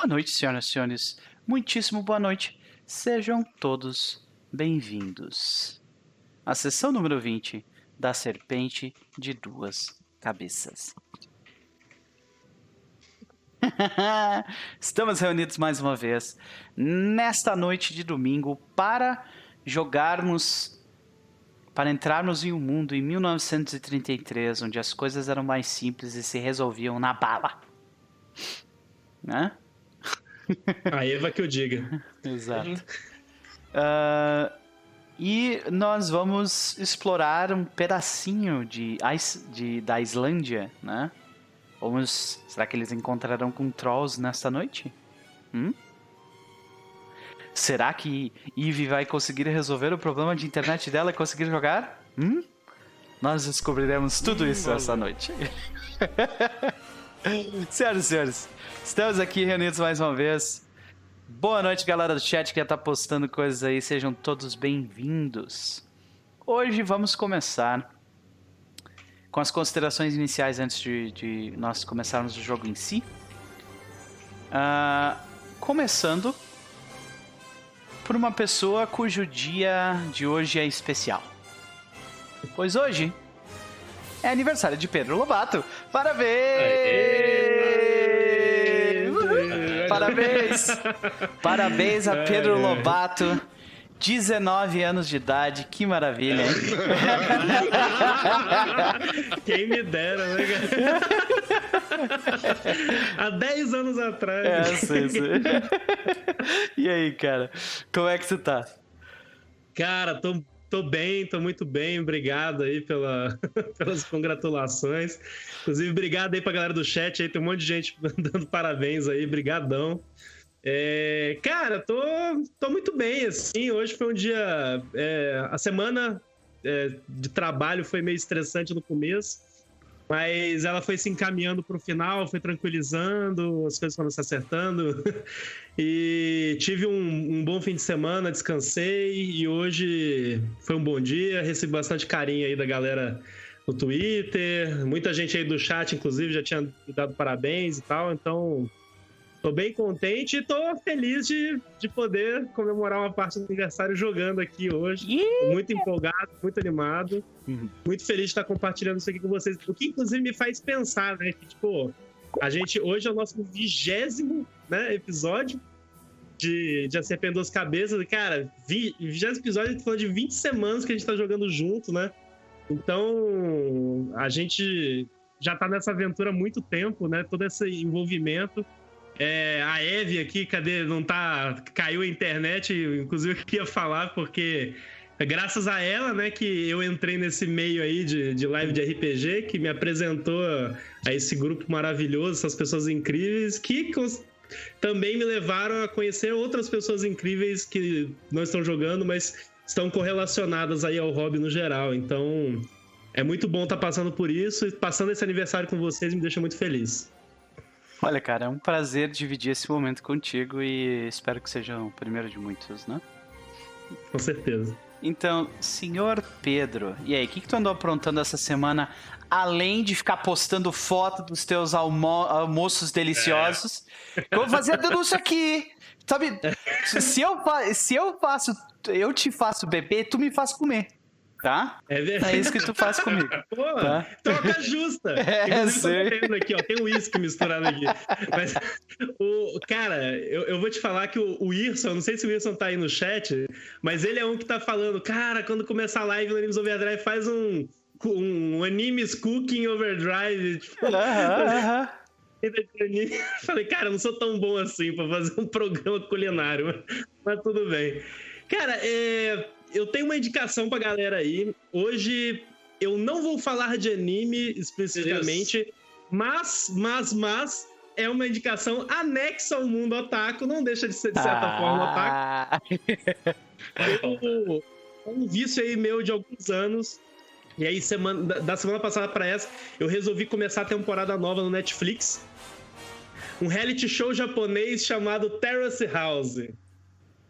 Boa noite, senhoras e senhores. Muitíssimo boa noite. Sejam todos bem-vindos à sessão número 20 da Serpente de Duas Cabeças. Estamos reunidos mais uma vez nesta noite de domingo para jogarmos, para entrarmos em um mundo em 1933, onde as coisas eram mais simples e se resolviam na bala. Né? A Eva que eu diga. Exato. Uh, e nós vamos explorar um pedacinho de, de, da Islândia, né? Vamos. Será que eles encontrarão com trolls nesta noite? Hum? Será que Eve vai conseguir resolver o problema de internet dela e conseguir jogar? Hum? Nós descobriremos tudo hum, isso essa noite. Senhoras e senhores, estamos aqui reunidos mais uma vez. Boa noite, galera do chat que já tá postando coisas aí. Sejam todos bem-vindos. Hoje vamos começar com as considerações iniciais antes de, de nós começarmos o jogo em si. Uh, começando por uma pessoa cujo dia de hoje é especial. Pois hoje é aniversário de Pedro Lobato. Parabéns! Parabéns! Parabéns a Pedro Lobato. 19 anos de idade, que maravilha, hein? Quem me dera, né, cara? Há 10 anos atrás. É, sim, sim. E aí, cara? Como é que você tá? Cara, tô Tô bem, tô muito bem. Obrigado aí pela, pelas congratulações. Inclusive, obrigado aí pra galera do chat aí. Tem um monte de gente dando parabéns aí. Brigadão. É, cara, tô, tô muito bem, assim. Hoje foi um dia... É, a semana é, de trabalho foi meio estressante no começo. Mas ela foi se encaminhando para o final, foi tranquilizando, as coisas foram se acertando. e tive um, um, bom fim de semana, descansei. E hoje foi um bom dia, recebi bastante carinho aí da galera no Twitter. Muita gente aí do chat, inclusive, já tinha dado parabéns e tal. Então, Tô bem contente e tô feliz de, de poder comemorar uma parte do aniversário jogando aqui hoje. Yeah. muito empolgado, muito animado. Uhum. Muito feliz de estar compartilhando isso aqui com vocês. O que, inclusive, me faz pensar, né? Que, tipo, a gente hoje é o nosso vigésimo né, episódio de, de Acerpendo Duas Cabeças. Cara, vigésimo episódio, a gente falou de 20 semanas que a gente tá jogando junto, né? Então, a gente já tá nessa aventura há muito tempo, né? Todo esse envolvimento. É, a Eve aqui, cadê? Não tá. Caiu a internet, inclusive eu queria falar, porque é graças a ela, né, que eu entrei nesse meio aí de, de live de RPG, que me apresentou a esse grupo maravilhoso, essas pessoas incríveis, que também me levaram a conhecer outras pessoas incríveis que não estão jogando, mas estão correlacionadas aí ao hobby no geral. Então, é muito bom estar tá passando por isso e passando esse aniversário com vocês me deixa muito feliz. Olha, cara, é um prazer dividir esse momento contigo e espero que seja o primeiro de muitos, né? Com certeza. Então, senhor Pedro, e aí, o que, que tu andou aprontando essa semana, além de ficar postando foto dos teus almo almoços deliciosos? É. Eu vou fazer a denúncia aqui. Sabe, se eu, se eu faço, eu te faço beber, tu me faz comer tá? É verdade. É isso que tu faz comigo. Pô, tá? troca justa. É. Tô aqui, ó, tem um uísque misturado aqui. Mas, o, cara, eu, eu vou te falar que o, o Irson, não sei se o Irson tá aí no chat, mas ele é um que tá falando, cara, quando começar a live no Animes Overdrive, faz um, um Animes Cooking Overdrive. Tipo, uh -huh, uh -huh. Falei, cara, eu não sou tão bom assim pra fazer um programa culinário, mas tudo bem. Cara, é eu tenho uma indicação pra galera aí. Hoje eu não vou falar de anime especificamente, mas, mas, mas é uma indicação anexa ao mundo otaku, não deixa de ser de certa ah. forma otaku. Eu, um vício aí meu de alguns anos. E aí, semana, da semana passada para essa, eu resolvi começar a temporada nova no Netflix. Um reality show japonês chamado Terrace House.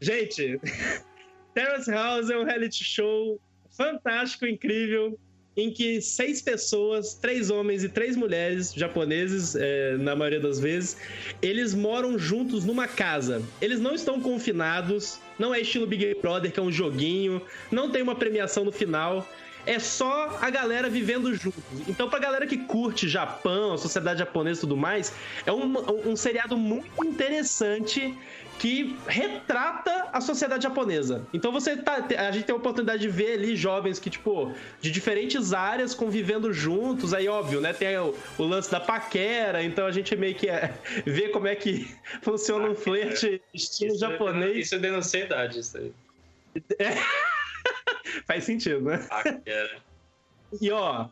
Gente, Terrace House é um reality show fantástico, incrível. em que seis pessoas, três homens e três mulheres japoneses, é, na maioria das vezes, eles moram juntos numa casa. Eles não estão confinados, não é estilo Big Brother, que é um joguinho, não tem uma premiação no final. É só a galera vivendo juntos. Então, pra galera que curte Japão, a sociedade japonesa e tudo mais, é um, um seriado muito interessante que retrata a sociedade japonesa. Então você tá. A gente tem a oportunidade de ver ali jovens que, tipo, de diferentes áreas convivendo juntos. Aí, óbvio, né? Tem o, o lance da paquera, então a gente meio que é, vê como é que funciona um flerte estilo isso é japonês. É, isso é denunciar idade, isso aí. É. Faz sentido, né? Paquera. E ó,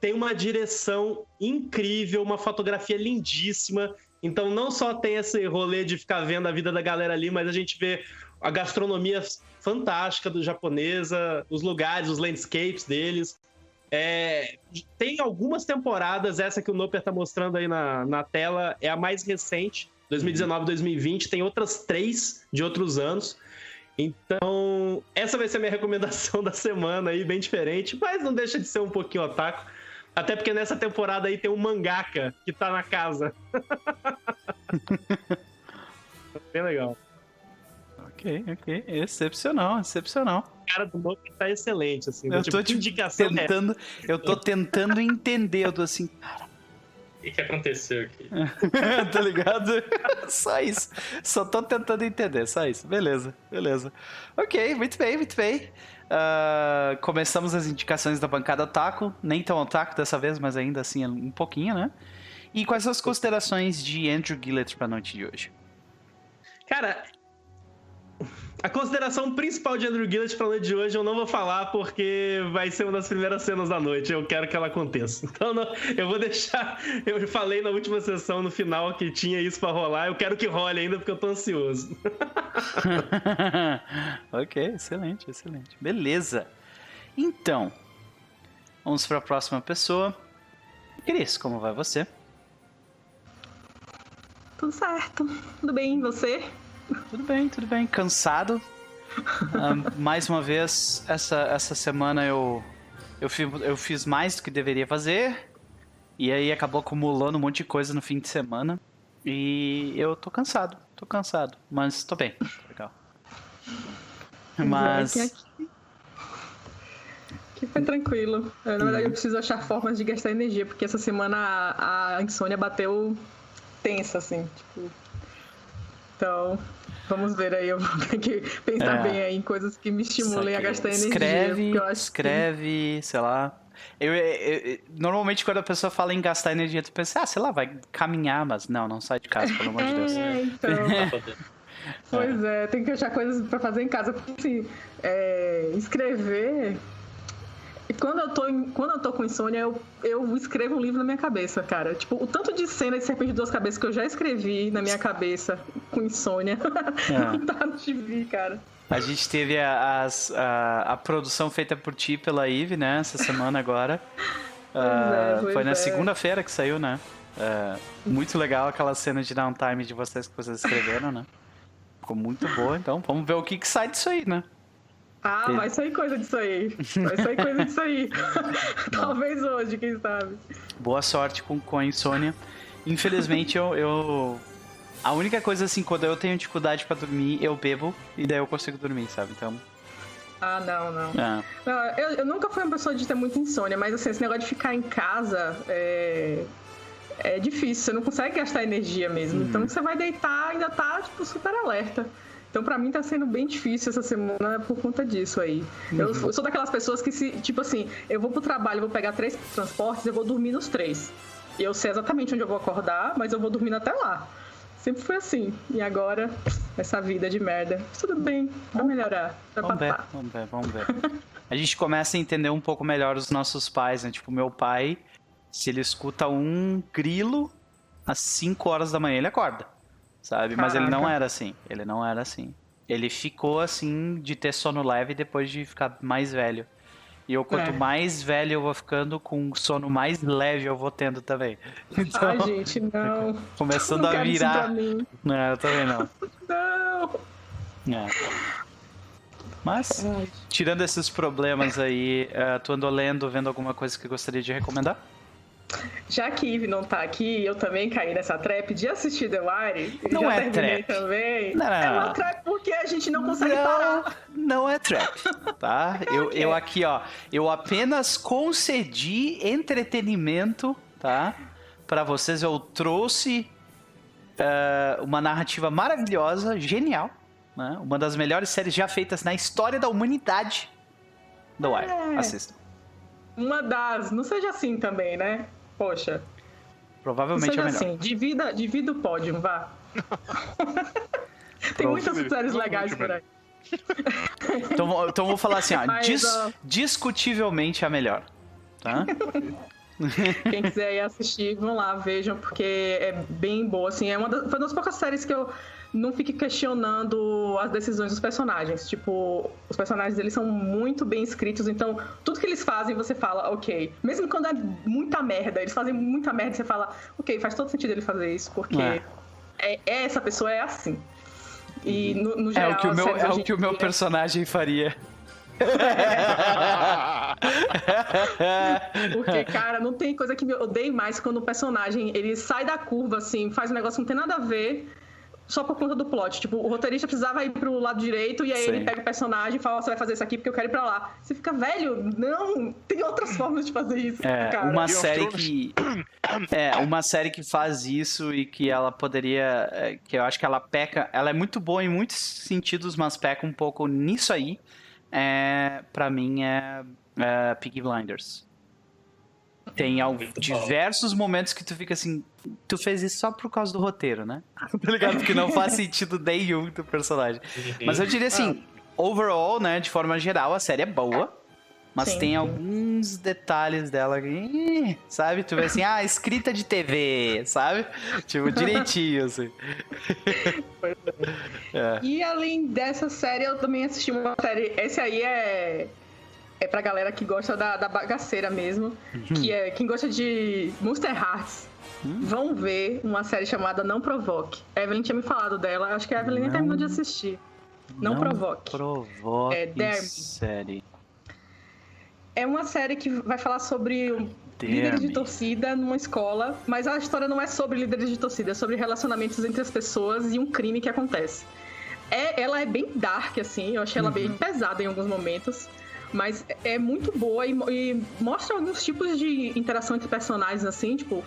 tem uma direção incrível, uma fotografia lindíssima. Então não só tem esse rolê de ficar vendo a vida da galera ali, mas a gente vê a gastronomia fantástica do japonesa, os lugares, os landscapes deles. É, tem algumas temporadas, essa que o Noper tá mostrando aí na, na tela é a mais recente, 2019, 2020. Tem outras três de outros anos. Então, essa vai ser a minha recomendação da semana aí, bem diferente, mas não deixa de ser um pouquinho otaku. Até porque nessa temporada aí tem um mangaka que tá na casa. Bem legal. Ok, ok. Excepcional, excepcional. O cara do Nope tá excelente, assim. Eu tipo, tô tipo, indicação é tentando, eu tô tentando entender, eu tô assim, cara, O que, que aconteceu aqui? tá ligado? Só isso. Só tô tentando entender, só isso. Beleza, beleza. Ok, muito bem, muito bem. Ah, começamos as indicações da bancada Taco. Nem tão otaku dessa vez, mas ainda assim um pouquinho, né? E quais são as considerações de Andrew Gillett pra noite de hoje? Cara, a consideração principal de Andrew Gillett pra noite de hoje eu não vou falar porque vai ser uma das primeiras cenas da noite. Eu quero que ela aconteça. Então não- eu vou deixar. Eu falei na última sessão, no final, que tinha isso pra rolar. Eu quero que role ainda porque eu tô ansioso. ok, excelente, excelente. Beleza. Então, vamos para a próxima pessoa. Cris, como vai você? Tudo certo. Tudo bem, e você? Tudo bem, tudo bem. Cansado. Ah, mais uma vez, essa, essa semana eu, eu, fiz, eu fiz mais do que deveria fazer. E aí acabou acumulando um monte de coisa no fim de semana. E eu tô cansado, tô cansado. Mas tô bem, legal. Mas. É, que aqui, aqui foi tranquilo. É, Na verdade, eu preciso achar formas de gastar energia, porque essa semana a, a insônia bateu tensa, assim. Tipo... Então, vamos ver aí. Eu vou ter que pensar É. bem aí em coisas que me estimulem a gastar energia. Escreve, eu acho que- escreve, sei lá. Eu, eu- eu- normalmente quando a pessoa fala em gastar energia, tu pensa, ah, sei lá, vai caminhar, mas não, não sai de casa, pelo amor de Deus. É, então. Tá fodendo. Pois é, tem que achar coisas pra fazer em casa. Porque, assim, é, escrever. E quando eu, tô, em- quando eu tô com insônia, eu, eu escrevo um livro na minha cabeça, cara. Tipo, o tanto de cena de Serpente de Duas Cabeças que eu já escrevi na minha cabeça com insônia. É. Não tá no TV, cara. A gente teve a, as- a, a produção feita por ti pela Ive, né, essa semana agora. Ah, é, pois foi na é. segunda-feira que saiu, né? Ah, muito legal aquela cena de downtime de vocês que vocês escreveram, né? Ficou muito boa, então vamos ver o que, que sai disso aí, né? Ah, vai sair coisa disso aí. Vai sair coisa disso aí. Talvez hoje, quem sabe. Boa sorte com, com a insônia. Infelizmente, eu, eu. A única coisa assim, quando eu tenho dificuldade pra dormir, eu bebo e daí eu consigo dormir, sabe? Então. Ah, não, não. É. Não, eu, eu nunca fui uma pessoa de ter muita insônia, mas assim, esse negócio de ficar em casa é, é difícil, você não consegue gastar energia mesmo. Então você vai deitar ainda tá, tipo, super alerta. Então pra mim tá sendo bem difícil essa semana por conta disso aí. Eu, eu sou daquelas pessoas que se, tipo assim, eu vou pro trabalho, vou pegar três transportes, eu vou dormir nos três. E eu sei exatamente onde eu vou acordar, mas eu vou dormindo até lá. Sempre foi assim. E agora, essa vida de merda. Tudo bem, vai melhorar. Vai Vamos ver, vamos ver, vamos ver. A gente começa a entender um pouco melhor os nossos pais, né? Tipo, meu pai, se ele escuta um grilo às 5 horas da manhã, ele acorda, sabe? Mas ele não Caraca. era assim, ele não era assim. Ele ficou assim de ter sono leve depois de ficar mais velho. E eu, quanto É. mais velho eu vou ficando, com sono mais leve eu vou tendo também. Então, Ai, gente, não. começando não a virar. Não, eu também não. Não. É. Mas, tirando esses problemas aí, uh, tu andou lendo, vendo alguma coisa que gostaria de recomendar? Já que Eve não tá aqui, eu também caí nessa trap de assistir The Wire. Não é trap. também. Não, é uma trap porque a gente não consegue não, parar. Não é trap, tá? eu, eu aqui, ó, eu apenas concedi entretenimento, tá? Para vocês, eu trouxe uh, uma narrativa maravilhosa, genial, né? Uma das melhores séries já feitas na história da humanidade. The Wire, É. assistam. Uma das. Não seja assim também, né? Poxa. Provavelmente é melhor. assim. Divida, divida o pódio, vá. Tem muitas séries legais por aí. Então, então vou falar assim, ó, Mas, dis- ó. discutivelmente a melhor, tá? Quem quiser ir assistir, vão lá, vejam, porque é bem boa, assim. É uma das, foi uma das poucas séries que eu não fiquei questionando as decisões dos personagens. Tipo, os personagens eles são muito bem escritos, então tudo que eles fazem você fala, ok. Mesmo quando é muita merda, eles fazem muita merda, você fala, ok, faz todo sentido ele fazer isso, porque É. é, é- essa pessoa é assim. E no, no É geral, o que o meu, é o que o meu personagem faria. Porque, cara, não tem coisa que me odeie mais quando o personagem ele sai da curva, assim, faz um negócio que não tem nada a ver. Só por conta do plot. Tipo, o roteirista precisava ir pro lado direito e aí Sim. ele pega o personagem e fala: "Ó, Você vai fazer isso aqui porque eu quero ir pra lá. Você fica, velho, não, tem outras formas de fazer isso. É, cara. uma Game série que. É, uma série que faz isso e que ela poderia. é, Que eu acho que ela peca. Ela é muito boa em muitos sentidos, mas peca um pouco nisso aí. É, pra mim é, é Blinders. Tem bom. diversos momentos que tu fica assim. Tu fez isso só por causa do roteiro, né? tá ligado? Porque não faz sentido nenhum do personagem. Mas eu diria assim, overall, né, de forma geral, a série é boa. Mas Sim, tem alguns detalhes dela que, sabe? Tu vê assim, ah, escrita de TV, sabe? Tipo, direitinho, assim. É. E além dessa série, eu também assisti uma série. Esse aí é. É pra galera que gosta da, da bagaceira mesmo. Que é quem gosta de Monster Hearts. Vão ver uma série chamada Não Provoque. A Evelyn tinha me falado dela. Acho que a Evelyn nem Não terminou de assistir. Não, Provoque. Provoque É, Derby. série. É uma série que vai falar sobre um líderes de torcida numa escola, mas a história não é sobre líderes de torcida, é sobre relacionamentos entre as pessoas e um crime que acontece. É, ela é bem dark, assim, eu achei ela bem pesada em alguns momentos, mas é muito boa e, e mostra alguns tipos de interação entre personagens, assim, tipo,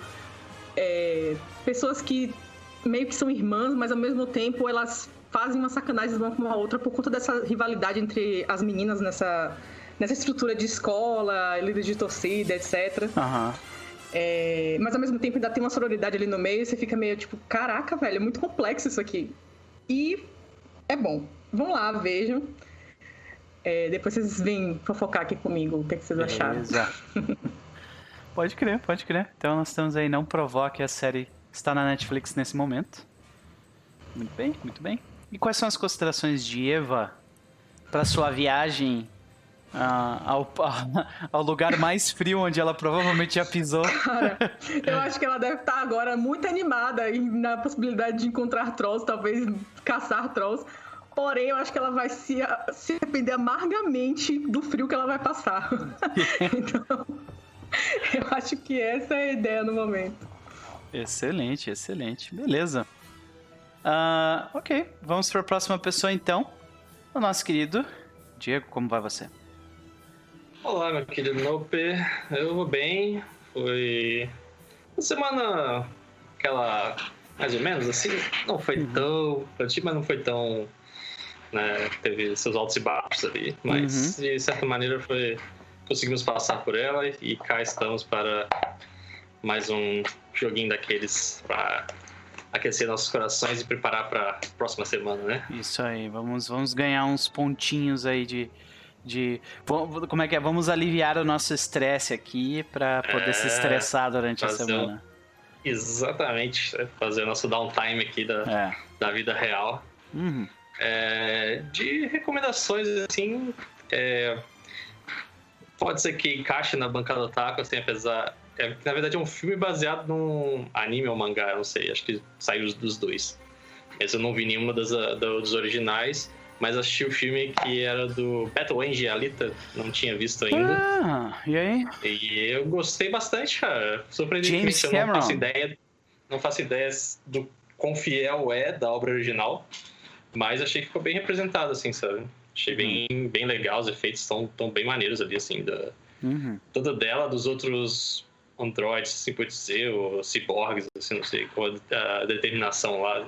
é, pessoas que meio que são irmãs, mas ao mesmo tempo elas fazem uma sacanagem uma com a outra por conta dessa rivalidade entre as meninas nessa, nessa estrutura de escola, líderes de torcida, etc. Aham. É, mas ao mesmo tempo ainda tem uma sororidade ali no meio e você fica meio tipo, caraca, velho, é muito complexo isso aqui. E é bom. Vão lá, vejam. É, depois vocês vêm fofocar aqui comigo o que, é que vocês acharam. Pode crer, pode crer. Então nós estamos aí, não provoque a série está na Netflix nesse momento. Muito bem, muito bem. E quais são as considerações de Eva para sua viagem ah, ao, ao lugar mais frio onde ela provavelmente já pisou? Cara, eu acho que ela deve estar agora muito animada e na possibilidade de encontrar trolls, talvez caçar trolls. Porém, eu acho que ela vai se, se arrepender amargamente do frio que ela vai passar. então, eu acho que essa é a ideia no momento. Excelente, excelente. Beleza. Ah, ok, vamos para a próxima pessoa então. O nosso querido Diego, como vai você? Olá, meu querido Nope. Eu vou bem. Foi uma semana aquela mais ou menos assim. Não foi tão produtiva, mas não foi tão. Né, teve seus altos e baixos ali. Mas de certa maneira foi. Conseguimos passar por ela e cá estamos para mais um joguinho daqueles para aquecer nossos corações e preparar para a próxima semana, né? Isso aí, vamos, vamos ganhar uns pontinhos aí de. de como é que é? Vamos aliviar o nosso estresse aqui para poder se É, estressar durante a um- semana. Exatamente. Fazer o nosso downtime aqui da, É. da vida real. Uhum. É, de recomendações, assim, é, pode ser que encaixe na bancada otaku, assim, apesar... É, na verdade é um filme baseado num anime ou mangá, não sei, acho que saiu dos dois. Esse eu não vi nenhuma das, ah, dos originais, mas assisti o filme que era do Battle Angel Alita, não tinha visto ainda. Ah, e aí? E eu gostei bastante, cara. Surpreendentemente, eu não faço ideia, não faço ideia do quão fiel é da obra original, mas achei que ficou bem representado, assim, sabe? Achei bem, bem legal, os efeitos estão tão bem maneiros ali, assim, da, Uhum. toda dela, dos outros androides, assim por dizer, ou ciborgues, assim, não sei qual a determinação lá.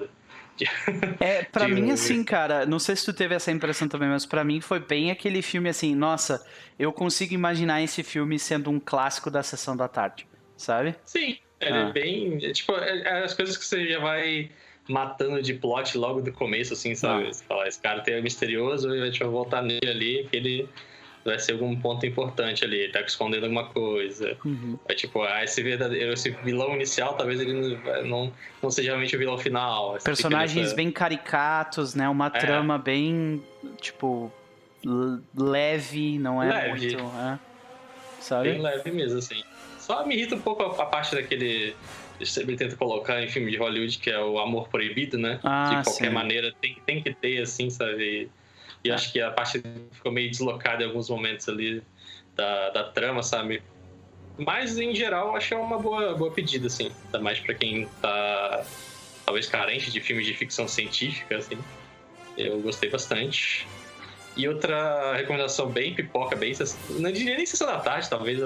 É, pra mim, um- assim, cara, não sei se tu teve essa impressão também, mas pra mim foi bem aquele filme assim, nossa, eu consigo imaginar esse filme sendo um clássico da sessão da tarde, sabe? Sim, ele Ah. é bem. é, tipo, é, é as coisas que você já vai matando de plot logo do começo, assim, sabe? Ah. Você fala, esse cara tem é misterioso e a gente vai voltar nele ali, que ele vai ser algum ponto importante ali, ele tá escondendo alguma coisa. Uhum. É tipo, ah, esse, verdadeiro, esse vilão inicial talvez ele não, não, não seja realmente o vilão final. Personagens bem caricatos, né? Uma É. trama bem, tipo, leve, não é Leve. muito. É, sabe? Bem leve mesmo, assim. Só me irrita um pouco a, a parte daquele. Ele tenta colocar em filme de Hollywood, que é o amor proibido, né? Ah, de qualquer sim. maneira tem, tem que ter, assim, sabe? E É. acho que a parte ficou meio deslocada em alguns momentos ali da, da trama, sabe? Mas, em geral, acho que é uma boa, boa pedida, assim. Ainda mais pra quem tá, talvez, carente de filmes de ficção científica, assim. Eu gostei bastante. E outra recomendação bem pipoca, bem... Não diria nem sessão da tarde, talvez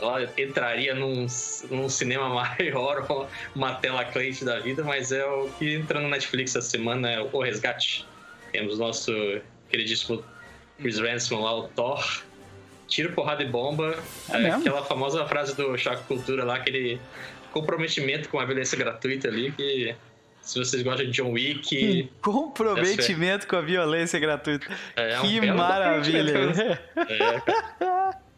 ela, entraria num, num cinema maior, ou uma tela quente da vida, mas é o que entrou no Netflix essa semana, é o Resgate. Temos nosso queridíssimo Chris Ransom lá, o Thor. Tiro, porrada e bomba. É É aquela famosa frase do Choque Cultura lá, aquele comprometimento com a violência gratuita ali, que se vocês gostam de John Wick, Comprometimento com a violência gratuita. é um que belo maravilha! É, cara.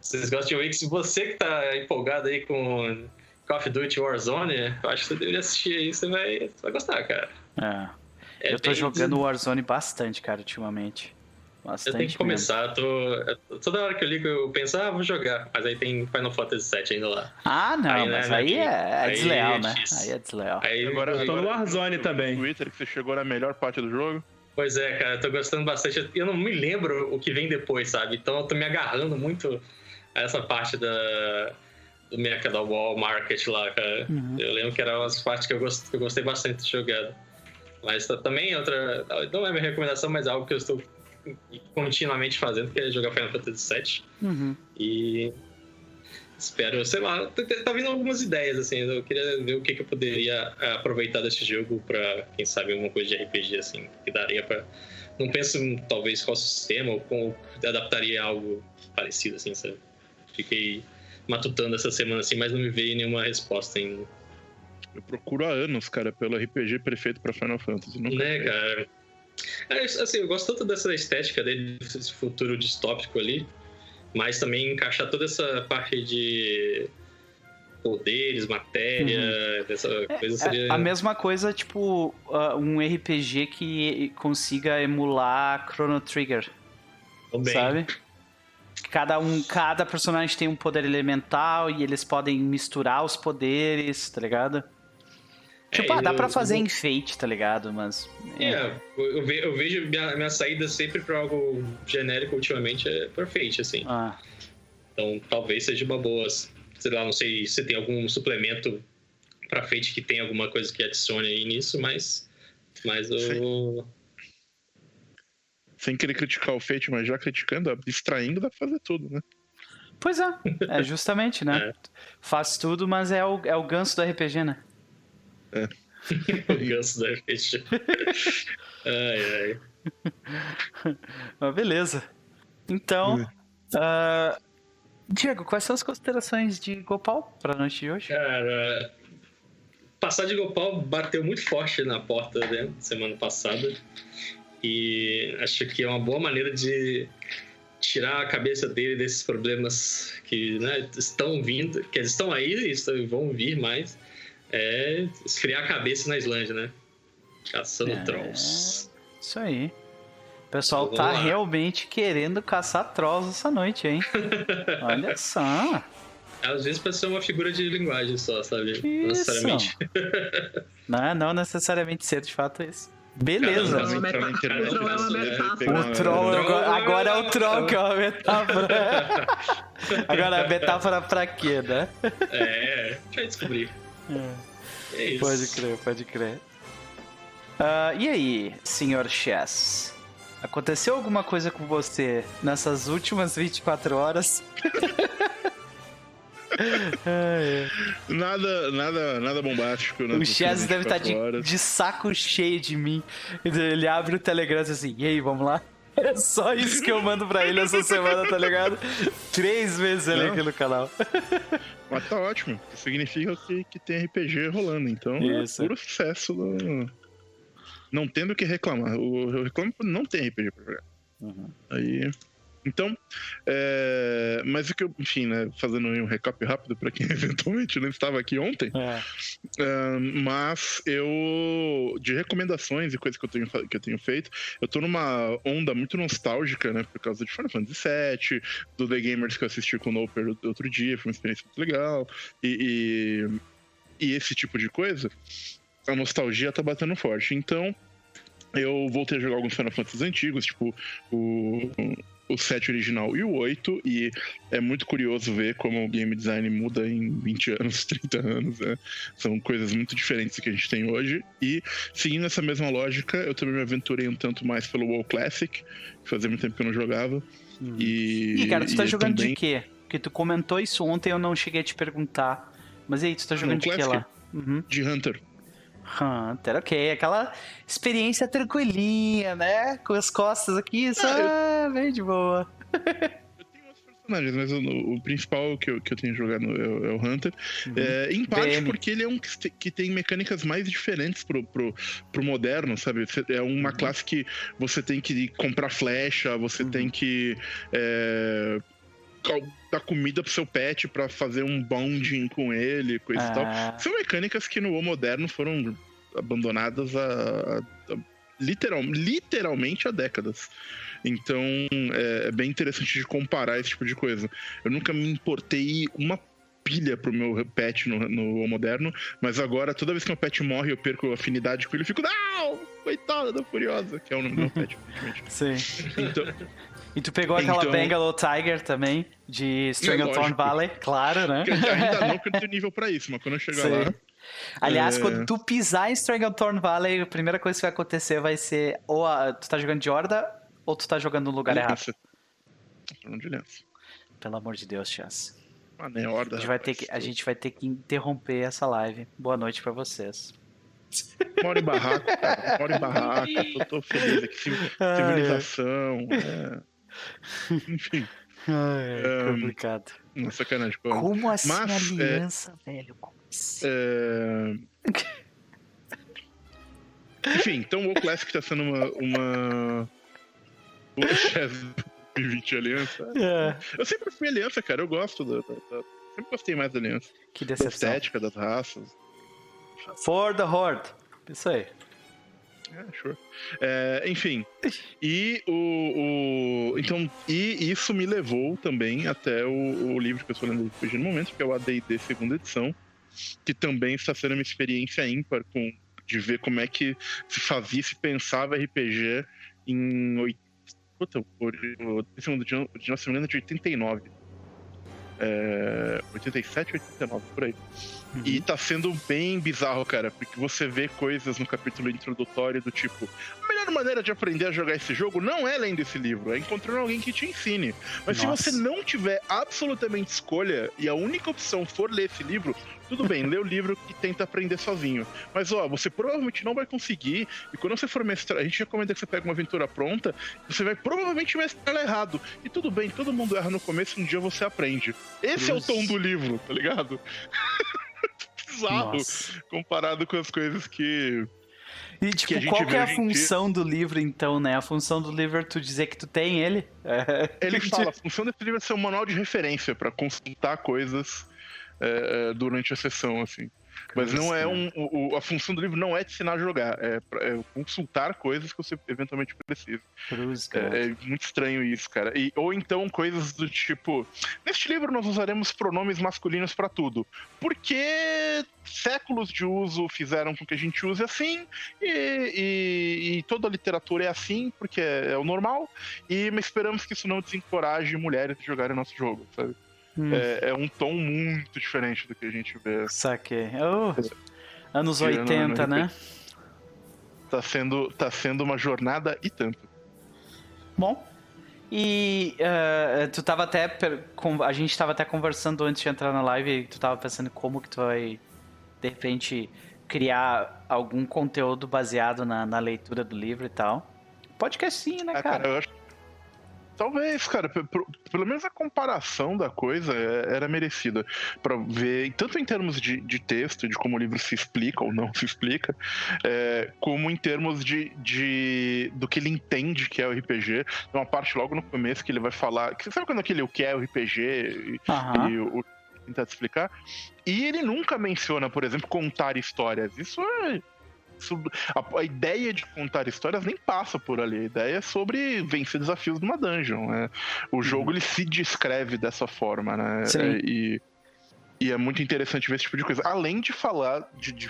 Vocês gostam de? Se você que tá empolgado aí com Call of Duty Warzone, eu acho que você deveria assistir aí, você vai, você vai gostar, cara. É. É eu tô bem- jogando Warzone bastante, cara, ultimamente. Bastante Eu tenho que começar, tô. Toda hora que eu ligo, eu penso, ah, vou jogar. Mas aí tem Final Fantasy VII ainda lá. Ah, não, Aí, né, mas né, aí é, é aí desleal, é né? Aí é desleal. Aí, Agora eu tô no Warzone também. Twitter que você chegou na melhor parte do jogo. Pois é, cara, eu tô gostando bastante. Eu não me lembro o que vem depois, sabe? Então eu tô me agarrando muito a essa parte da. Do Mecha da Wall Market lá, cara. Uhum. Eu lembro que era uma das partes que eu, gost, que eu gostei bastante de jogada. Mas também outra. Não é minha recomendação, mas é algo que eu estou continuamente fazendo, que é jogar Final Fantasy VII. Uhum. E espero, sei lá, tá, tá vindo algumas ideias, assim. Eu queria ver o que, que eu poderia eh, aproveitar desse jogo pra, quem sabe, alguma coisa de RPG, assim, que daria pra. Não penso talvez qual sistema ou como adaptaria algo parecido, assim, sabe? Fiquei matutando essa semana, assim, mas não me veio nenhuma resposta ainda. Eu procuro há anos, cara, pelo RPG perfeito pra Final Fantasy. Nunca Né, cara? É, assim, eu gosto tanto dessa estética dele, desse futuro distópico ali, mas também encaixar toda essa parte de poderes, matéria, dessa coisa seria. É a mesma coisa, tipo, uh, um RPG que consiga emular Chrono Trigger, também. sabe? Cada, um, cada personagem tem um poder elemental e eles podem misturar os poderes, tá ligado? Tipo, É, ah, dá eu- pra fazer eu- enfeite, tá ligado? Mas. É, eu, ve- eu vejo minha, minha saída sempre pra algo genérico ultimamente é perfeito, assim. Ah, Então talvez seja uma boa. Sei lá, não sei se tem algum suplemento pra Fate que tem alguma coisa que adicione aí nisso, mas. Mas eu. Sem querer criticar o Fate, mas já criticando, abstraindo, dá pra fazer tudo, né? pois é, é justamente, né? É. Faz tudo, mas é o, é o ganso do RPG, né? o ganso da Fate. ai, ai. Mas beleza. Então, ah, Diego, quais são as considerações de Gopal pra noite de hoje? Cara, passar de Gopal bateu muito forte na porta né, semana passada. E acho que é uma boa maneira de tirar a cabeça dele desses problemas que né, estão vindo, que eles estão aí e vão vir mais. É esfriar a cabeça na Islândia, né? Caçando É. trolls. Isso aí. O pessoal Vamos tá lá. realmente querendo caçar trolls essa noite, hein? Olha só. Às vezes pode ser uma figura de linguagem só, sabe? Não Isso. necessariamente. Não, não necessariamente ser de fato isso. Beleza. Troll é uma né? O troll, agora, agora é o troll que é uma metáfora. Agora a metáfora pra quê, né? É, já descobri. É isso. Pode crer, pode crer. Ah, e aí, senhor Chess? Aconteceu alguma coisa com você nessas últimas 24 horas? Nada, nada, nada bombástico. o nas Chess deve estar de, 24 horas. de saco cheio de mim. Ele abre o Telegram e diz assim: e aí, vamos lá? É só isso que eu mando pra ele essa semana, tá ligado? Três vezes ali Não. aqui no canal. Mas tá ótimo. Significa que, que tem RPG rolando. Então Isso. é puro sucesso. do- Não tendo o que reclamar. Eu reclamo não tem RPG pra jogar. Uhum. Aí. Então, é, mas o que eu, enfim, né, fazendo um recap rápido pra quem eventualmente não estava aqui ontem, É. Ahn, mas eu de recomendações e coisas que eu tenho que eu tenho feito, eu tô numa onda muito nostálgica, né, por causa de Final Fantasy VII, do The Gamers que eu assisti com o Noper outro dia, foi uma experiência muito legal e, e, e esse tipo de coisa, a nostalgia tá batendo forte. Então eu voltei a jogar alguns Final Fantasy antigos, tipo o o 7 original e o 8, e é muito curioso ver como o game design muda em 20 anos, 30 anos, né? São coisas muito diferentes do que a gente tem hoje. E, seguindo essa mesma lógica, eu também me aventurei um tanto mais pelo WoW Classic, que fazia muito tempo que eu não jogava. E, Ih, cara, tu tá e jogando também... de quê? Porque tu comentou isso ontem, eu não cheguei a te perguntar. Mas e aí, tu tá jogando No de quê lá? Uhum. De Hunter. Hunter, ok. Aquela experiência tranquilinha, né? Com as costas aqui, só Ah, bem de boa. Eu tenho outros personagens, mas o, o principal que eu, que eu tenho jogado é, o- é o Hunter. Uhum. É, em parte BM. porque ele é um que que tem mecânicas mais diferentes pro, pro, pro moderno, sabe? É uma Uhum. classe que você tem que comprar flecha, você Uhum. tem que é, dar comida pro seu pet pra fazer um bonding com ele, coisa e tal. Ah, São mecânicas que no WoW moderno foram abandonadas há, há- literal, literalmente há décadas. Então é, é bem interessante de comparar esse tipo de coisa. Eu nunca me importei uma pilha pro meu pet no, no WoW moderno, mas agora toda vez que meu pet morre eu perco afinidade com ele, eu fico, não! Coitada da Furiosa, que é o nome do meu pet, sim. Então, E tu pegou aquela Então- Bangalore Tiger também, de Stranglethorn lógico. Valley, claro, né? que ainda não que eu tenho nível pra isso, mas quando eu chegar Sim. lá. Aliás, É. quando tu pisar em Stranglethorn Valley, a primeira coisa que vai acontecer vai ser ou a- tu tá jogando de horda ou tu tá jogando no lugar errado. Aliança. Tô falando de aliança. Pelo amor de Deus, Chance. Ah, nem horda. A gente vai ter que, a gente vai ter que interromper essa live. Boa noite pra vocês. Moro em barraco, cara. Moro em barraco. Tô, tô feliz aqui. Civilização. é. Enfim, é Um, complicado. uma sacanagem. pô. Como assim mas, é- aliança, velho? Como assim? É... Enfim, então o WoW Classic tá sendo uma. uma... O chefe 2020 Aliança. É, Eu sempre fui Aliança, cara. Eu gosto da. da- da- Sempre gostei mais da Aliança. que Da decepção. estética das raças. For the Horde. Isso aí. É, sure. É, enfim. E o, o- Então, e isso me levou também até o, o livro que eu estou lendo hoje no momento, que é o ADD segunda edição, que também está sendo uma experiência ímpar com, de ver como é que se fazia, se pensava RPG em. Puta, o, o, esse segundo de, de nossa semana é de 89. É, 87, 89, por aí. E tá sendo bem bizarro, cara, porque você vê coisas no capítulo introdutório do tipo: melhor maneira de aprender a jogar esse jogo não é lendo esse livro, é encontrando alguém que te ensine. Mas Nossa. se você não tiver absolutamente escolha e a única opção for ler esse livro, tudo bem, lê o livro e tenta aprender sozinho. Mas ó, você provavelmente não vai conseguir, e quando você for mestrar, a gente recomenda que você pegue uma aventura pronta, você vai provavelmente mestrar ela errado. E tudo bem, todo mundo erra no começo, um dia você aprende. Esse é o tom do livro, tá ligado? Bizarro Nossa. comparado com as coisas que. E que tipo, gente qual que é a em dia. função do livro então, né? A função do livro é tu dizer que tu tem ele? É. Ele fala, a função desse livro é ser um manual de referência pra consultar coisas é, é, durante a sessão, assim. Mas não é um. O, a função do livro não é te ensinar a jogar, é, pra, é consultar coisas que você eventualmente precisa. É, é, muito estranho isso, cara. E, ou então coisas do tipo: neste livro nós usaremos pronomes masculinos para tudo. Porque séculos de uso fizeram com que a gente use assim, e, e, e toda a literatura é assim, porque é, é, o normal, e esperamos que isso não desencoraje mulheres de jogarem nosso jogo, sabe? Hum. É, é, um tom muito diferente do que a gente vê. Saquei. Oh, anos 80, né? Tá sendo, tá sendo uma jornada e tanto. Bom, e uh, tu tava até. A gente tava até conversando antes de entrar na live e tu tava pensando como que tu vai, de repente, criar algum conteúdo baseado na, na leitura do livro e tal. Podcast sim, né, é, cara? cara eu acho Talvez, cara, pelo menos a comparação da coisa é, era merecida. para ver, tanto em termos de, de texto, de como o livro se explica ou não se explica, é, como em termos de, de do que ele entende que é o RPG. Tem uma parte logo no começo que ele vai falar. Que, sabe quando aquele o que é o RPG e, uhum. e o, o tentar te explicar? E ele nunca menciona, por exemplo, contar histórias. Isso é a, a, ideia de contar histórias nem passa por ali. A ideia é sobre vencer desafios numa dungeon. Né? O uhum. jogo ele se descreve dessa forma, né? Sim. É, e, e é muito interessante ver esse tipo de coisa. Além de falar de, de,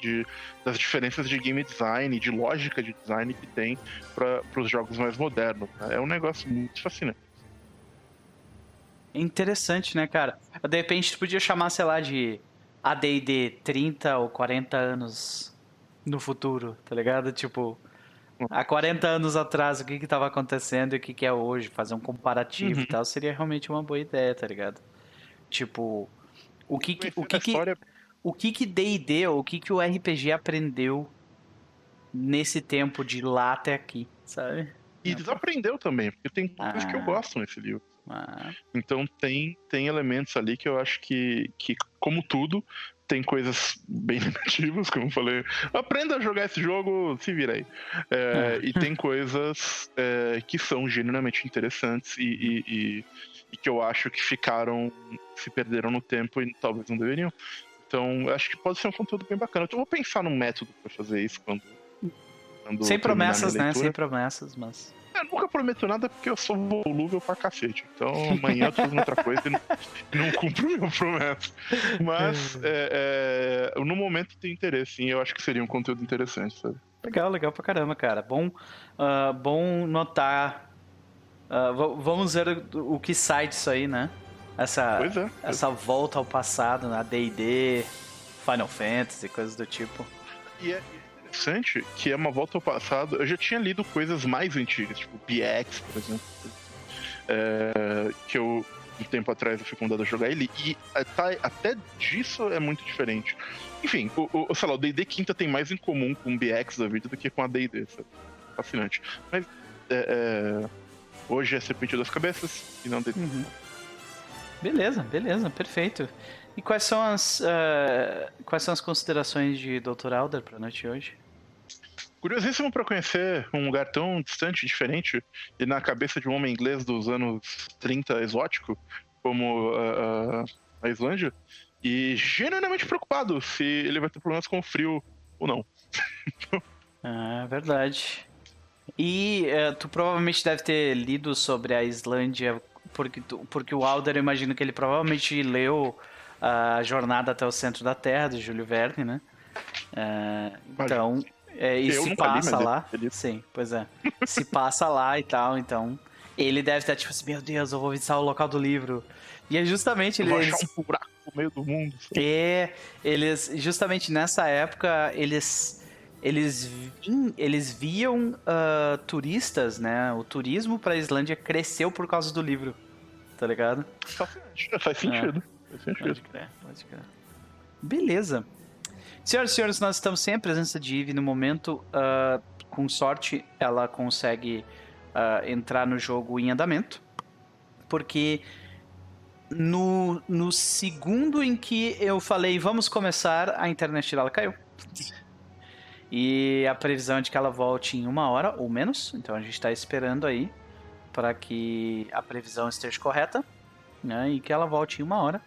de das diferenças de game design, de lógica de design que tem para os jogos mais modernos. Né? É um negócio muito fascinante. Interessante, né, cara? De repente tu podia chamar, sei lá, de AD&D 30 ou 40 anos no futuro, tá ligado? Tipo, há 40 anos atrás, o que que tava acontecendo e o que que é hoje, fazer um comparativo uhum. e tal, seria realmente uma boa ideia, tá ligado? Tipo, o que que, o que, que, o que que D&D, o que que o RPG aprendeu nesse tempo de lá até aqui, sabe? E desaprendeu também, porque tem coisas ah. que eu ah. gosto nesse livro. Ah. Então tem, tem elementos ali que eu acho que, que, como tudo, tem coisas bem negativas, como eu falei. Aprenda a jogar esse jogo, se vira aí. É, é. E tem coisas é, que são genuinamente interessantes e, e, e, e, que eu acho que ficaram, se perderam no tempo e talvez não deveriam. Então, acho que pode ser um conteúdo bem bacana. Então, eu vou pensar num método para fazer isso quando. quando Sem promessas, né? Sem promessas, mas. Eu nunca prometo nada porque eu sou volúvel pra cacete. Então amanhã eu tô fazendo outra coisa e não, não cumpro meu promessa. Mas é, é, no momento tem interesse, sim. Eu acho que seria um conteúdo interessante, sabe? Legal, legal pra caramba, cara. Bom, uh, bom notar. Uh, vamos ver o que sai disso aí, né? Essa, é, essa é. volta ao passado, na? D&D, Final Fantasy, coisas do tipo. E é, interessante que é uma volta ao passado. Eu já tinha lido coisas mais antigas, tipo BX, por exemplo. É, que eu, um tempo atrás, eu fui convidado a jogar ele. E tá, até disso é muito diferente. Enfim, o, o, sei lá, o DD Quinta tem mais em comum com o BX da vida do que com a DD. Fascinante. Mas é, é, hoje é Serpente das Cabeças e não DD. Uhum. Beleza, beleza, perfeito. E quais são as, uh, quais são as considerações de Dr. Alder para a noite de hoje? Curiosíssimo para conhecer um lugar tão distante, diferente, e na cabeça de um homem inglês dos anos 30 exótico, como uh, a Islândia, e genuinamente preocupado se ele vai ter problemas com o frio ou não. ah, verdade. E uh, tu provavelmente deve ter lido sobre a Islândia, porque, tu, porque o Alder, eu imagino que ele provavelmente leu a Jornada até o Centro da Terra, de Júlio Verne, né? Uh, então, é, e eu se passa li, lá. Ele... Sim, pois é. se passa lá e tal, então. Ele deve estar tipo assim: Meu Deus, eu vou visitar o local do livro. E é justamente ele. Eles... um buraco no meio do mundo. É, eles. Justamente nessa época, eles. Eles, eles viam uh, turistas, né? O turismo para a Islândia cresceu por causa do livro. Tá ligado? Faz sentido. É. Pode crer, pode crer. Beleza. Senhoras e senhores, nós estamos sem a presença de Eve no momento. Uh, com sorte, ela consegue uh, entrar no jogo em andamento. Porque no, no segundo em que eu falei vamos começar, a internet dela caiu. E a previsão é de que ela volte em uma hora ou menos. Então a gente está esperando aí para que a previsão esteja correta né, e que ela volte em uma hora.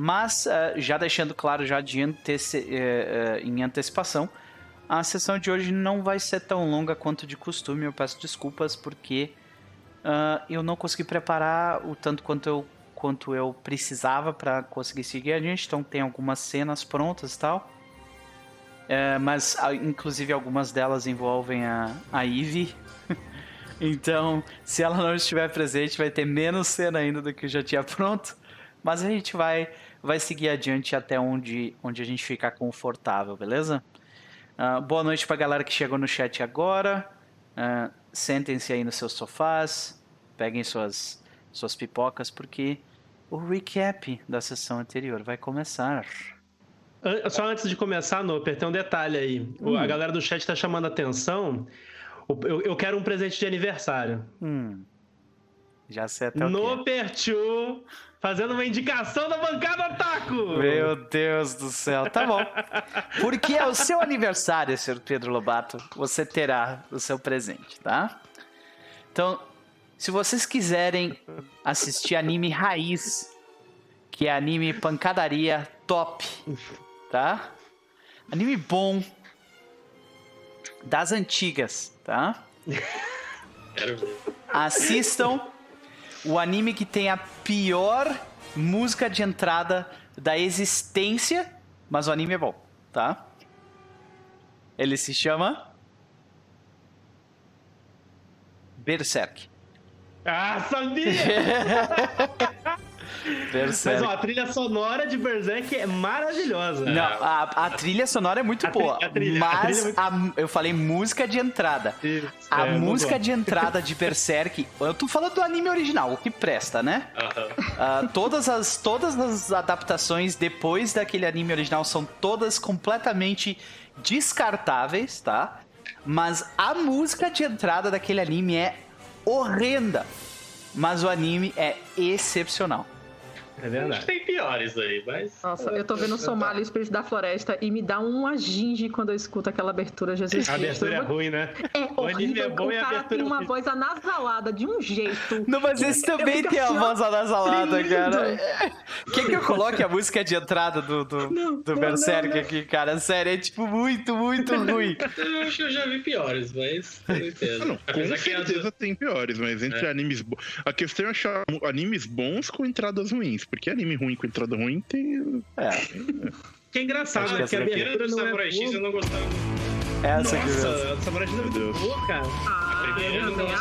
Mas, uh, já deixando claro já de anteci uh, em antecipação, a sessão de hoje não vai ser tão longa quanto de costume. Eu peço desculpas porque uh, eu não consegui preparar o tanto quanto eu, quanto eu precisava para conseguir seguir a gente. Então tem algumas cenas prontas e tal. Mas inclusive algumas delas envolvem a, a Eve. então, se ela não estiver presente, vai ter menos cena ainda do que já tinha pronto. Mas a gente vai, vai seguir adiante até onde, onde a gente ficar confortável, beleza? Uh, boa noite para a galera que chegou no chat agora. Uh, Sentem-se aí nos seus sofás, peguem suas, suas pipocas, porque o recap da sessão anterior vai começar. Só antes de começar, Noper, tem um detalhe aí. Hum. A galera do chat está chamando a atenção. Eu, eu, quero um presente de aniversário. Hum. Já sei até o Pertu, fazendo uma indicação da bancada Taco. Meu Deus do céu, tá bom. Porque é o seu aniversário, senhor Pedro Lobato, você terá o seu presente, tá? Então, se vocês quiserem assistir anime raiz, que é anime pancadaria top, tá? Anime bom das antigas, tá? Assistam o anime que tem a pior música de entrada da existência, mas o anime é bom, tá? Ele se chama Berserk. Ah, sabia! Berserk. Mas ó, a trilha sonora de Berserk é maravilhosa. Não, a, a trilha sonora é muito a boa. trilha, mas é muito... eu falei música de entrada. Isso, a é, música de entrada de Berserk. Eu tô falando do anime original, o que presta, né? Uh, todas, as, todas as adaptações depois daquele anime original são todas completamente descartáveis, tá? Mas a música de entrada daquele anime é horrenda. Mas o anime é excepcional. É verdade. tem piores aí, mas. Nossa, eu tô vendo o Somália, o Espírito da Floresta, e me dá uma ginge quando eu escuto aquela abertura, Jesus A abertura é ruim, né? É o horrível. É bom o cara tem uma voz anasalada de um jeito. Não, mas esse também tem a assim, voz anasalada, cara. Quer que eu coloque a música de entrada do, do, não, do Berserk não, não, aqui, cara? Sério, é tipo muito, muito ruim. eu acho que eu já vi piores, mas. Eu não, com certeza tem piores, mas entre é. animes. A questão é achar animes bons com entradas ruins. Porque anime ruim com entrada ruim tem. É. Que é engraçado, que, que a abertura do Samurai é X eu não gostava. Essa Nossa, aqui Samurai X é muito boa, cara. Ah,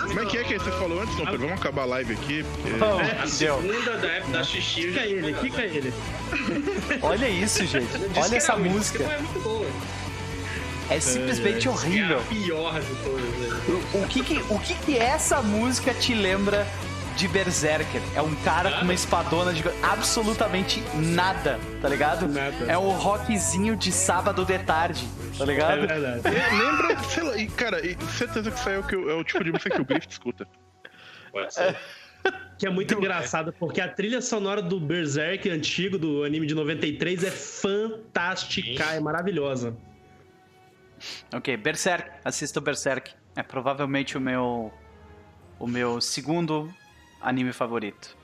Como é que é que você falou antes? Não, ah. vamos acabar a live aqui. Porque... Oh, é, a segunda da época da Xixi. Fica ele, fica ele. Olha isso, gente. Olha essa música. É muito boa. É simplesmente é, horrível. É a pior de todas. O, o, que, que, o que, que essa música te lembra de Berserker. É um cara com uma espadona de absolutamente nada, tá ligado? Nada. É um rockzinho de sábado de tarde, tá ligado? É verdade. Lembra, sei lá, e, cara, e certeza que isso é o, que, é o tipo de música que o Griffith escuta. Pode ser. Que é muito engraçado, porque a trilha sonora do Berserk antigo, do anime de 93, é fantástica, é maravilhosa. Ok, Berserk, assista o Berserk. É provavelmente o meu o meu segundo anime favorito.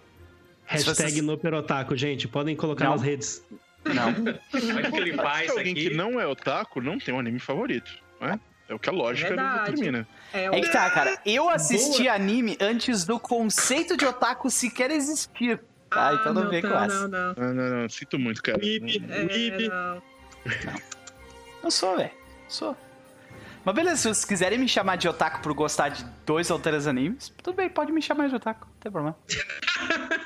Hashtag vocês... no Perotaku, gente. Podem colocar não. nas redes. Não. Vai alguém que não é otaku não tem um anime favorito, né? É o que a lógica é determina. É, o... é que tá, cara. Eu assisti Boa. anime antes do conceito de otaku sequer existir. Tá? Ah, então não, não vem com essa. Não, não. não, não, não. Sinto muito, cara. Wib, é, Wib. Não. não sou, velho. Sou. Mas beleza, se vocês quiserem me chamar de otaku por gostar de dois ou três animes, tudo bem, pode me chamar de otaku, não tem problema.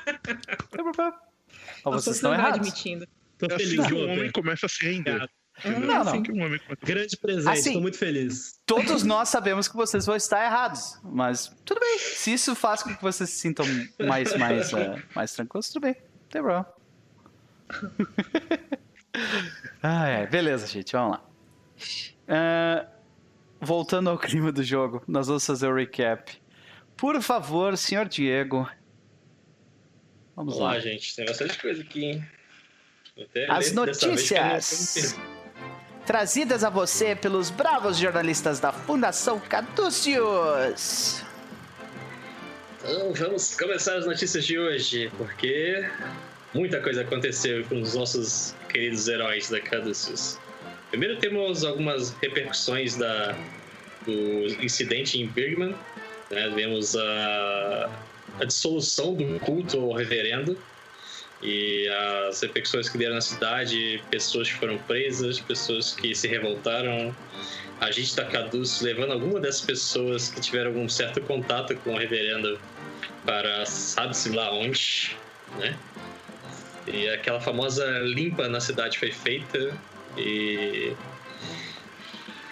não tem problema. Mas vocês estão errados. Admitindo. Tô é feliz assim que um homem começa a se render. Não, não. Assim que um homem começa... Grande presente, assim, tô muito feliz. Todos nós sabemos que vocês vão estar errados, mas tudo bem. Se isso faz com que vocês se sintam mais, mais, uh, mais tranquilos, tudo bem, não tem problema. ah, é. Beleza, gente, vamos lá. Uh, voltando ao clima do jogo, nós vamos fazer o recap. Por favor, senhor Diego. Vamos Olá, lá. gente. Tem bastante coisa aqui, hein? As notícias trazidas a você pelos bravos jornalistas da Fundação Caducius. Então vamos começar as notícias de hoje, porque muita coisa aconteceu com os nossos queridos heróis da Caduceus. Primeiro temos algumas repercussões da, do incidente em Birmingham. Né? Vemos a, a dissolução do culto ao reverendo e as repercussões que deram na cidade, pessoas que foram presas, pessoas que se revoltaram, a gente da Caduz levando alguma dessas pessoas que tiveram algum certo contato com o reverendo para sabe-se lá onde, né? E aquela famosa limpa na cidade foi feita e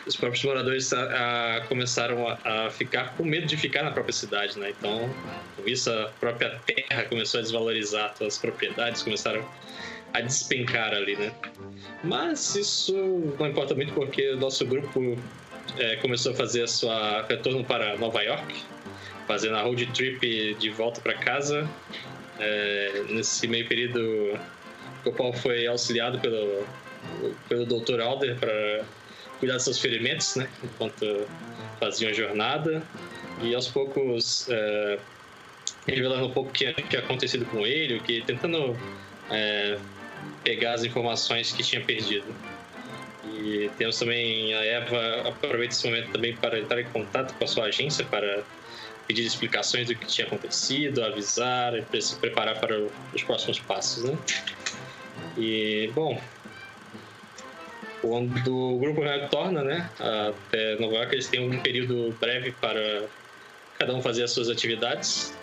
os próprios moradores a, a, começaram a, a, ficar com medo de ficar na própria cidade, né? Então, com isso, a própria terra começou a desvalorizar, as propriedades começaram a despencar ali, né? Mas isso não importa muito porque o nosso grupo é, começou a fazer a sua retorno para Nova York, fazendo a road trip de volta para casa. É, nesse meio período, o Paulo foi auxiliado pelo, pelo Dr. Alder para cuidar dos seus ferimentos, né? Enquanto faziam a jornada. E aos poucos, é, revelando um pouco o que tinha acontecido com ele, o que tentando é, pegar as informações que tinha perdido. E temos também a Eva aproveita esse momento também para entrar em contato com a sua agência para pedir explicações do que tinha acontecido, avisar, se preparar para os próximos passos, né? E bom, quando o grupo retorna, né, até Nova York, eles têm um período breve para cada um fazer as suas atividades.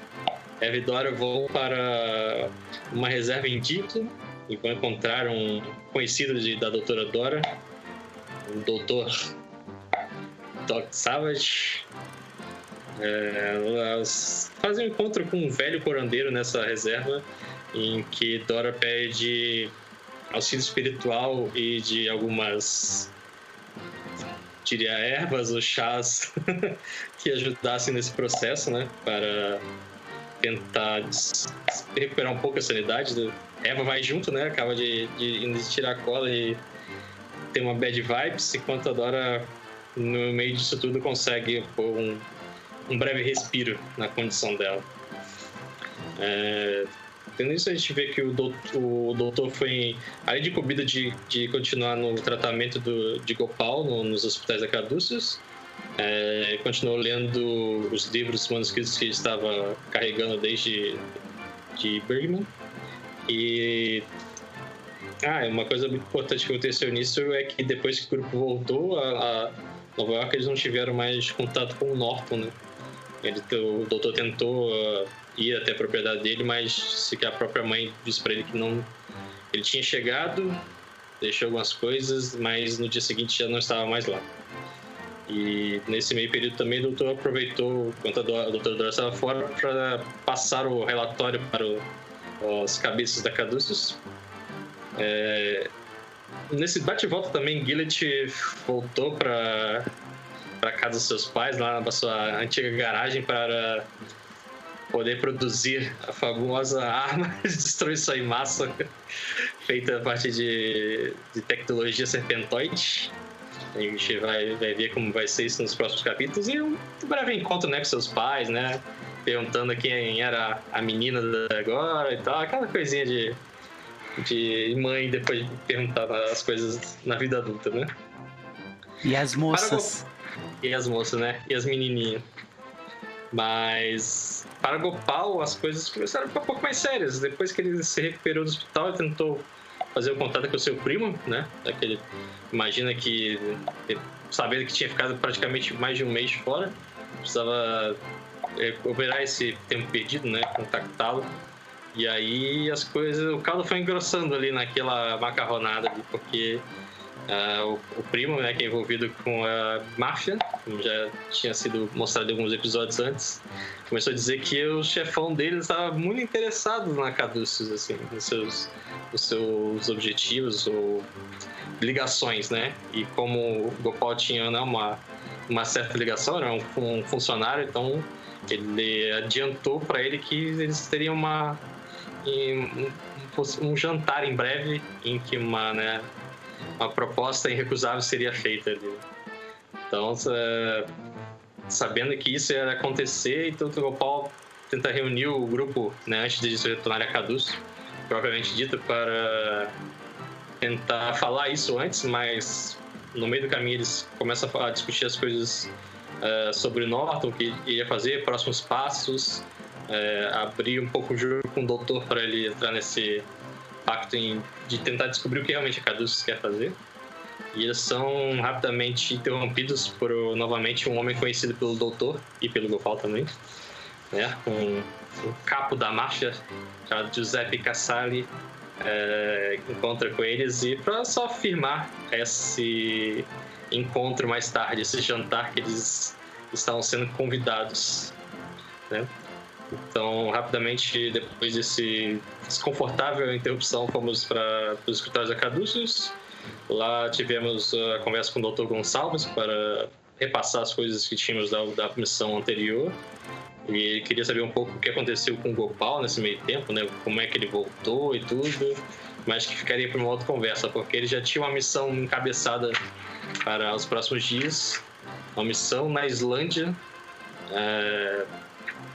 Eva e Dora vão para uma reserva em Dito e vão encontrar um conhecido de, da doutora Dora, o doutor Doc Savage. É, elas fazem um encontro com um velho corandeiro nessa reserva, em que Dora pede auxílio espiritual e de algumas diria ervas ou chás que ajudassem nesse processo, né, para tentar recuperar um pouco a sanidade. Eva vai junto, né, acaba de, de, tirar a cola e tem uma bad vibes, enquanto a Dora, no meio disso tudo, consegue um, um breve respiro na condição dela. É, Tendo isso, a gente vê que o doutor, o doutor foi, além de combida de, de continuar no tratamento do, de Gopal no, nos hospitais da Caduceus, é, continuou lendo os livros manuscritos que estava carregando desde de Bergman. E ah, uma coisa muito importante que aconteceu nisso é que depois que o grupo voltou a, a Nova York, eles não tiveram mais contato com o Norton, né? Ele, o doutor tentou uh, ir até a propriedade dele, mas se que a própria mãe disse para ele que não. Ele tinha chegado, deixou algumas coisas, mas no dia seguinte já não estava mais lá. E nesse meio período também o doutor aproveitou, enquanto a doutora Dora estava fora, para passar o relatório para o, os cabeças da Caduceus. É, nesse bate-volta também, Gillet voltou para para casa dos seus pais, lá na sua antiga garagem, para poder produzir a famosa arma de destruição em massa feita a partir de, de tecnologia serpentoide. A gente vai, vai ver como vai ser isso nos próximos capítulos e um breve encontro né, com seus pais, né? Perguntando quem era a menina agora e tal, aquela coisinha de, de mãe depois de perguntar as coisas na vida adulta, né? E as moças. E as moças, né? E as menininhas. Mas para Gopal as coisas começaram a ficar um pouco mais sérias. Depois que ele se recuperou do hospital, ele tentou fazer o contato com o seu primo, né? Daquele, imagina que, sabendo que tinha ficado praticamente mais de um mês fora, precisava recuperar esse tempo perdido, né? Contactá-lo. E aí as coisas, o caldo foi engrossando ali naquela macarronada ali, porque Uh, o, o, primo, né, que é envolvido com a máfia, como já tinha sido mostrado em alguns episódios antes, começou a dizer que o chefão dele estava muito interessado na Caduceus, assim, nos seus, nos seus objetivos ou ligações, né? E como o Gopal tinha né, uma, uma certa ligação, era um, um funcionário, então ele adiantou para ele que eles teriam uma um, um, jantar em breve em que uma né, uma proposta irrecusável seria feita ali. Então, sabendo que isso ia acontecer, então o Paulo tenta reunir o grupo né, antes de se retornar a Caduz propriamente dita, para tentar falar isso antes, mas no meio do caminho eles começam a discutir as coisas uh, sobre o Norton, o que ia fazer, próximos passos, uh, abrir um pouco o jogo com o doutor para ele entrar nesse pacto em, de tentar descobrir o que realmente a Caduceus quer fazer. E eles são rapidamente interrompidos por novamente um homem conhecido pelo doutor e pelo Gofal também, né? Um, um capo da marcha chamado Giuseppe Cassali é, encontra com eles e para só firmar esse encontro mais tarde, esse jantar que eles estavam sendo convidados, né? Então, rapidamente, depois desse desconfortável interrupção, fomos para os escritórios da Caduceus. Lá tivemos a conversa com o Dr. Gonçalves para repassar as coisas que tínhamos da, da missão anterior. E ele queria saber um pouco o que aconteceu com o Gopal nesse meio tempo, né? Como é que ele voltou e tudo. Mas que ficaria para uma outra conversa, porque ele já tinha uma missão encabeçada para os próximos dias. Uma missão na Islândia. É...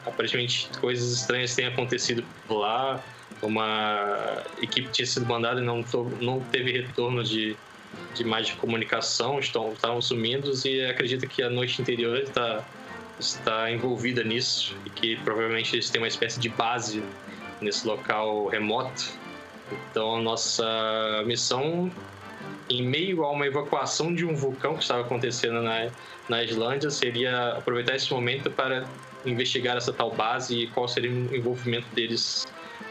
Aparentemente coisas estranhas têm acontecido lá. Uma equipe tinha sido mandada e não, não teve retorno de, de mais de comunicação, estão, estavam sumindo e acredita que a noite anterior ele está está envolvida nisso e que provavelmente eles têm uma espécie de base nesse local remoto. Então, a nossa missão, em meio a uma evacuação de um vulcão que estava acontecendo na, na Islândia, seria aproveitar esse momento para investigar essa tal base e qual seria o envolvimento deles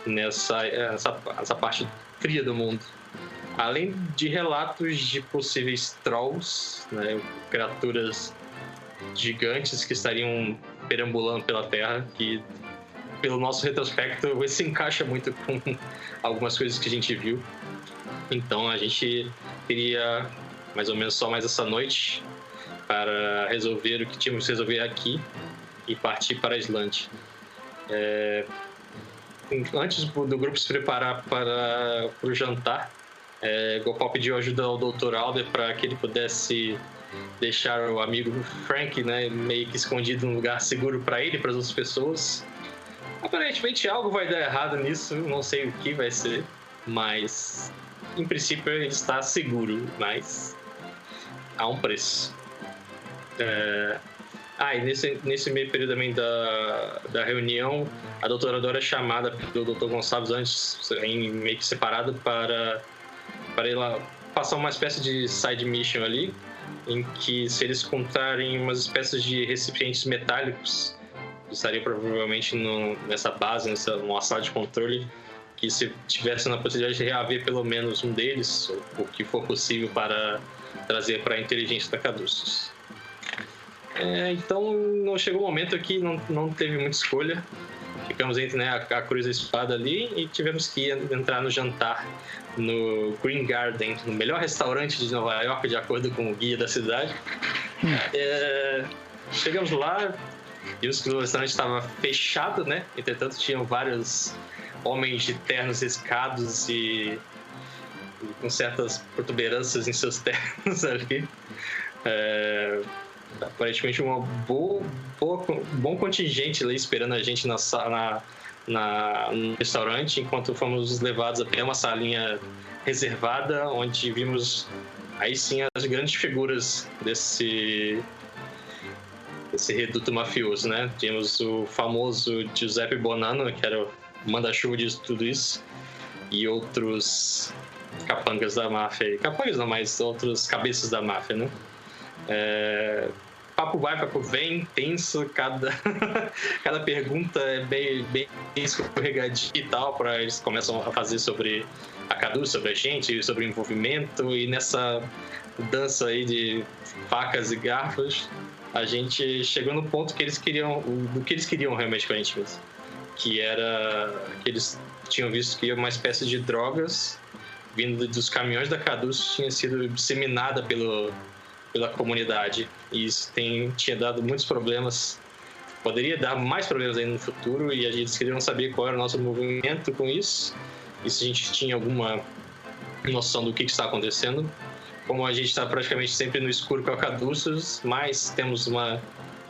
nessa essa, essa parte fria do mundo. Além de relatos de possíveis trolls, né, criaturas gigantes que estariam perambulando pela Terra, que pelo nosso retrospecto se encaixa muito com algumas coisas que a gente viu. Então a gente queria mais ou menos só mais essa noite para resolver o que tínhamos que resolver aqui e partir para a Islândia. É... Antes do grupo se preparar para, para o jantar, é, Gopal pediu ajuda ao Dr. Alder para que ele pudesse deixar o amigo Frank, né, meio que escondido num lugar seguro para ele e para as outras pessoas. Aparentemente algo vai dar errado nisso, não sei o que vai ser, mas em princípio ele está seguro, mas há um preço. É... Ah, e nesse, nesse meio período também da, da reunião, a doutora Dora é chamada pelo Dr. Gonçalves antes, em meio que separado, para, para ela passar uma espécie de side mission ali, em que se eles encontrarem umas espécies de recipientes metálicos, estaria provavelmente no, nessa base, nessa uma sala de controle, que se tivesse na possibilidade de reaver pelo menos um deles, o que for possível para trazer para a inteligência da Caduceus. É, então, não chegou um momento que não, não teve muita escolha. Ficamos entre né, a, a cruz e a espada ali e tivemos que entrar no jantar no Green Garden, no melhor restaurante de Nova York, de acordo com o guia da cidade. É, chegamos lá, vimos que o restaurante estava fechado, né? Entretanto, tinham vários homens de ternos riscados e, e com certas protuberâncias em seus ternos ali. É, aparentemente, um bom contingente ali esperando a gente na, na, na, no restaurante, enquanto fomos levados até uma salinha reservada, onde vimos aí sim as grandes figuras desse desse reduto mafioso, né? Tínhamos o famoso Giuseppe Bonanno, que era o manda-chuva de tudo isso, e outros capangas da máfia. Capangas não, mas outros cabeças da máfia, né? É, papo vai, papo vem, tenso, cada, cada pergunta é bem, bem escorregadia e tal, para eles começam a fazer sobre a Cadu, sobre a gente, sobre o envolvimento, e nessa dança aí de facas e garfos, a gente chegou no ponto que eles queriam, do que eles queriam realmente com a gente mesmo, que era que eles tinham visto que uma espécie de drogas vindo dos caminhões da Caduz tinha sido disseminada pelo pela comunidade. E isso tem, tinha dado muitos problemas. Poderia dar mais problemas ainda no futuro e a gente queria saber qual era o nosso movimento com isso. E se a gente tinha alguma noção do que, que está acontecendo. Como a gente está praticamente sempre no escuro com a Caduceus, mas temos uma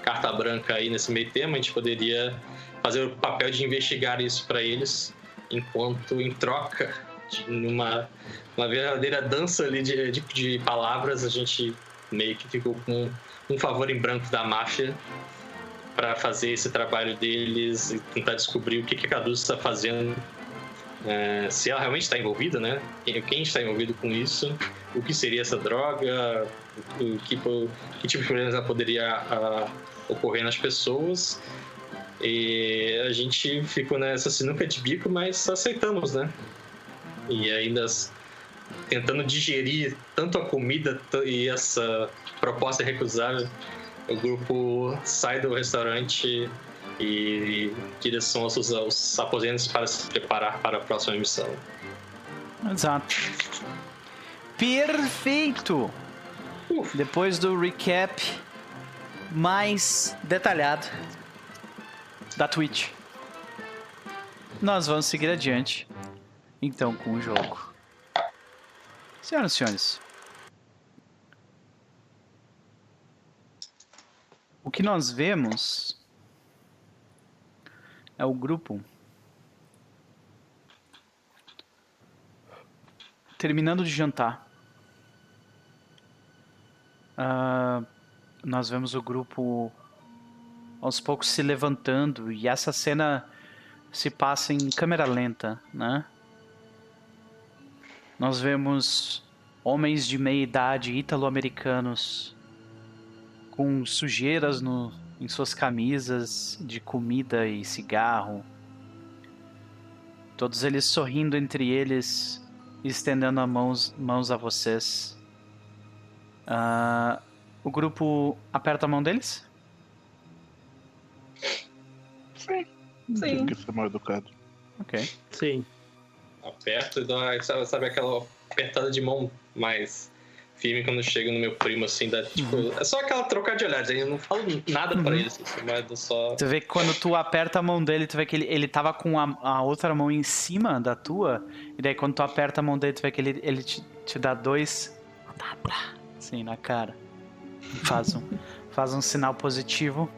carta branca aí nesse meio tema, a gente poderia fazer o papel de investigar isso para eles enquanto em troca de uma, uma verdadeira dança ali de, de, de palavras, a gente meio que ficou com um favor em branco da máfia para fazer esse trabalho deles e tentar descobrir o que, que a Caduce está fazendo é, se ela realmente está envolvida, né? Quem, está envolvido com isso, o que seria essa droga, o, que, que tipo de problemas ela poderia a, ocorrer nas pessoas. E a gente ficou nessa sinuca de bico, mas aceitamos, né? E ainda tentando digerir tanto a comida e essa proposta recusável, o grupo sai do restaurante e direção aos seus aposentos para se preparar para a próxima missão. Exato. Perfeito! Uf. Depois do recap mais detalhado da Twitch, nós vamos seguir adiante então com o jogo. Senhoras e senhores, o que nós vemos é o grupo. Terminando de jantar, uh, nós vemos o grupo aos poucos se levantando e essa cena se passa em câmera lenta, né? Nós vemos homens de meia idade italo-americanos com sujeiras no, em suas camisas de comida e cigarro. Todos eles sorrindo entre eles, estendendo as mãos, mãos a vocês. Uh, o grupo aperta a mão deles? Sim. Sim. que ser mal educado. Ok. Sim. Aperta e dá, sabe aquela apertada de mão mais firme quando chego no meu primo, assim, dá, tipo, uhum. é só aquela trocar de olhares, eu não falo nada uhum. pra ele, assim, mas só... Tu vê que quando tu aperta a mão dele, tu vê que ele, ele tava com a, a outra mão em cima da tua, e daí quando tu aperta a mão dele, tu vê que ele, ele te, te dá dois... Assim, na cara. Faz um, faz um sinal positivo.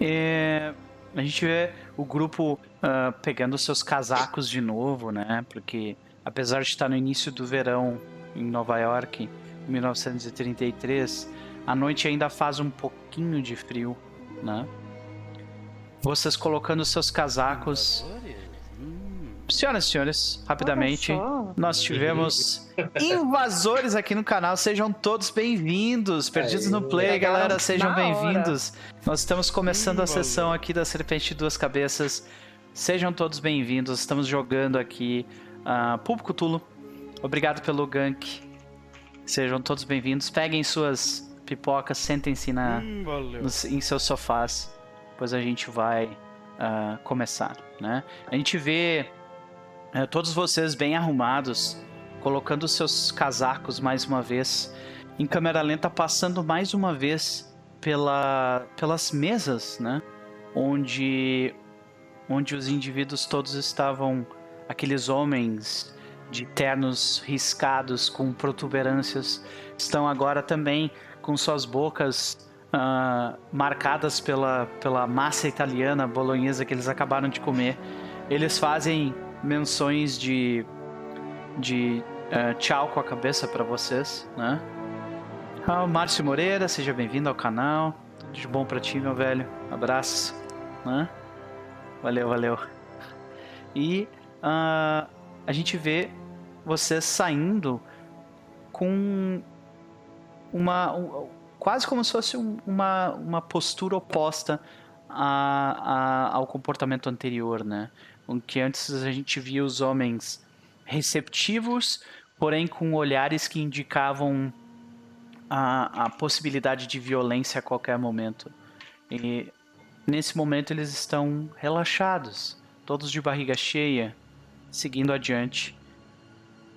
E a gente vê o grupo uh, pegando seus casacos de novo, né? Porque apesar de estar no início do verão em Nova York, em 1933, a noite ainda faz um pouquinho de frio, né? Vocês colocando seus casacos. Senhoras e senhores, rapidamente, nós tivemos invasores aqui no canal. Sejam todos bem-vindos. Perdidos no Play, galera, sejam bem-vindos. Nós estamos começando a sessão aqui da Serpente de Duas Cabeças. Sejam todos bem-vindos. Estamos jogando aqui uh, Público Tulo, Obrigado pelo gank. Sejam todos bem-vindos. Peguem suas pipocas, sentem-se na, hum, em seus sofás, pois a gente vai uh, começar, né? A gente vê uh, todos vocês bem arrumados, colocando seus casacos mais uma vez, em câmera lenta, passando mais uma vez pela, pelas mesas, né? Onde, onde os indivíduos todos estavam, aqueles homens de ternos riscados com protuberâncias estão agora também com suas bocas uh, marcadas pela, pela massa italiana bolonhesa que eles acabaram de comer. Eles fazem menções de, de uh, tchau com a cabeça para vocês, né? Ah, Márcio Moreira, seja bem-vindo ao canal. Tudo de bom para ti, meu velho. Abraço. Né? Valeu, valeu. E uh, a gente vê você saindo com uma um, quase como se fosse um, uma, uma postura oposta a, a, ao comportamento anterior, né? O que antes a gente via os homens receptivos, porém com olhares que indicavam a, a possibilidade de violência a qualquer momento. E nesse momento eles estão relaxados, todos de barriga cheia, seguindo adiante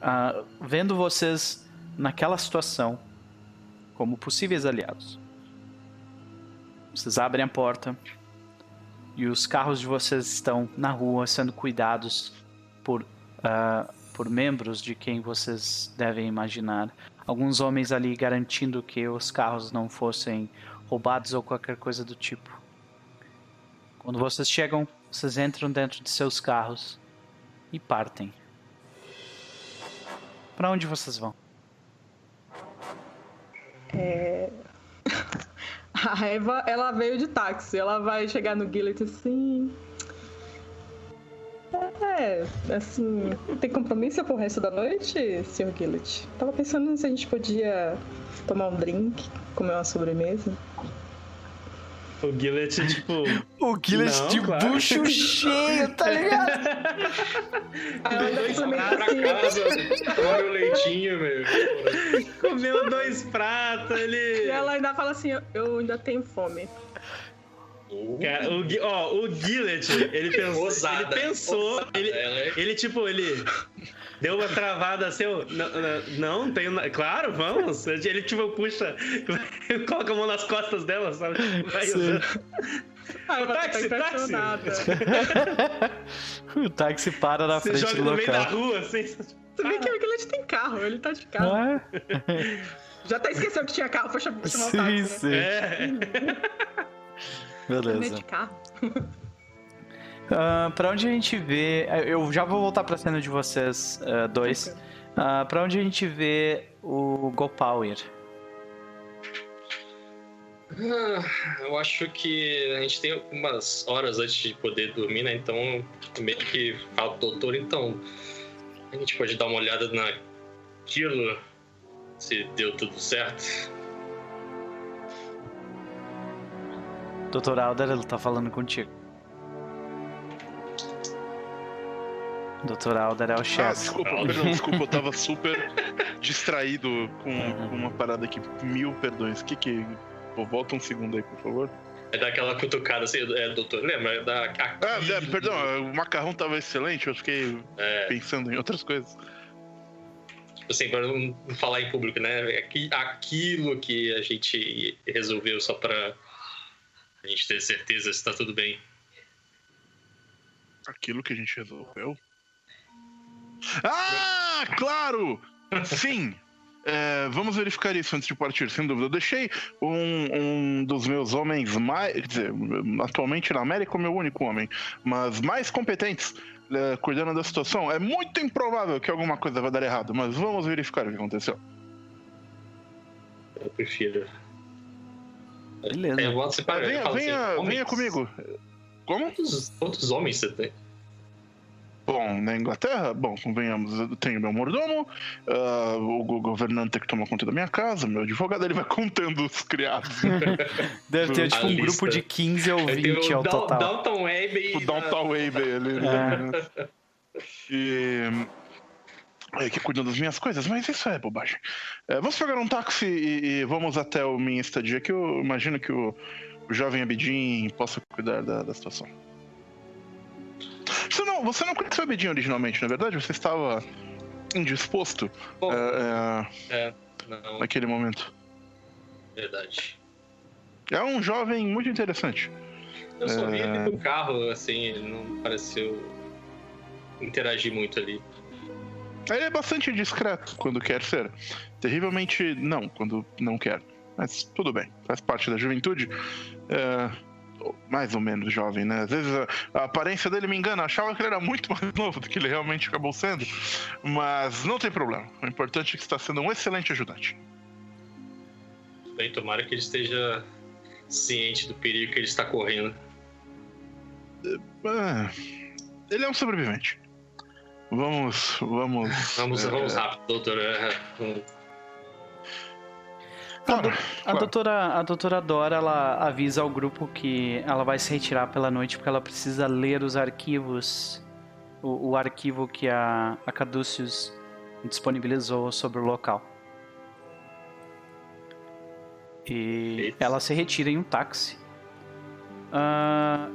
uh, vendo vocês naquela situação como possíveis aliados. Vocês abrem a porta e os carros de vocês estão na rua sendo cuidados por, uh, por membros de quem vocês devem imaginar. Alguns homens ali garantindo que os carros não fossem roubados ou qualquer coisa do tipo. Quando vocês chegam, vocês entram dentro de seus carros e partem. Pra onde vocês vão? É... A Eva, ela veio de táxi. Ela vai chegar no Gillet assim. É, assim. Tem compromisso pro resto da noite, Sr. Gillet? Tava pensando se a gente podia tomar um drink, comer uma sobremesa. O Gillet, tipo. O Gillet Não, de claro. bucho cheio, tá ligado? Ainda Dois complementa pra casa, tomar um leitinho, meu. Comeu dois pratos, E ele. ela ainda fala assim: eu ainda tenho fome. Cara, o, ó, o Gillet, ele pensou. Ousada, ele pensou. ousada, Ele, é- ele, tipo, ele. Deu uma travada assim, eu, não, não, não tenho. Claro, vamos. Ele, tipo, puxa, coloca a mão nas costas dela, sabe? Vai Sim. usando. Ah, ela tá táxi, táxi. o táxi para na Você frente joga do no meio da rua, assim. Tu vê que o Gillet tem carro, ele tá de carro. Ah, Já até esqueceu que tinha carro, foi chamar chamar o sim, táxi, né? sim. É. Andei Beleza. de carro. Ah, pra onde a gente vê. Eu já vou voltar pra cena de vocês ah, dois. Ah, pra onde a gente vê o Gopower? Ah, Eu acho que a gente tem algumas horas antes de poder dormir, né? Então, meio que fala pro doutor, então. A gente pode dar uma olhada naquilo, se deu tudo certo. Dr. Alder, ele tá falando contigo. Dr. Alder é o Ah, chefe. desculpa, perdão, desculpa, eu tava super distraído com, com uma parada aqui. Mil perdões. Que que. Pô, volta um segundo aí, por favor. É dar aquela cutucada assim, é, doutor, lembra? É dar Ah, é, perdão, o macarrão tava excelente, eu fiquei É, pensando em outras coisas. tipo assim, pra não falar em público, né? Aqui- Aquilo que a gente resolveu só pra a gente ter certeza se tá tudo bem. Aquilo que a gente resolveu. Ah, claro! Sim! É, vamos verificar isso antes de partir, sem dúvida. Eu deixei um, um dos meus homens mais. Quer dizer, atualmente na América, o meu único homem, mas mais competentes é, cuidando da situação. É muito improvável que alguma coisa vai dar errado, mas vamos verificar o que aconteceu. Eu prefiro. Beleza. É, Ah, venha, assim, venha, homens, venha comigo. Como? Quantos, quantos homens você tem? Bom, na Inglaterra, bom, convenhamos, eu tenho meu mordomo, ah, o go- governante que toma conta da minha casa, meu advogado, ele vai contando os criados. Deve ter A tipo um lista. grupo de 15 ou Aí tem 20 o ao total. Dalton Webb o Downtown Abbey ali. né? E... É, que cuidam das minhas coisas, mas isso é bobagem. É, vamos pegar um táxi e, e vamos até o minha estadia, que eu imagino que o, o jovem Abidin possa cuidar da, da situação. Você não, você não conheceu o Abidin originalmente, na verdade? Você estava indisposto Bom, é, é, é, naquele momento. verdade. É um jovem muito interessante. Eu só vi É. ele no carro, assim, ele não pareceu interagir muito ali. Ele é bastante discreto quando quer ser. Terrivelmente não quando não quer. Mas tudo bem, faz parte da juventude. É, mais ou menos jovem, né? Às vezes a, a aparência dele me engana. Achava que ele era muito mais novo do que ele realmente acabou sendo. Mas não tem problema. O importante é que está sendo um excelente ajudante. Bem, tomara que ele esteja ciente do perigo que ele está correndo. Ah, ele é um sobrevivente. Vamos, vamos. Vamos, é, vamos rápido, doutor. Claro, A claro. doutora, a doutora Dora, ela avisa ao grupo que ela vai se retirar pela noite porque ela precisa ler os arquivos, o, o arquivo que a, a Caduceus disponibilizou sobre o local. E Eita. ela se retira em um táxi. Ah,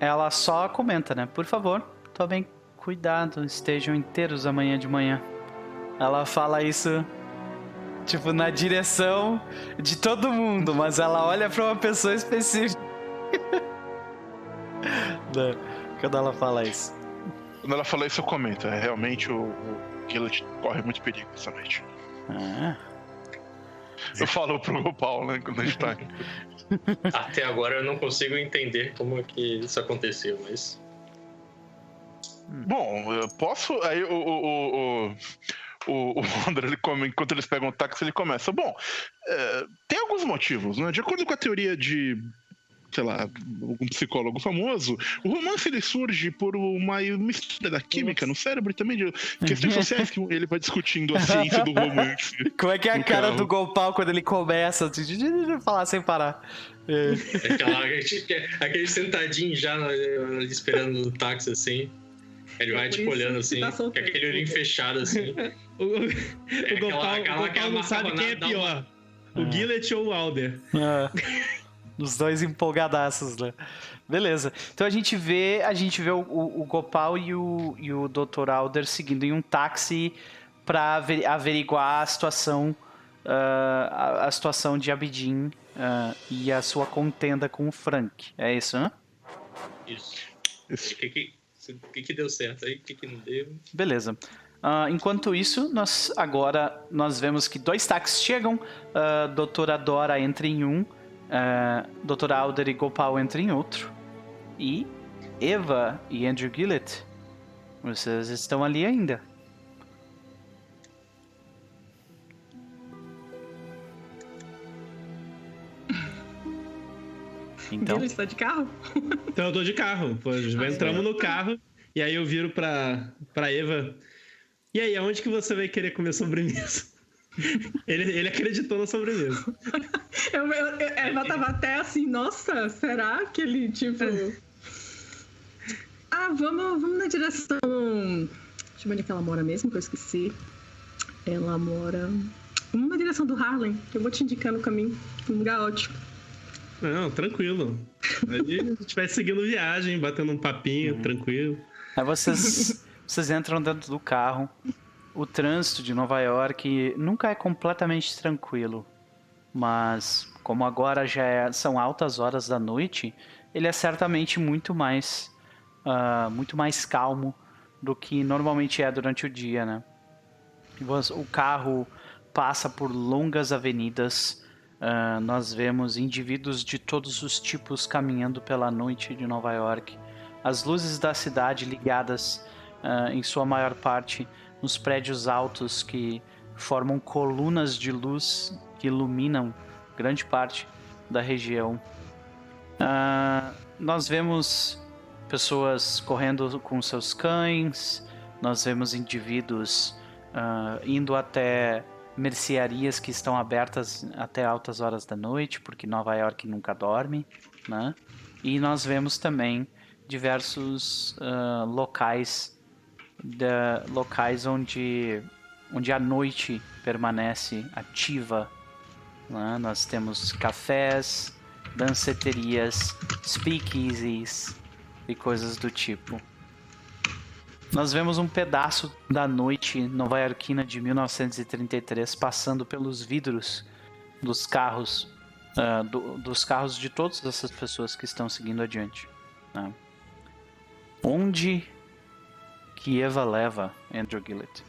ela só comenta, né? Por favor, tomem cuidado, estejam inteiros amanhã de manhã. Ela fala isso tipo, na direção de todo mundo, mas ela olha pra uma pessoa específica. Né, Quando ela fala isso. Quando ela fala isso, eu comento. É, realmente o, o Gillet corre muito perigo essa noite. Ah, Eu falo pro Paulo, né, quando a gente tá. Até agora eu não consigo entender como é que isso aconteceu, mas. Bom, eu posso. Aí o. o, o, o, o André, ele come, enquanto eles pegam o táxi, ele começa. Bom, é, tem alguns motivos, né? De acordo com a teoria de sei lá, algum psicólogo famoso, o romance ele surge por uma mistura da química no cérebro e também de questões sociais que ele vai discutindo a ciência do romance. Como é que é a cara carro. do Gopal quando ele começa a falar sem parar? É. Aquela, aquele sentadinho já esperando no táxi assim. Ele vai, tipo, olhando assim, tá com aquele olhinho fechado assim. o, o, é, o Gopal, o não sabe quem é pior. Uma... O Gillet ou o Alder. É. Os dois empolgadaços, né? Beleza. Então a gente vê, a gente vê o, o, o Gopal e o, e o Dr. Alder seguindo em um táxi para averiguar a situação, uh, a, a, situação de Abidin uh, e a sua contenda com o Frank. É isso, né? Isso. O que, que, que, que deu certo aí? O que, que não deu? Beleza. Uh, enquanto isso, nós agora nós vemos que dois táxis chegam. Uh, doutora Dora entra em um uh, Dr. Alder e Gopal entram em outro. E Eva e Andrew Gillett, vocês estão ali ainda. Então. Ele está de carro? então eu tô de carro. Ah, entramos no carro e aí eu viro pra, pra Eva. E aí, aonde que você vai querer comer sobremesa? ele, ele acreditou na sobremesa. eu, eu, eu, Eva tava até assim, nossa, será que ele, tipo. Ah, vamos, vamos na direção. Deixa eu ver onde é que ela mora mesmo, que eu esqueci. Ela mora. Vamos na direção do Harlem, que eu vou te indicar no caminho. Um lugar ótimo. Não, tranquilo. Aí a gente vai seguindo viagem, batendo um papinho, uhum. tranquilo. Aí vocês, vocês entram dentro do carro o trânsito de Nova York nunca é completamente tranquilo, mas como agora já é, são altas horas da noite, ele é certamente muito mais, uh, muito mais calmo do que normalmente é durante o dia, né? O carro passa por longas avenidas, uh, nós vemos indivíduos de todos os tipos caminhando pela noite de Nova York. As luzes da cidade ligadas, uh, em sua maior parte, nos prédios altos que formam colunas de luz que iluminam grande parte da região. Uh, nós vemos pessoas correndo com seus cães, nós vemos indivíduos indo até mercearias que estão abertas até altas horas da noite, porque Nova York nunca dorme, né? E nós vemos também diversos uh, locais de locais onde, onde a noite permanece ativa. Né? Nós temos cafés, danceterias, speakeasies e coisas do tipo. Nós vemos um pedaço da noite nova-iorquina de 1933 passando pelos vidros dos carros, uh, do, dos carros de todas essas pessoas que estão seguindo adiante. Né? Onde que Eva leva Andrew Gillett?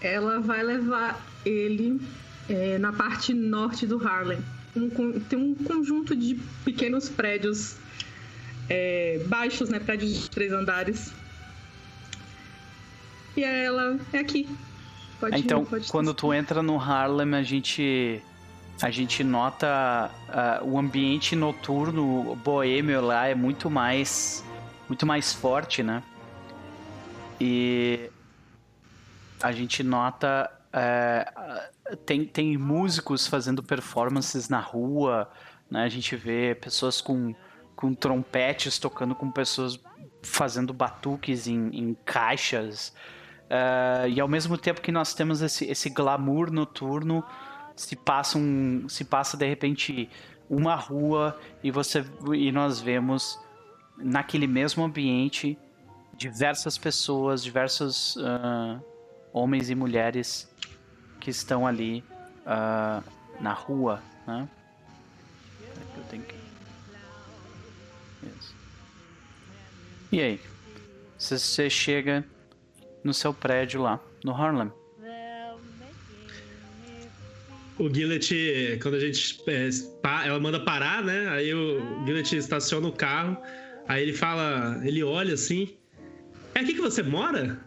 Ela vai levar ele é, na parte norte do Harlem. Um, tem um conjunto de pequenos prédios é, baixos, né? Prédios de três andares. E ela é aqui. Pode então, ir, pode quando tu entra no Harlem, a gente a gente nota uh, o ambiente noturno boêmio lá é muito mais muito mais forte, né? E a gente nota é, tem, tem músicos fazendo performances na rua, né? A gente vê pessoas com, com trompetes tocando com pessoas fazendo batuques em, em caixas. Uh, e ao mesmo tempo que nós temos esse, esse glamour noturno, se passa, um, se passa de repente uma rua e, você, e nós vemos naquele mesmo ambiente, diversas pessoas, diversos uh, homens e mulheres que estão ali uh, na rua, né? Eu tenho que... E aí? Você chega no seu prédio lá, no Harlem. O Gillet, quando a gente. É, ela manda parar, né? Aí o Gillet estaciona o carro. Aí ele fala, ele olha assim. É aqui que você mora?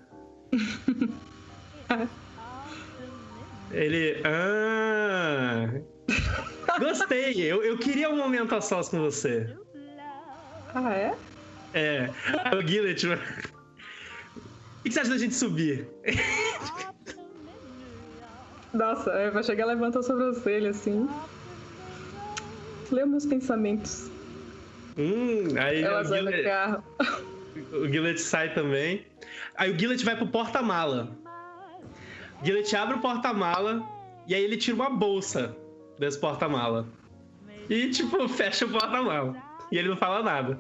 ele. Ah. Gostei. Eu, eu queria um momento a sós com você. Ah, é? É. O Gillet. O que você acha da gente subir? Nossa, é, vai chegar levanta a sobrancelha assim. Lê meus pensamentos. Hum, aí Ela o Gillet, carro. o Gillet sai também. Aí o Gillet vai pro porta-mala. O Gillet abre o porta-mala e aí ele tira uma bolsa desse porta-mala. E, tipo, fecha o porta-mala. E ele não fala nada.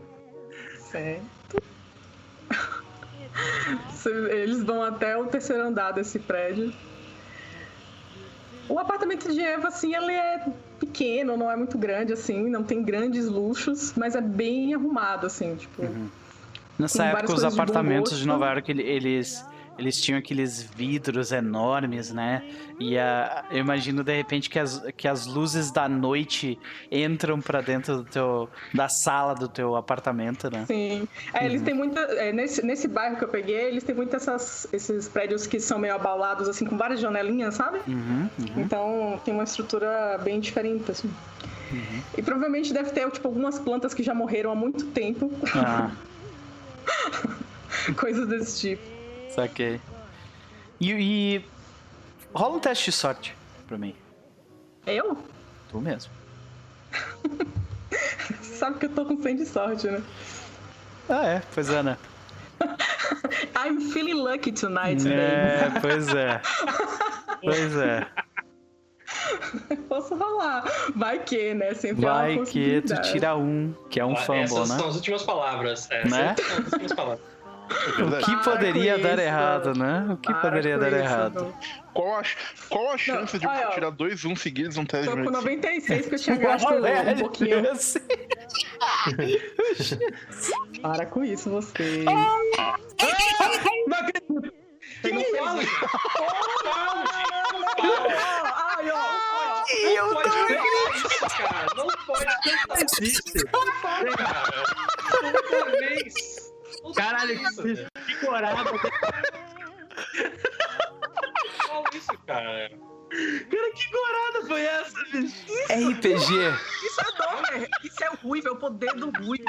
Certo. Eles vão até o terceiro andar desse prédio. O apartamento de Eva, assim, ele é pequeno, não é muito grande, assim, não tem grandes luxos, mas é bem arrumado, assim, tipo. Nessa Com época, os de apartamentos de gosto. Nova York, ele- eles, eles tinham aqueles vidros enormes, né? E a, eu imagino, de repente, que as, que as luzes da noite entram pra dentro do teu, da sala do teu apartamento, né? Sim. É, eles têm muita. é, nesse, nesse bairro que eu peguei, eles têm muito essas, esses prédios que são meio abaulados, assim, com várias janelinhas, sabe? Uhum, uhum. Então tem uma estrutura bem diferente, assim. E provavelmente deve ter, tipo, algumas plantas que já morreram há muito tempo, Ah, coisas desse tipo. Saquei. E, e rola um teste de sorte pra mim. Eu? Tu mesmo. Sabe que eu tô com 100 de sorte, né? Ah, é, pois é, né? I'm feeling lucky tonight, baby. É, pois é. Pois é. Posso rolar. Vai que, né? Sempre uma Vai que tu tira um, que é um Ah, fumble, Essas né? são as últimas palavras. Essas Né? são as últimas palavras. É O que poderia com dar isso. errado, né? O que poderia com dar isso, errado? não. Qual a, qual a chance de tirar dois um seguidos num teste Tô de com medicina? 96 porque eu tinha gasto um pouquinho. Para com isso, você. Não acredito. Que. Não fala, Ai, ó. Não pode cantar isso, cara. Não pode cantar isso. Vez. Caralho, que, corada. Fala isso, cara. Cara, que corada foi essa, bicho? RPG. Isso é dom, Isso é o ruivo, é o poder do ruivo.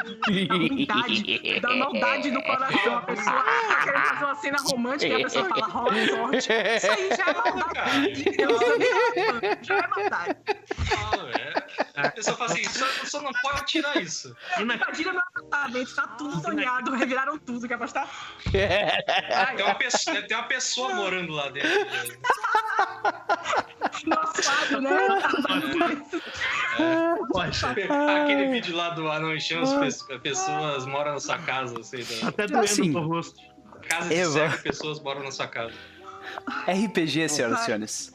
Da ruindade, da maldade do coração. A pessoa tá querendo fazer uma cena romântica e a pessoa fala, rola sorte. Isso aí já é maldade. Cara, já é maldade. fala, velho. A pessoa fala assim, só, só não pode tirar isso. Imagina meu apartamento, tá tudo sonhado, reviraram tudo, que é pra estar. Tem uma pessoa, tem uma pessoa morando lá dentro. Né? Pode. Aquele vídeo lá do Anão enchendo as pe- pessoas moram na sua casa, assim, da Até doendo Assim. no rosto. casa de Eva. cego, pessoas moram na sua casa. RPG, senhoras e senhores.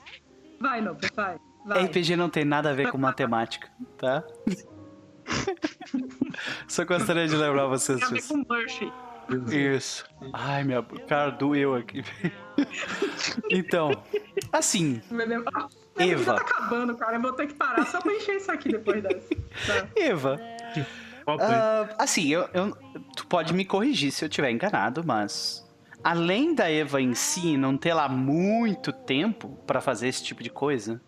Vai, não, vai. vai. RPG não tem nada a ver com matemática, tá? Só gostaria de lembrar vocês Tem a ver disso. com Murphy. Isso. Ai, minha cara doeu aqui. Então, assim, Ah, Eva. tá acabando, cara. Eu vou ter que parar só pra encher isso aqui depois dessa. Tá. Eva, ah, assim, eu, eu- tu pode me corrigir se eu tiver enganado, mas além da Eva em si não ter lá muito tempo pra fazer esse tipo de coisa,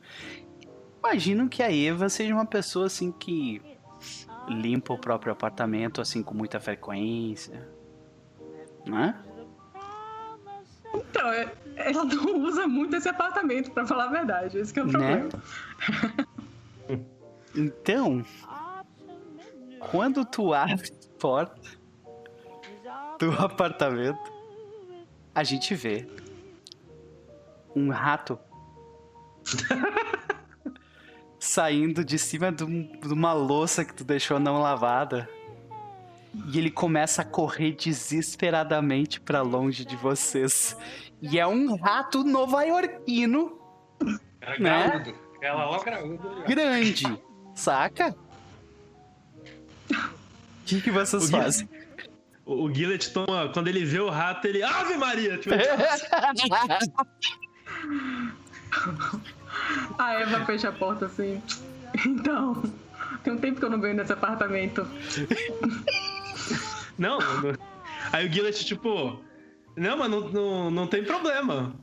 imagino que a Eva seja uma pessoa assim que limpa o próprio apartamento assim com muita frequência, né? Então, é- ela não usa muito esse apartamento, pra falar a verdade. Esse que é o Né? problema. Então, quando tu abre a porta do apartamento, a gente vê um rato saindo de cima de, um- de uma louça que tu deixou não lavada. E ele começa a correr desesperadamente pra longe de vocês. E é um rato nova-iorquino Era Né? graúdo. Ela lá graúdo. grande, saca? O que, que vocês O fazem? O, o Gillet toma. Quando ele vê o rato, ele. Ave Maria! Tipo, A Eva fecha a porta assim. Então, tem um tempo que eu não venho nesse apartamento. Não, não. Aí o Gillet, tipo, não, mas não, não, não tem problema.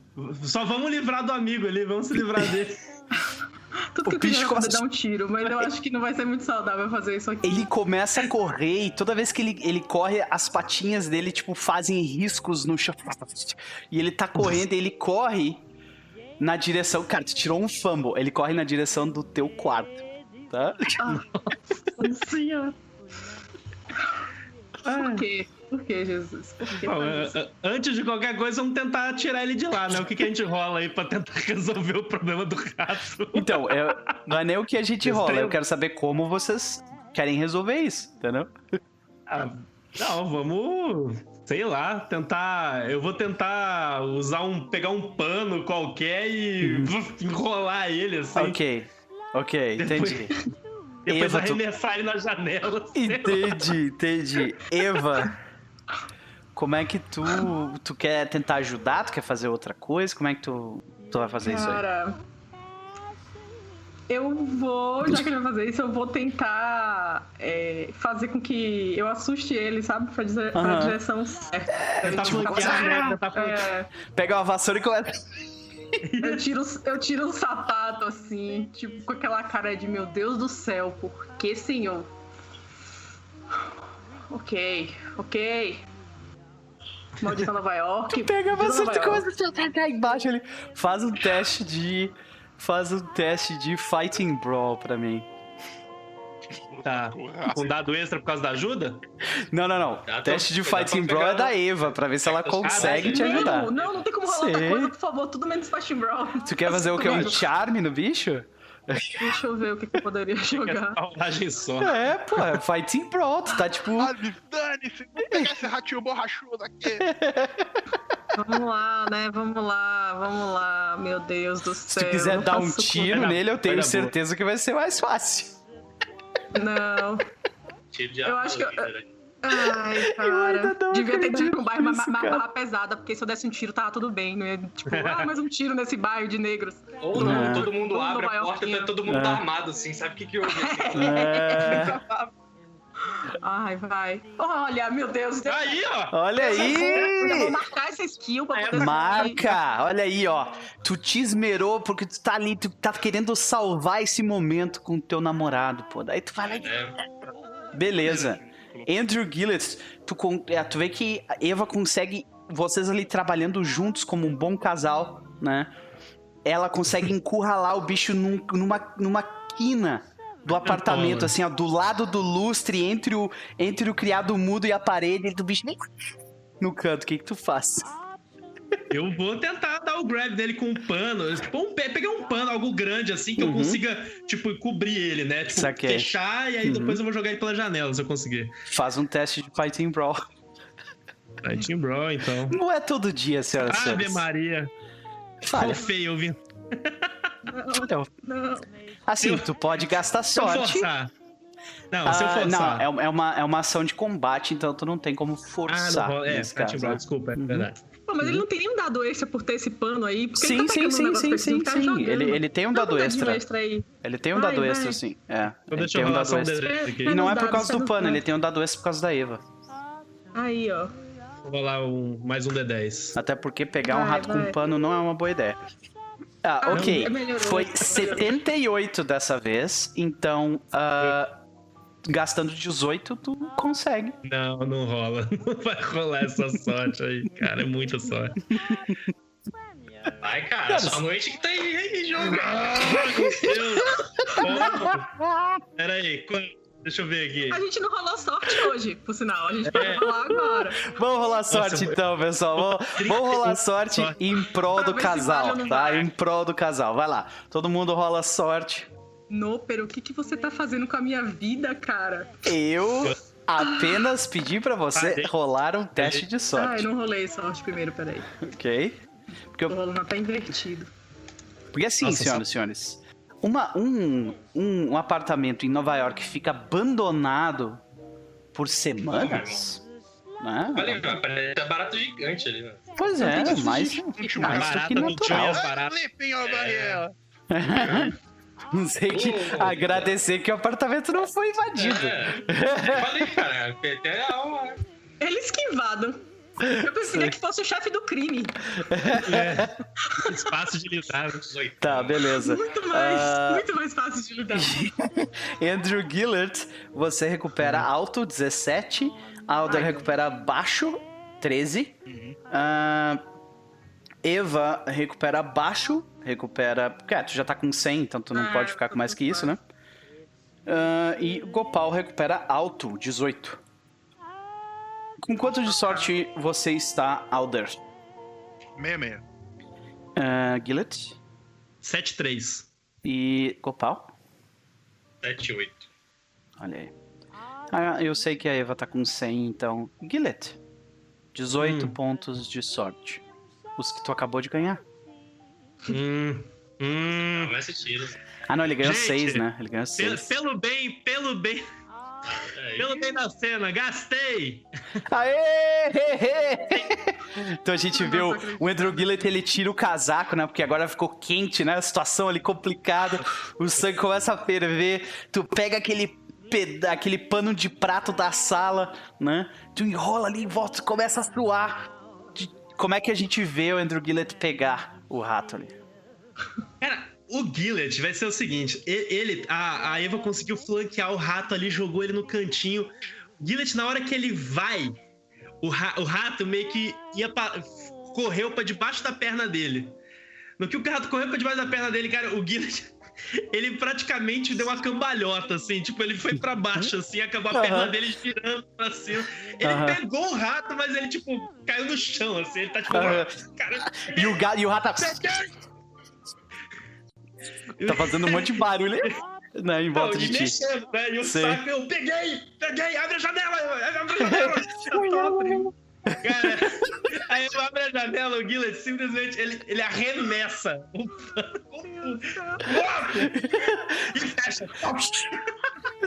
Só vamos livrar do amigo ali, vamos se livrar dele. Tudo que eu queria fazer dar um tiro, mas eu acho que não vai ser muito saudável fazer isso aqui. Ele começa a correr e toda vez que ele, ele corre, as patinhas dele, tipo, fazem riscos no chão. E ele tá correndo e ele corre na direção. Cara, tu tirou um fumble. Ele corre na direção do teu quarto. Tá? Nossa senhora. Por quê? Por que, Jesus? Por que Bom, é, antes de qualquer coisa, vamos tentar tirar ele de lá, né? O que, que a gente rola aí pra tentar resolver o problema do rato? Então, eu, não é nem o que a gente rola, eu quero saber como vocês querem resolver isso, entendeu? Ah, não, vamos. Sei lá, tentar. Eu vou tentar usar um. pegar um pano qualquer e enrolar ele assim. Ok. Ok, entendi. Depois Eva, tu- arremessar ele na janela. Entendi, entendi. Eva, como é que tu, tu quer tentar ajudar? Tu quer fazer outra coisa? Como é que tu, tu vai fazer isso aí? Cara, eu vou, já que ele vai fazer isso, eu vou tentar é, fazer com que eu assuste ele, sabe? Pra, dizer, pra direção certa. Tentar Tipo, flanquear, né? Tentar flanquear. É, Pega uma vassoura e começa. eu, tiro, eu tiro um sapato assim, tipo, com aquela cara de meu Deus do céu, por que, senhor? Ok, ok. Maldita Nova York. Pega a Maldita vassoura e Nova York. começa a tacar embaixo ali. Faz um teste de. Faz um teste de Fighting Brawl pra mim. Tá. Um dado extra por causa da ajuda? Não, não, não. Dá teste de Fighting Brawl é um- da Eva, pra ver se ela consegue te não, ajudar. Não, não tem como rolar outra Sei. coisa, por favor, tudo menos Fashion Brawl. Tu quer fazer o quê? Um charme no bicho? Deixa eu ver o que, que eu poderia jogar. Rolagem só. É, pô, é Fighting Brawl. Tu tá tipo. Ah, dane-se, vou pegar esse ratinho borrachudo aqui. Vamos lá, né? Vamos lá, vamos lá. Meu Deus do Se céu. tu quiser não dar um faço tiro nele, eu tenho certeza que vai ser mais fácil. Não. Tiro de Eu acho que eu- armadura. Ai, cara. Devia ter acredito ido pra um bairro mais, barra pesada, porque se eu desse um tiro, tava tudo bem. Não ia, tipo, ah, mais um tiro nesse bairro de negros. Ou não, É. todo mundo Todo abre a porta e tá Yorkino. todo mundo É. armado assim, sabe o que que houve? É, Ai, vai. Olha, meu Deus. Deus Aí, ó! olha Eu vou aí! marcar essa skill pra poder Marca! Olha aí, ó. Tu te esmerou porque tu tá ali, tu tá querendo salvar esse momento com o teu namorado, pô. Daí tu vai lá e É, Beleza. Andrew Gillett, tu, é, tu vê que a Eva consegue, vocês ali trabalhando juntos como um bom casal, né? Ela consegue encurralar o bicho num- numa, numa quina do apartamento, assim, ó, do lado do lustre, entre o, entre o criado mudo e a parede, do bicho no canto. O que que tu faz? Eu vou tentar dar o grab dele com um pano. Tipo, um, pe- pegar um pano, algo grande assim, que eu Uhum. consiga, tipo, cobrir ele, né? Tipo, Saquei. fechar e aí Uhum. depois eu vou jogar ele pela janela, se eu conseguir. Faz um teste de Fighting Brawl. Team Bro, então. Não é todo dia, senhoras e Ave. Maria. Falha. Ficou feio, ouvindo. Então, Não. Assim, Eu- tu pode gastar Se eu sorte. forçar. Não, se eu Ah, forçar. não, é, uma- é uma, é uma ação de combate, então tu não tem como Ah, forçar. não rola. É, tá, caso, né? desculpa, é Uhum. verdade. Pô, mas ele não tem nenhum dado extra por ter esse pano aí. Porque Sim, ele tá sim, pegando um sim, negócio sim, sim, ele tá sim. jogando. Ele, ele tem um dado extra. extra aí. Ele tem um Vai, dado vai. extra, sim. É. Então ele deixa eu tem um dado um extra. D10 aqui. E não é por causa do pano, ele tem um dado extra por causa da Eva. Aí, ó. Vou rolar um, mais um D10. Até porque pegar um Vai, rato com pano não é uma boa ideia. Ah, Ah, ok. Foi 78 dessa vez, então. ah, gastando 18, tu consegue. Não, não rola. Não vai rolar essa sorte aí, cara. É muita sorte. Vai, cara, Cara, só a noite que tá aí, aí jogando. Ah, meu Deus! Pera aí, quando- deixa eu ver aqui. A gente não rolou sorte hoje, por sinal. A gente pode É. rolar agora. Vamos rolar sorte eu- então, pessoal. Vamos, vamos rolar sorte em prol do vale casal, tá? Em prol do casal. Vai lá. Todo mundo rola sorte. Noper, o que, que você tá fazendo com a minha vida, cara? Eu apenas pedi pra você Ah, rolar um teste de Ah, sorte, eu não rolei sorte primeiro, peraí. ok? Porque, Tô eu- rolando até invertido. porque assim, Nossa, senhoras e senhores, uma, um, um, um apartamento em Nova York fica abandonado por semanas, né? Mano, parece tá barato gigante ali, né? Pois é, Tem que mais, mais do que natural. a barreira. Não sei que Oh. agradecer que o apartamento não foi invadido. É, falei, cara, até a alma. Ele esquivado. Eu preferia que fosse o chefe do crime. É. Espaço de lidar. Tá, beleza. Muito mais, Ah. muito mais fácil de lidar. Andrew Gillard, você recupera alto, 17. Alder recupera baixo, 13. Ah, Eva recupera baixo, recupera. É, tu já tá com 100, então tu não Ah, pode ficar com mais que isso, né? Ah, e Gopal recupera alto, 18. Com quanto de sorte você está, Alder? Meia, meia. Uh, Gillett 7-3. e Gopal? 7, 8. Olha aí. Ah, eu sei que a Eva tá com 100, então. Gillett, 18 Hum. pontos de sorte. Os que tu acabou de ganhar. Hum. Hum. Tiro. Ah, não, ele ganhou Gente, 6, né? Ele ganhou Pelo, 6. pelo bem, pelo bem, pelo bem da cena, gastei! Aê! então a gente vê o, o Andrew Gillett, ele tira o casaco, né? Porque agora ficou quente, né? A situação ali complicada. O sangue começa a ferver. Tu pega aquele, peda- aquele pano de prato da sala, né? Tu enrola ali em volta, começa a suar. Como é que a gente vê o Andrew Gillett pegar o rato ali? Cara, o Gillett vai ser o seguinte: ele, a, a Eva conseguiu flanquear o rato ali, jogou ele no cantinho. O Gillett, na hora que ele vai, o, ra- o rato meio que ia pra, correu pra debaixo da perna dele. No que o rato correu pra debaixo da perna dele, cara, o Gillett. Ele praticamente deu uma cambalhota, assim, tipo, ele foi pra baixo, assim, acabou a Aham. perna dele girando pra cima. Ele Aham. pegou o rato, mas ele, tipo, caiu no chão, assim, ele tá tipo, Aham. cara, E o, ga- e o rato tá, fazendo um monte de barulho né, em volta Não, de ti. mexendo, né? E o Sei. saco, eu peguei, peguei, abre a janela, abre a janela. Cara, aí eu abro a janela, o Gillett simplesmente, ele, ele arremessa o pano e fecha.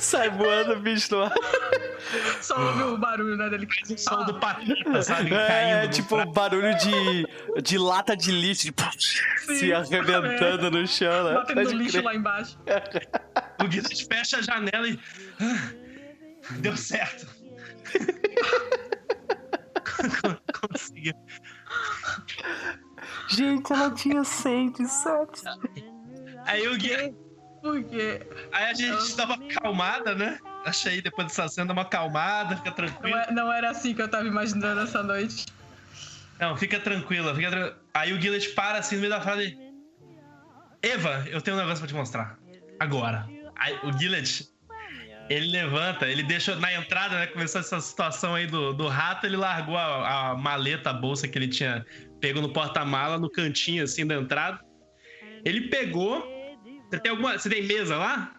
Sai voando, bicho. no ar. Só ouve o barulho, né, dele. Faz o som do patita, sabe? É, tipo prato. barulho de, de lata de lixo, de se arrebentando no chão, né? Batendo no lixo crer. lá embaixo. O Gillett fecha a janela e... ah, Deu certo. Conseguiu. Gente, ela tinha 107. Aí o Gillett Por quê? Aí a gente dá uma acalmada, né? Achei depois dessa cena dá uma acalmada, fica Não, tranquilo. é- não era assim que eu tava imaginando essa noite. Não, fica tranquila, fica tranquila. Aí o Gillett para assim no meio da frase. Eva, eu tenho um negócio pra te mostrar. Agora. Aí o Gillett, ele levanta, ele deixa na entrada, né? Começou essa situação aí do, do rato, ele largou a, a maleta, a bolsa que ele tinha pego no porta-mala, no cantinho assim da entrada. Ele pegou. Você tem alguma. Você tem mesa lá?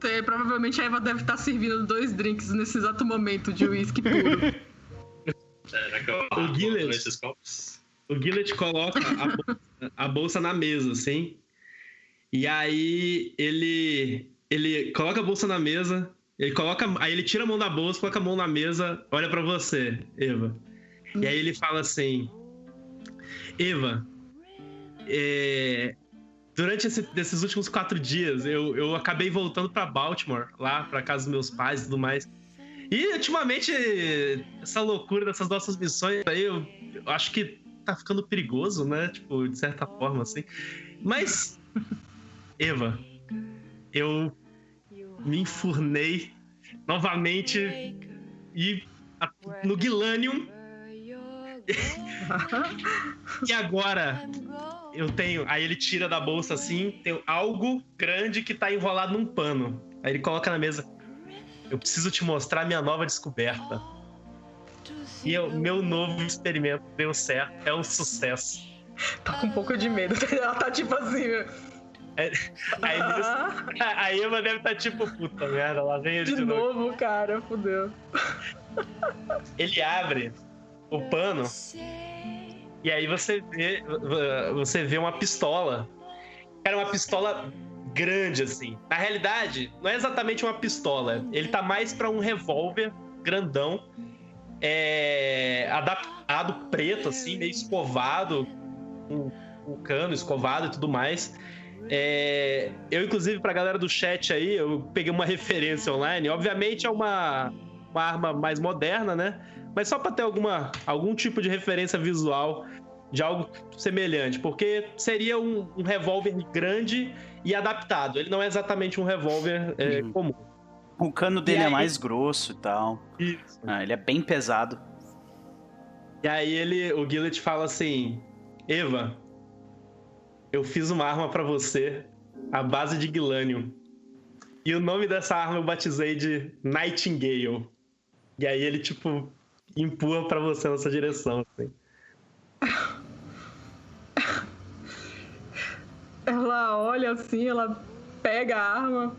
Tem- provavelmente a Eva deve estar servindo dois drinks nesse exato momento de uísque puro. Será que eu O Gillett. esses copos? O Gillett coloca a bolsa, a bolsa na mesa, assim. E aí ele ele coloca a bolsa na mesa, ele coloca, aí ele tira a mão da bolsa, coloca a mão na mesa, olha pra você, Eva. E aí ele fala assim: Eva, é, durante esse- esses últimos quatro dias, eu, eu acabei voltando pra Baltimore, lá pra casa dos meus pais e tudo mais. E ultimamente, essa loucura dessas nossas missões aí, eu, eu acho que tá ficando perigoso, né? Tipo, de certa forma, assim. Mas, Eva, eu me enfurnei novamente e a- no Guilanium. E agora eu tenho. Aí ele tira da bolsa assim, tem algo grande que tá enrolado num pano. Aí ele coloca na mesa. Eu preciso te mostrar minha nova descoberta. E eu- meu novo experimento deu certo, é um sucesso. Tá com um pouco de medo. Ela tá tipo assim. Aí, nisso, ah, a Eva deve estar tipo, puta merda, lá vem ele de novo, cara, fudeu. Ele abre o pano e aí você vê, você vê uma pistola. Era uma pistola grande assim. Na realidade, não é exatamente uma pistola. Ele tá mais pra um revólver grandão, é, adaptado preto assim, meio escovado, com o cano escovado e tudo mais. É, eu, inclusive, pra galera do chat aí, eu peguei uma referência online. Obviamente é uma, uma arma mais moderna, né? mas só para ter alguma, algum tipo de referência visual de algo semelhante, porque seria um, um revólver grande e adaptado. Ele não é exatamente um revólver é, comum. O cano dele é aí... é mais grosso e tal. Isso. Ah, ele é bem pesado. E aí ele, o Gillet fala assim: Eva, eu fiz uma arma para você à base de Gilanium. E o nome dessa arma eu batizei de Nightingale. E aí ele, tipo, empurra para você nessa direção, assim. Ela olha assim, ela pega a arma.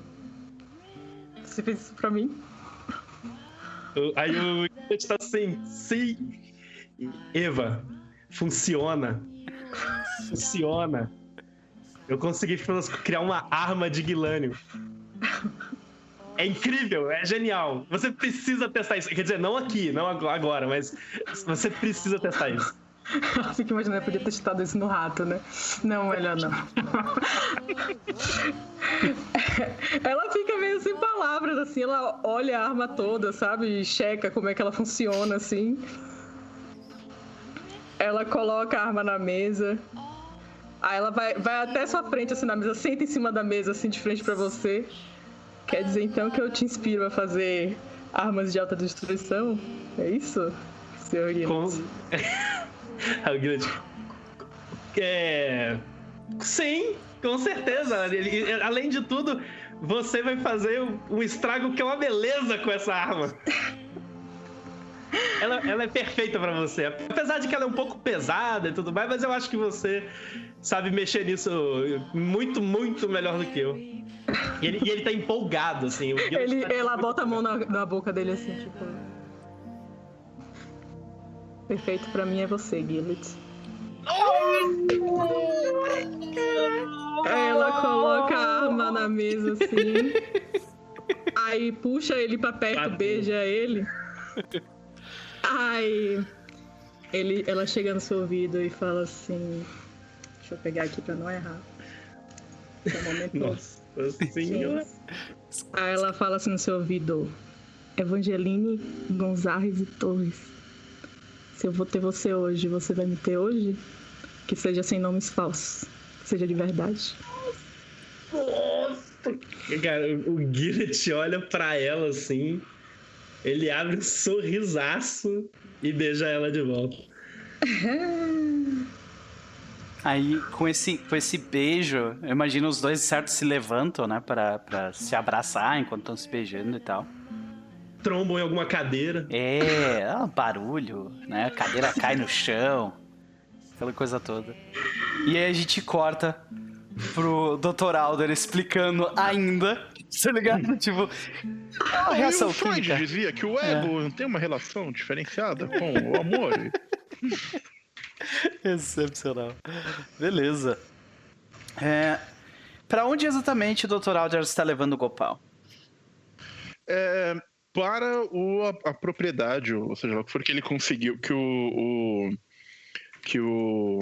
Você fez isso pra mim? Aí o está assim, sim. Eva, funciona. Funciona. Eu consegui criar uma arma de Guilânio. É incrível, é genial. Você precisa testar isso. Quer dizer, não aqui, não agora, mas você precisa testar isso. Eu fico imaginando, eu podia ter testado isso no rato, né? Não, melhor não. ela fica meio sem palavras, assim, ela olha a arma toda, sabe? E checa como é que ela funciona, assim. Ela coloca a arma na mesa. Aí ela vai, vai até sua frente, assim, na mesa, senta em cima da mesa, assim, de frente para você. Quer dizer, então, que eu te inspiro a fazer armas de alta destruição? É isso, senhor Com... é... Sim, com certeza. Além de tudo, você vai fazer um estrago que é uma beleza com essa arma. Ela, ela é perfeita para você. Apesar de que ela é um pouco pesada e tudo mais, mas eu acho que você sabe mexer nisso muito, muito melhor do que eu. E ele, e ele tá empolgado, assim. Ele, tá ela bota a mão na, na boca dele assim, tipo. Perfeito pra mim é você, Gillet. Ela coloca a arma na mesa assim. Aí puxa ele pra perto, beija ele. Aí ele, ela chega no seu ouvido e fala assim: Deixa eu pegar aqui pra não errar. Nossa senhora. Aí ela fala assim no seu ouvido: Evangeline Gonzalez e Torres. Se eu vou ter você hoje, você vai me ter hoje? Que seja sem nomes falsos. Que seja de verdade. Nossa! Cara, o Gillet olha pra ela assim. Ele abre um sorrisaço e beija ela de volta. Aí, com esse, com esse beijo, eu imagino os dois certos se levantam, né? Pra, pra se abraçar enquanto estão se beijando e tal trombam em alguma cadeira. É, é um barulho, né? A cadeira cai no chão, aquela coisa toda. E aí a gente corta pro Dr. Alder explicando ainda, tá ligado? tipo, é uma reação e o Freud química. dizia que o ego é. tem uma relação diferenciada com o amor. Excepcional. Beleza. É, para onde exatamente o Dr. Alder está levando o Gopal? É, para o, a, a, propriedade, ou seja, o que for que ele conseguiu, que o, o que o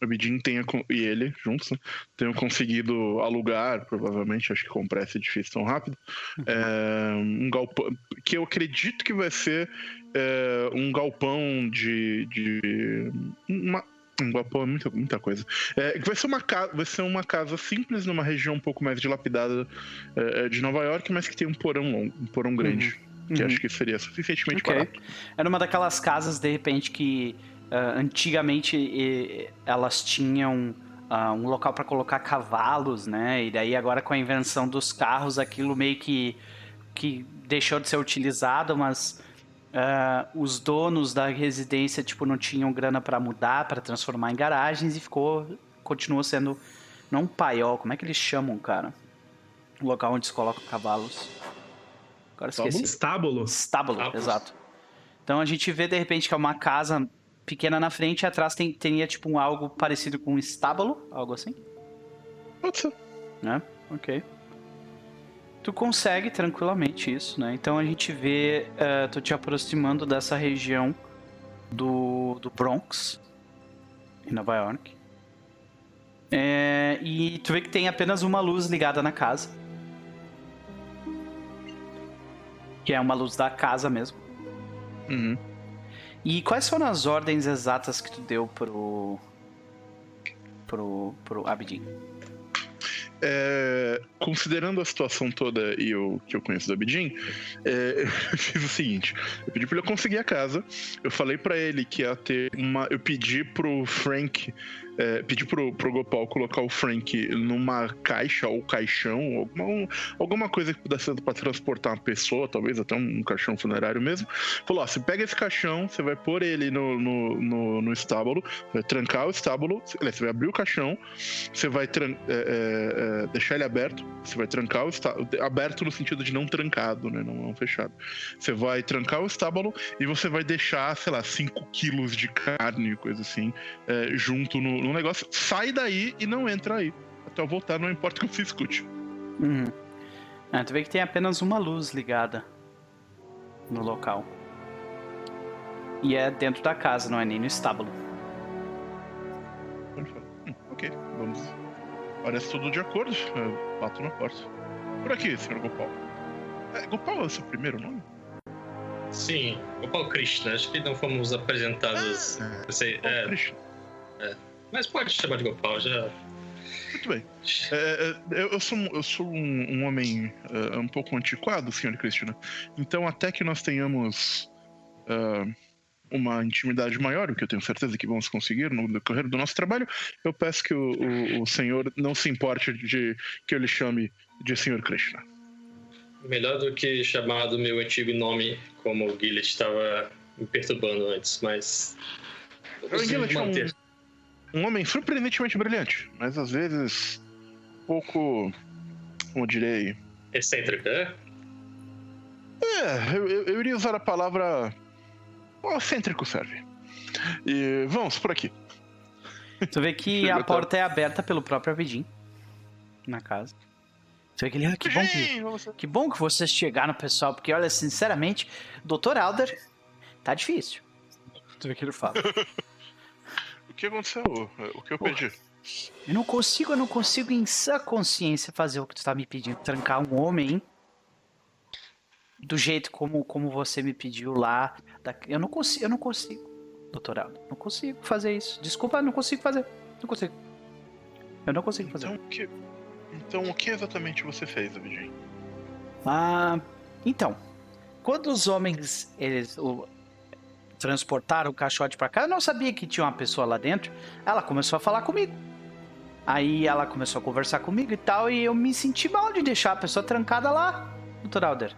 Abidin tenha e ele juntos né, tenham conseguido alugar, provavelmente, acho que comprar esse edifício tão rápido, uhum. é, um galpão que eu acredito que vai ser é, um galpão de, de uma, um galpão é muita, muita coisa. É, vai, ser uma casa, vai ser uma casa simples numa região um pouco mais dilapidada é, de Nova York, mas que tem um porão longo, um porão grande. Uhum que uhum. acho que seria suficientemente okay. barato. Era uma daquelas casas, de repente, que uh, antigamente e, elas tinham uh, um local para colocar cavalos, né? E daí agora com a invenção dos carros, aquilo meio que, que deixou de ser utilizado, mas uh, os donos da residência, tipo, não tinham grana para mudar, para transformar em garagens e ficou, continuou sendo, não um paiol, como é que eles chamam, cara? O local onde se colocam cavalos. Agora esqueci. Estábulo. Estábulo, Estábulo, exato. Então a gente vê de repente que é uma casa pequena na frente e atrás tem, teria tipo um algo parecido com um estábulo, algo assim? Pode ser. Né? Ok. Tu consegue tranquilamente isso, né? Então a gente vê uh, tu te aproximando dessa região do, do Bronx, em Nova York. É, e tu vê que tem apenas uma luz ligada na casa. que é uma luz da casa mesmo. Uhum. E quais foram as ordens exatas que tu deu pro. pro. pro Abidin? É, considerando a situação toda e o que eu conheço do Abidin, é, eu fiz o seguinte: eu pedi pra ele conseguir a casa, eu falei pra ele que ia ter uma. Eu pedi pro Frank é, pedir pro, pro Gopal colocar o Frank numa caixa ou caixão, alguma, alguma coisa que pudesse ser pra transportar uma pessoa, talvez até um, caixão funerário mesmo. Falou: ó, você pega esse caixão, você vai pôr ele no, no, no, no estábulo, vai trancar o estábulo, você vai abrir o caixão, você vai é, é, é, deixar ele aberto, você vai trancar o estábulo, aberto no sentido de não trancado, né? Não, não fechado. Você vai trancar o estábulo e você vai deixar, sei lá, 5 quilos de carne, coisa assim, é, junto no, no negócio, sai daí e não entra aí. Até eu voltar, não importa o que você escute. Uhum. Ah, tu vê que tem apenas uma luz ligada no local. E é dentro da casa, não é nem no estábulo. Hum, ok, vamos. Parece tudo de acordo. Eu bato na porta. Por aqui, senhor Gopal. É, Gopal é o seu primeiro nome? Sim, Gopal Krishna. Acho que não fomos apresentados. Ah, sei, é, Krishna. É. Mas pode chamar de Gopal, já. Muito bem. É, é eu, sou, eu sou um, um homem uh, um pouco antiquado, senhor Cristina. Então, até que nós tenhamos uh, uma intimidade maior, o que eu tenho certeza que vamos conseguir no decorrer do nosso trabalho, eu peço que o, o, o senhor não se importe de que eu lhe chame de senhor Krishna. Melhor do que chamar do meu antigo nome, como o Gillet estava me perturbando antes, mas. Gillet manter. Um um homem surpreendentemente brilhante, mas às vezes pouco, como direi. Excêntrico, é? É, eu, eu iria usar a palavra. Excêntrico serve. E vamos por aqui. Tu vê que a porta é aberta pelo próprio Abidin na casa. Tu vê que ele, ah, que bom que, que bom que vocês chegaram, pessoal, porque olha, sinceramente, Dr. Alder, tá difícil. Tu vê que ele fala. que aconteceu? O que eu pedi? Eu não consigo, eu não consigo em sã consciência fazer o que tu tá me pedindo. Trancar um homem do jeito como, como você me pediu lá. Eu não consigo, eu não consigo, doutorado. Não consigo fazer isso. Desculpa, não consigo fazer. Não consigo. Eu não consigo fazer. Então, que, então o que exatamente você fez, Abidin? Ah, então. Quando os homens, eles, o, transportaram o caixote para cá, eu não sabia que tinha uma pessoa lá dentro. Ela começou a falar comigo. Aí ela começou a conversar comigo e tal, e eu me senti mal de deixar a pessoa trancada lá, Dr. Alder.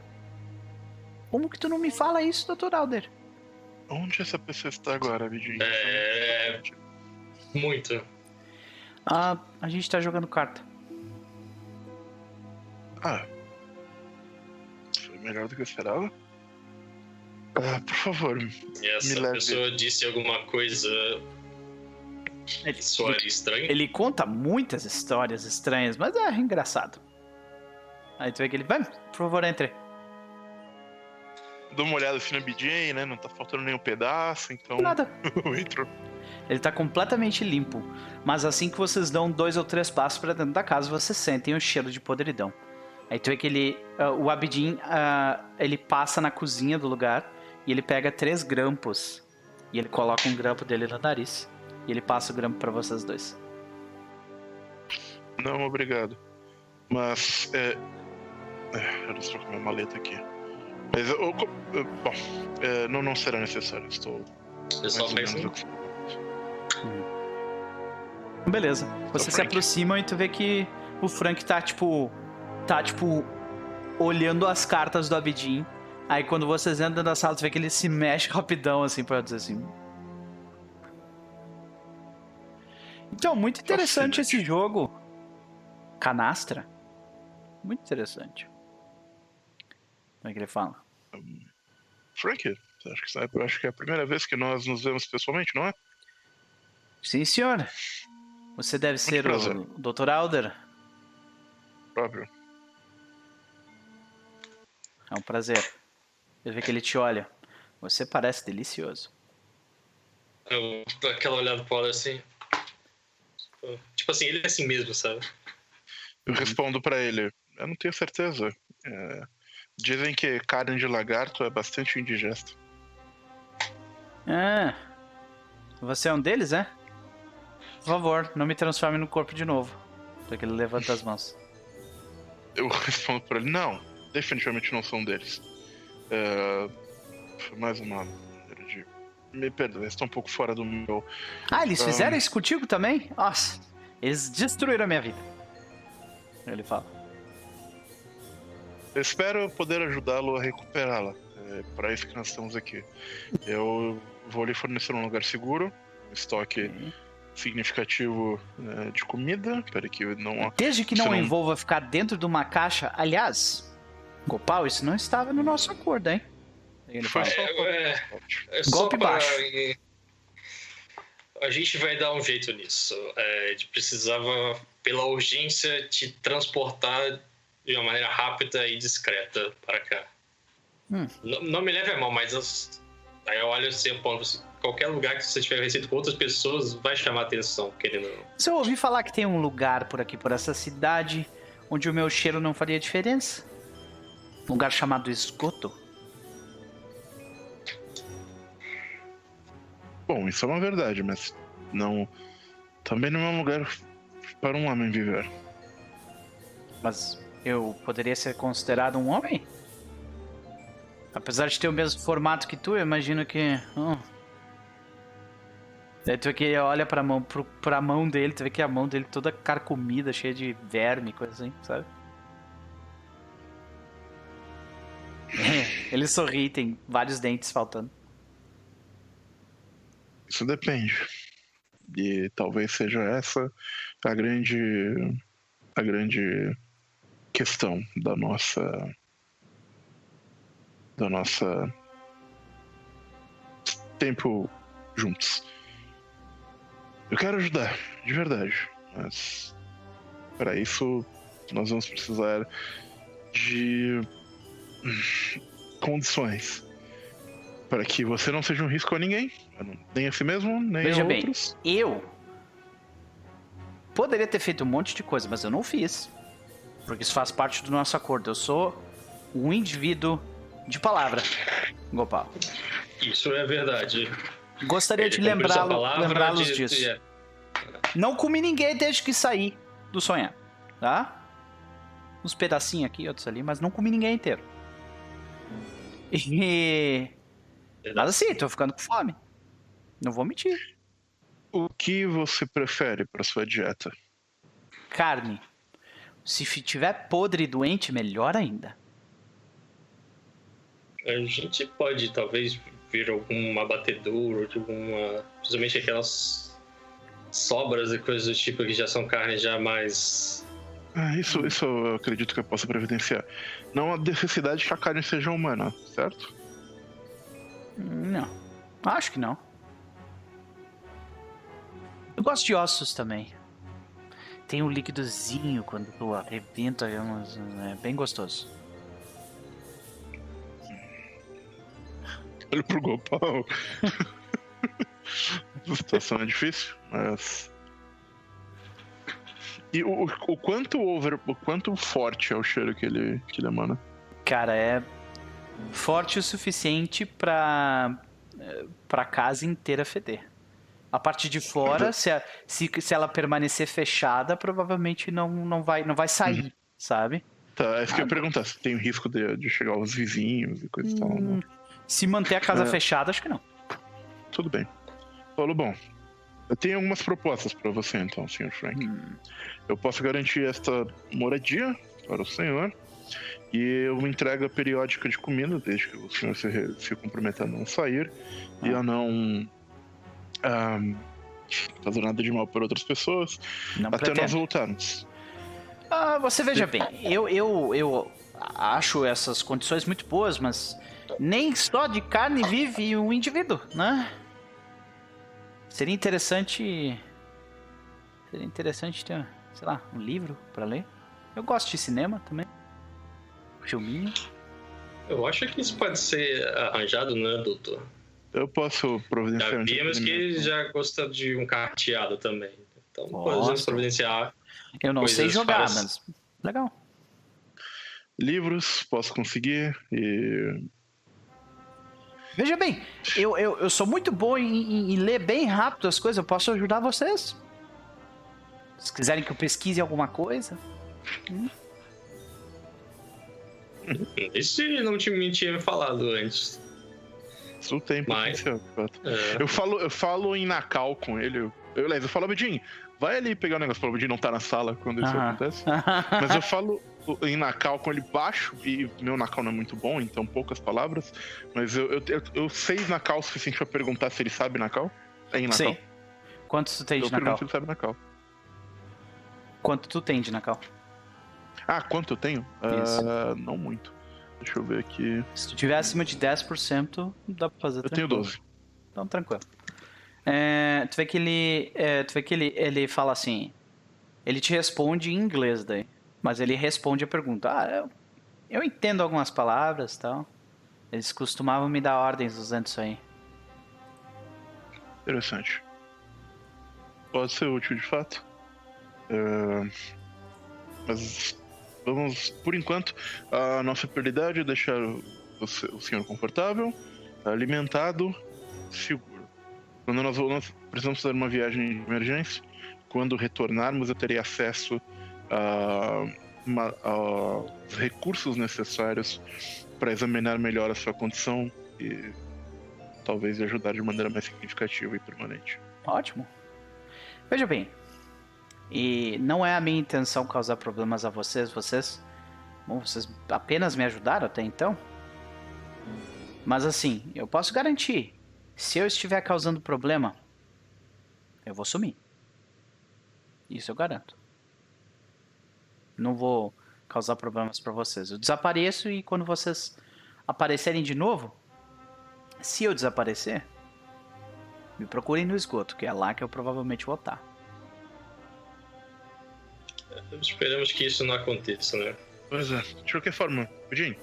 Como que tu não me fala isso, Dr. Alder? Onde essa pessoa está agora, Vidinho? É. Muito. Ah, a gente tá jogando carta. Ah. Foi melhor do que eu esperava? Ah, por favor. E essa me pessoa leve. disse alguma coisa ele, soaria estranho? Ele conta muitas histórias estranhas, mas é engraçado. Aí tu vê que ele vai, por favor, entre. Dou uma olhada assim no BJ, né? Não tá faltando nenhum pedaço, então. Nada. eu entro. Ele tá completamente limpo. Mas assim que vocês dão dois ou três passos para dentro da casa, vocês sentem o cheiro de podridão. Aí tu vê que ele. Uh, o Abidin, uh, ele passa na cozinha do lugar e ele pega três grampos e ele coloca um grampo dele no nariz. E ele passa o grampo para vocês dois. Não, obrigado. Mas é. é eu estou com minha maleta aqui. Mas eu, eu, bom, é, não, não será necessário. Estou. Eu só penso. Hum. Beleza. Você se aproxima e tu vê que o Frank tá tipo. tá tipo. olhando as cartas do Abidin Aí quando vocês entram na sala, você vê que ele se mexe rapidão, assim, pra dizer assim. Então, muito interessante esse jogo. Canastra. Muito interessante. Como é que ele fala? Um, Frank, acho que, sabe, acho que é a primeira vez que nós nos vemos pessoalmente, não é? Sim, senhor. Você deve ser o Dr. Alder. Próprio. É um prazer. Ele vê que ele te olha. Você parece delicioso. Eu dou aquela olhada pro Waller assim. Tipo assim, ele é assim mesmo, sabe? Eu respondo para ele. Eu não tenho certeza. É... Dizem que carne de lagarto é bastante indigesta. Ah. Você é um deles, é? Por favor, não me transforme no corpo de novo. Porque ele levanta as mãos. Eu respondo pra ele: Não, definitivamente não sou um deles. É, foi mais uma maneira de. Me perdoe, estou um pouco fora do meu. Ah, eles Ah. fizeram isso contigo também? Nossa, eles destruíram a minha vida. Ele fala. Eu espero poder ajudá-lo a recuperá-la. É para isso que nós estamos aqui. Eu vou lhe fornecer um lugar seguro, um estoque significativo é, de comida, para que não. Desde que não, não- envolva ficar dentro de uma caixa. Aliás, Gopal, isso não estava no nosso acordo, hein? Ele só É, é só Golpe pra- baixo. A gente vai dar um jeito nisso. É, a gente precisava, pela urgência, te transportar de uma maneira rápida e discreta para cá. Hum. Não, não me leve a mal, mas as- aí eu olho assim, aponto assim, qualquer lugar que você tiver recebido com outras pessoas vai chamar atenção, querendo. ou não. Se eu ouvi falar que tem um lugar por aqui, por essa cidade, onde o meu cheiro não faria diferença. Um lugar chamado esgoto. Bom, isso é uma verdade, mas não. Também não é um lugar para um homem viver. Mas eu poderia ser considerado um homem? Apesar de ter o mesmo formato que tu, eu imagino que. hum. Daí tu que olha pra mão, pro, pra mão dele, tu vê que a mão dele toda carcomida, cheia de verme, coisa assim, sabe? Ele sorri, tem vários dentes faltando. Isso depende. E talvez seja essa a grande a grande questão da nossa da nossa tempo juntos. Eu quero ajudar, de verdade, mas para isso nós vamos precisar de condições para que você não seja um risco a ninguém, nem a si mesmo, nem Veja a bem. outros. Eu poderia ter feito um monte de coisa, mas eu não fiz. Porque isso faz parte do nosso acordo. Eu sou um indivíduo de palavra, Gopal. Isso é verdade. Gostaria Ele de lembrá-lo- lembrá-los de- disso. é. Não comi ninguém desde que saí do sonhar, tá? Uns pedacinhos aqui, outros ali, mas não comi ninguém inteiro. E... Mas assim, tô ficando com fome. Não vou mentir. O que você prefere para sua dieta? Carne. Se tiver podre e doente, melhor ainda. A gente pode talvez ver algum abatedouro, de alguma. Principalmente aquelas sobras e coisas do tipo que já são carnes já mais. Ah, isso, isso eu acredito que eu possa providenciar. Não há necessidade que a carne seja humana, certo? Não. Acho que não. Eu gosto de ossos também. Tem um líquidozinho quando tu arrebenta, é, é bem gostoso. Olha pro Gopal. a situação é difícil, mas. E o, o quanto over, o quanto forte é o cheiro que ele, que ele emana? Cara, é forte o suficiente pra, pra casa inteira feder. A parte de fora, se, a- se, se ela permanecer fechada, provavelmente não, não, vai, não vai sair, sabe? Tá, é isso que eu Ah, ia perguntar, se tem risco de, de chegar aos vizinhos e coisa e tal. Não. Hum, se manter a casa É. fechada, acho que não. Tudo bem. Paulo, bom, eu tenho algumas propostas para você então, Sr. Frank. Hum, Eu posso garantir esta moradia para o senhor e uma entrega periódica de comida, desde que o senhor se, se comprometa a não sair e a não ahm, fazer nada de mal para outras pessoas não até pretendo. nós voltarmos. Ah, você veja bem, eu, eu, eu acho essas condições muito boas, mas nem só de carne vive um indivíduo, né? Seria interessante. Seria interessante ter, sei lá, um livro pra ler. Eu gosto de cinema também. Filminho. Eu acho que isso pode ser arranjado, né, doutor? Eu posso providenciar Já um vimos que entretenimento. já gosta de um carteado também. Então podemos providenciar. Eu não sei Coisas jogar, para- mas. Legal. livros, posso conseguir e Veja bem, eu, eu, eu sou muito bom em, em, em ler bem rápido as coisas. Eu posso ajudar vocês. Se quiserem que eu pesquise alguma coisa. Hum. Isso ele não te, me tinha falado antes. Isso tem potencial, é. Eu falo, eu falo em Nacal com ele. Eu, eu, eu falo, Bedin, vai ali pegar o negócio. O Bedin não tá na sala quando isso acontece. Mas eu falo em Nacal com ele baixo, e meu Nacal não é muito bom, então poucas palavras. Mas eu, eu, eu, eu sei Nacal o suficiente pra perguntar se ele sabe Nacal. É em Nacal. Sim. Quantos tu tem de Nacal? se ele sabe Nacal. Quanto tu tem de Nacal? Ah, quanto eu tenho? Uh, não muito. Deixa eu ver aqui. Se tu tiver acima de 10%, dá pra fazer Eu tranquilo. tenho 12. Então, tranquilo. É, tu vê que ele. É, tu vê que ele, ele fala assim. Ele te responde em inglês daí. Mas ele responde a pergunta. Ah, eu, eu entendo algumas palavras tal. Eles costumavam me dar ordens usando isso aí. Interessante. Pode ser útil de fato. Uh, mas vamos, por enquanto, a nossa prioridade é deixar o, o senhor confortável, alimentado, seguro. Quando nós, nós precisamos fazer uma viagem de emergência, quando retornarmos, eu terei acesso a, uma, aos recursos necessários para examinar melhor a sua condição e talvez ajudar de maneira mais significativa e permanente. Ótimo. Veja bem, e não é a minha intenção causar problemas a vocês. Vocês, bom, vocês apenas me ajudaram até então. Mas assim, eu posso garantir, se eu estiver causando problema, eu vou sumir. Isso eu garanto. Não vou causar problemas para vocês. Eu desapareço e quando vocês aparecerem de novo, se eu desaparecer, me procurem no esgoto, que é lá que eu provavelmente vou estar. Esperamos que isso não aconteça, né? Pois é. De qualquer forma, Jim,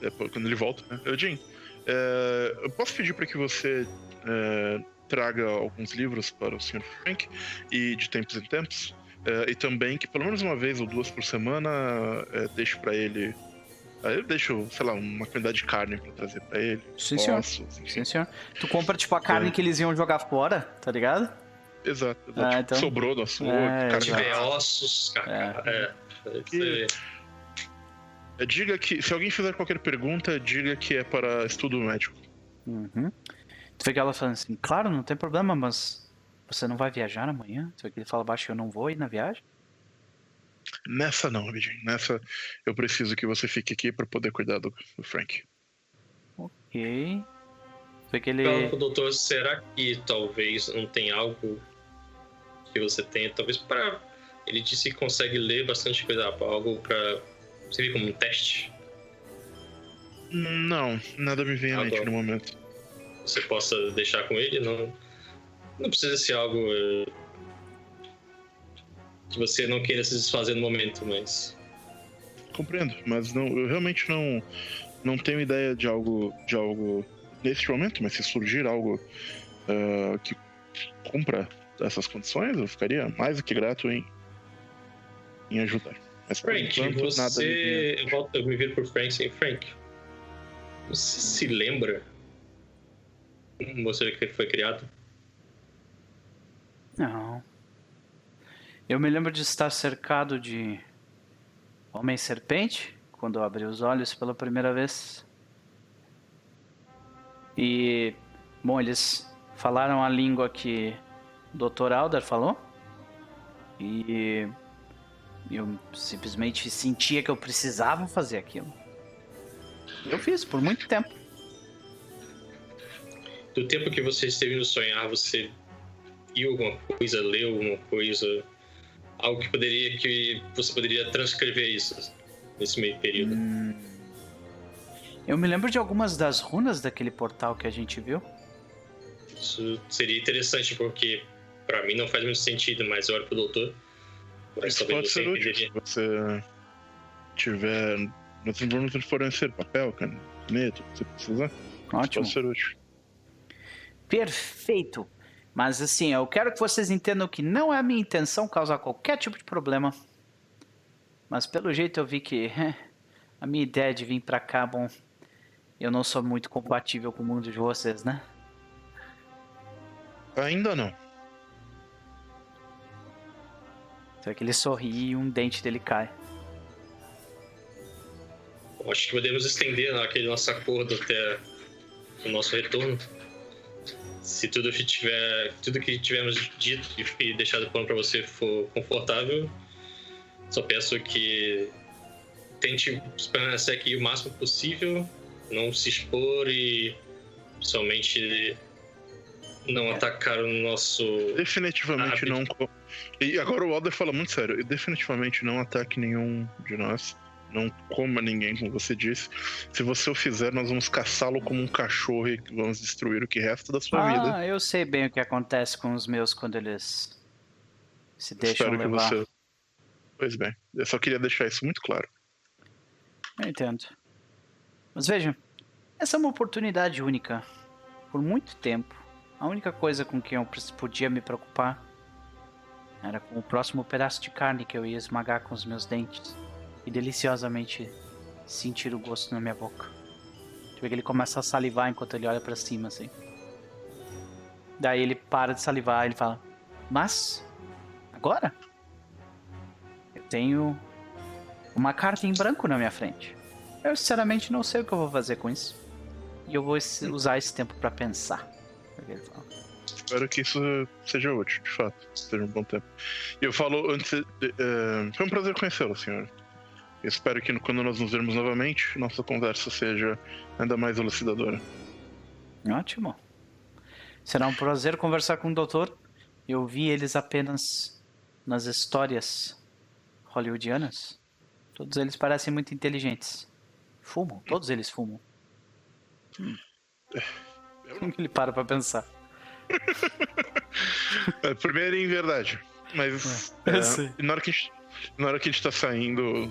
depois, quando ele volta, né? Jim, é, eu posso pedir para que você é, traga alguns livros para o Sr. Frank e de tempos em tempos? É, e também que pelo menos uma vez ou duas por semana é, deixe para ele. Aí eu deixo, sei lá, uma quantidade de carne para trazer para ele. Sim, senhor. Sim, senhor. Tu compra tipo a carne é. que eles iam jogar fora, tá ligado? Exato. exato. Ah, então... Sobrou do açougue. É, Se tiver ossos, cara. É. é. é. Diga que, se alguém fizer qualquer pergunta, diga que é para estudo médico. Uhum. Tu vê que ela fala assim, claro, não tem problema, mas você não vai viajar amanhã? Vê que ele fala baixo, eu não vou ir na viagem? Nessa não, Abidin. Nessa eu preciso que você fique aqui para poder cuidar do, do Frank. Ok. Vê que ele... Fala doutor, será que talvez não tem algo que você tenha, talvez para ele disse que consegue ler bastante coisa, algo para servir como um teste. Não, nada me vem à mente no momento. Você possa deixar com ele, não, não precisa ser algo é, que você não queira se desfazer no momento, mas compreendo, mas não, eu realmente não não tenho ideia de algo de algo neste momento, mas se surgir algo uh, que cumpra essas condições, eu ficaria mais do que grato em, em ajudar. Mas, Frank, enquanto, você. Eu, volto, eu me viro por Frank sem Frank. Você se lembra como você foi criado? Não. Eu me lembro de estar cercado de Homem-Serpente quando eu abri os olhos pela primeira vez. E, bom, eles falaram a língua que Dr. Alder falou. E eu simplesmente sentia que eu precisava fazer aquilo. Eu fiz por muito tempo. Do tempo que você esteve no sonhar, você viu alguma coisa, leu alguma coisa, algo que poderia que você poderia transcrever isso nesse meio período? Hum... Eu me lembro de algumas das runas daquele portal que a gente viu. Isso seria interessante porque para mim não faz muito sentido, mas eu olho pro doutor. Mas Isso pode ser útil se você tiver. Nossos informes forem ser papel, caneta, você precisar. Ótimo. Pode ser útil. Perfeito. Mas assim, eu quero que vocês entendam que não é a minha intenção causar qualquer tipo de problema. Mas pelo jeito eu vi que a minha ideia de vir para cá, bom, Eu não sou muito compatível com o mundo de vocês, né? Ainda não. É que ele sorri e um dente dele cai. Acho que podemos estender aquele nosso acordo até o nosso retorno. Se tudo que tiver, tudo que tivermos dito e deixado pronto para você for confortável, só peço que tente permanecer aqui o máximo possível, não se expor e principalmente não atacar o nosso. Definitivamente Ah, não. E agora o Alder fala muito sério. E definitivamente não ataque nenhum de nós. Não coma ninguém, como você disse. Se você o fizer, nós vamos caçá-lo como um cachorro e vamos destruir o que resta da sua vida. Ah, eu sei bem o que acontece com os meus quando eles se deixam Espero que levar. você. Pois bem, eu só queria deixar isso muito claro. Eu entendo. Mas vejam, essa é uma oportunidade única. Por muito tempo, a única coisa com que eu podia me preocupar era com o próximo pedaço de carne que eu ia esmagar com os meus dentes e deliciosamente sentir o gosto na minha boca. Tu vê que ele começa a salivar enquanto ele olha pra cima, assim. Daí ele para de salivar e ele fala: Mas, agora, eu tenho uma carta em branco na minha frente. Eu sinceramente não sei o que eu vou fazer com isso. E eu vou usar esse tempo pra pensar. Ele fala. Espero que isso seja útil, de fato. Seja um bom tempo. E eu falo antes. eh, foi um prazer conhecê-lo, senhor. Eu espero que quando nós nos vermos novamente, nossa conversa seja ainda mais elucidadora. Ótimo. Será um prazer conversar com o doutor. Eu vi eles apenas nas histórias hollywoodianas. Todos eles parecem muito inteligentes. Fumam, todos eles fumam. Hum. Ele para pra pensar. É, primeiro em verdade. Mas É, é, na, hora que a gente, na hora que a gente tá saindo,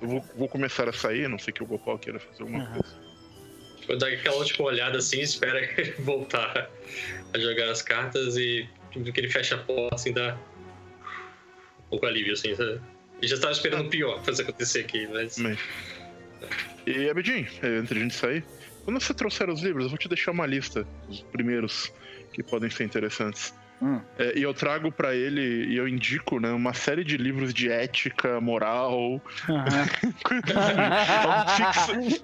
eu vou, vou começar a sair, a não sei que o Gopal queira fazer alguma Aham. coisa. Vou dar aquela última olhada assim, espera ele voltar a jogar as cartas e que ele fecha a porta assim, dá um pouco alívio, assim, sabe? Eu já estava esperando o pior isso acontecer aqui, mas. Bem. E Abidin, é, antes de a gente sair, quando você trouxer os livros, eu vou te deixar uma lista dos primeiros que podem ser interessantes. Hum. É, e eu trago pra ele e eu indico né, uma série de livros de ética, moral,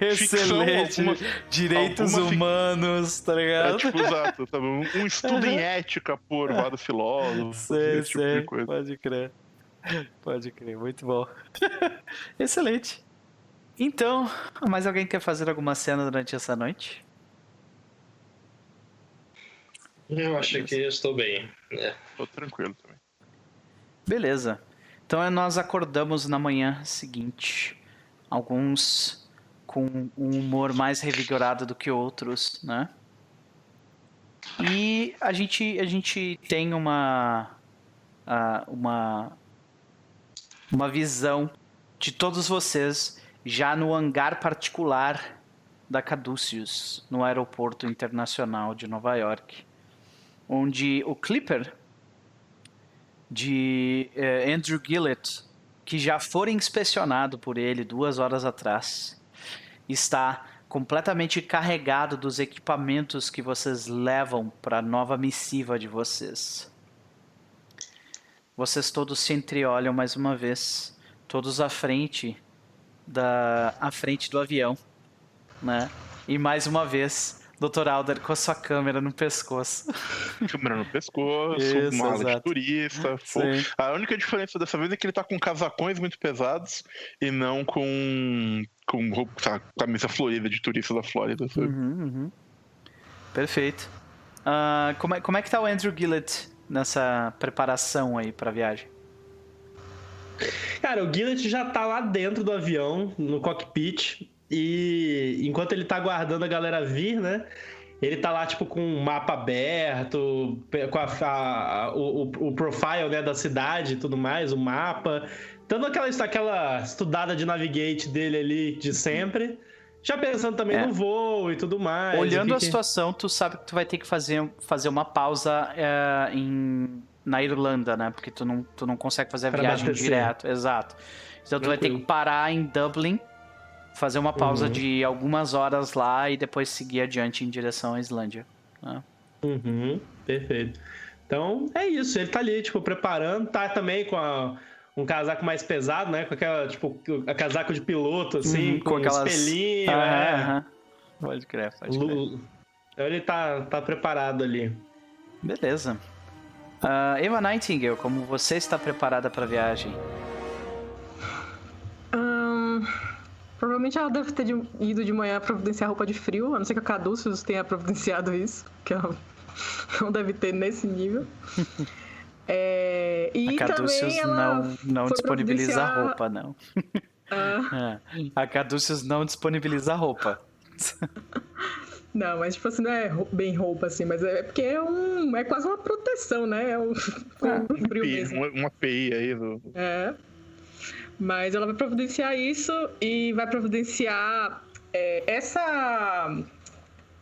Excelente. alguma- Direitos alguma humanos, tá É, ligado? tipo, exato, sabe? Um, um estudo em ética por vários filósofos, Sei, esse tipo sei. de coisa. Pode crer. Pode crer, muito bom. Excelente. Então, mais alguém quer fazer alguma cena durante essa noite? Eu acho que eu estou bem. É. Tô tranquilo também. Beleza. Então é, nós acordamos na manhã seguinte. Alguns com um humor mais revigorado do que outros, né? E a gente, a gente tem uma, uma, uma visão de todos vocês já no hangar particular da Caduceus, no aeroporto internacional de Nova York, onde o Clipper de eh, Andrew Gillett, que já foi inspecionado por ele duas horas atrás, está completamente carregado dos equipamentos que vocês levam para a nova missiva de vocês. Vocês todos se entreolham mais uma vez, todos à frente da à frente do avião, né? E mais uma vez, Dr. Alder com a sua câmera no pescoço. Câmera no pescoço, Isso, mala de turista. A única diferença dessa vez é que ele tá com casacões muito pesados e não com, com roupa, sabe, camisa florida de turista da Flórida. sabe? Uhum, uhum. Perfeito. Ah, como, é, como é que tá o Andrew Gillett nessa preparação aí pra viagem? Cara, o Gillett já tá lá dentro do avião, no cockpit, e enquanto ele tá aguardando a galera vir, né? Ele tá lá, tipo, com um mapa aberto, com a, a- o, o- profile né, da cidade e tudo mais, o mapa. Dando aquela, aquela estudada de navigate dele ali de sempre. Já pensando também É. no voo e tudo mais. Olhando a que situação, tu sabe que tu vai ter que fazer, fazer uma pausa é, em, na Irlanda, né? Porque tu não, tu não consegue fazer a Pra viagem direto. Exato. Então tu vai ter Tranquilo. que parar em Dublin, fazer uma pausa Uhum. de algumas horas lá e depois seguir adiante em direção à Islândia. né? Uhum, perfeito. Então é isso, ele tá ali, tipo, preparando, tá também com a- um casaco mais pesado, né? Com aquela, tipo, a casaco de piloto, assim, Uhum, com, com aquelas- espelhinho, Aham, é. aham. Pode crer, pode crer. Lu- Então ele tá, tá preparado ali. Beleza. Ah, Eva Nightingale, como você está preparada para a viagem? Provavelmente ela deve ter de- ido de manhã providenciar roupa de frio, a não ser que a Caduceus tenha providenciado isso, que ela não deve ter nesse nível. É, e a Caduceus também ela não, não disponibiliza providenciar- roupa, não. Ah, É. A Caduceus não disponibiliza roupa. não, mas tipo assim, não é bem roupa assim, mas é porque é um. É quase uma proteção, né? É um, um frio API, mesmo. uma, uma API aí do. É. Mas ela vai providenciar isso e vai providenciar é, essa.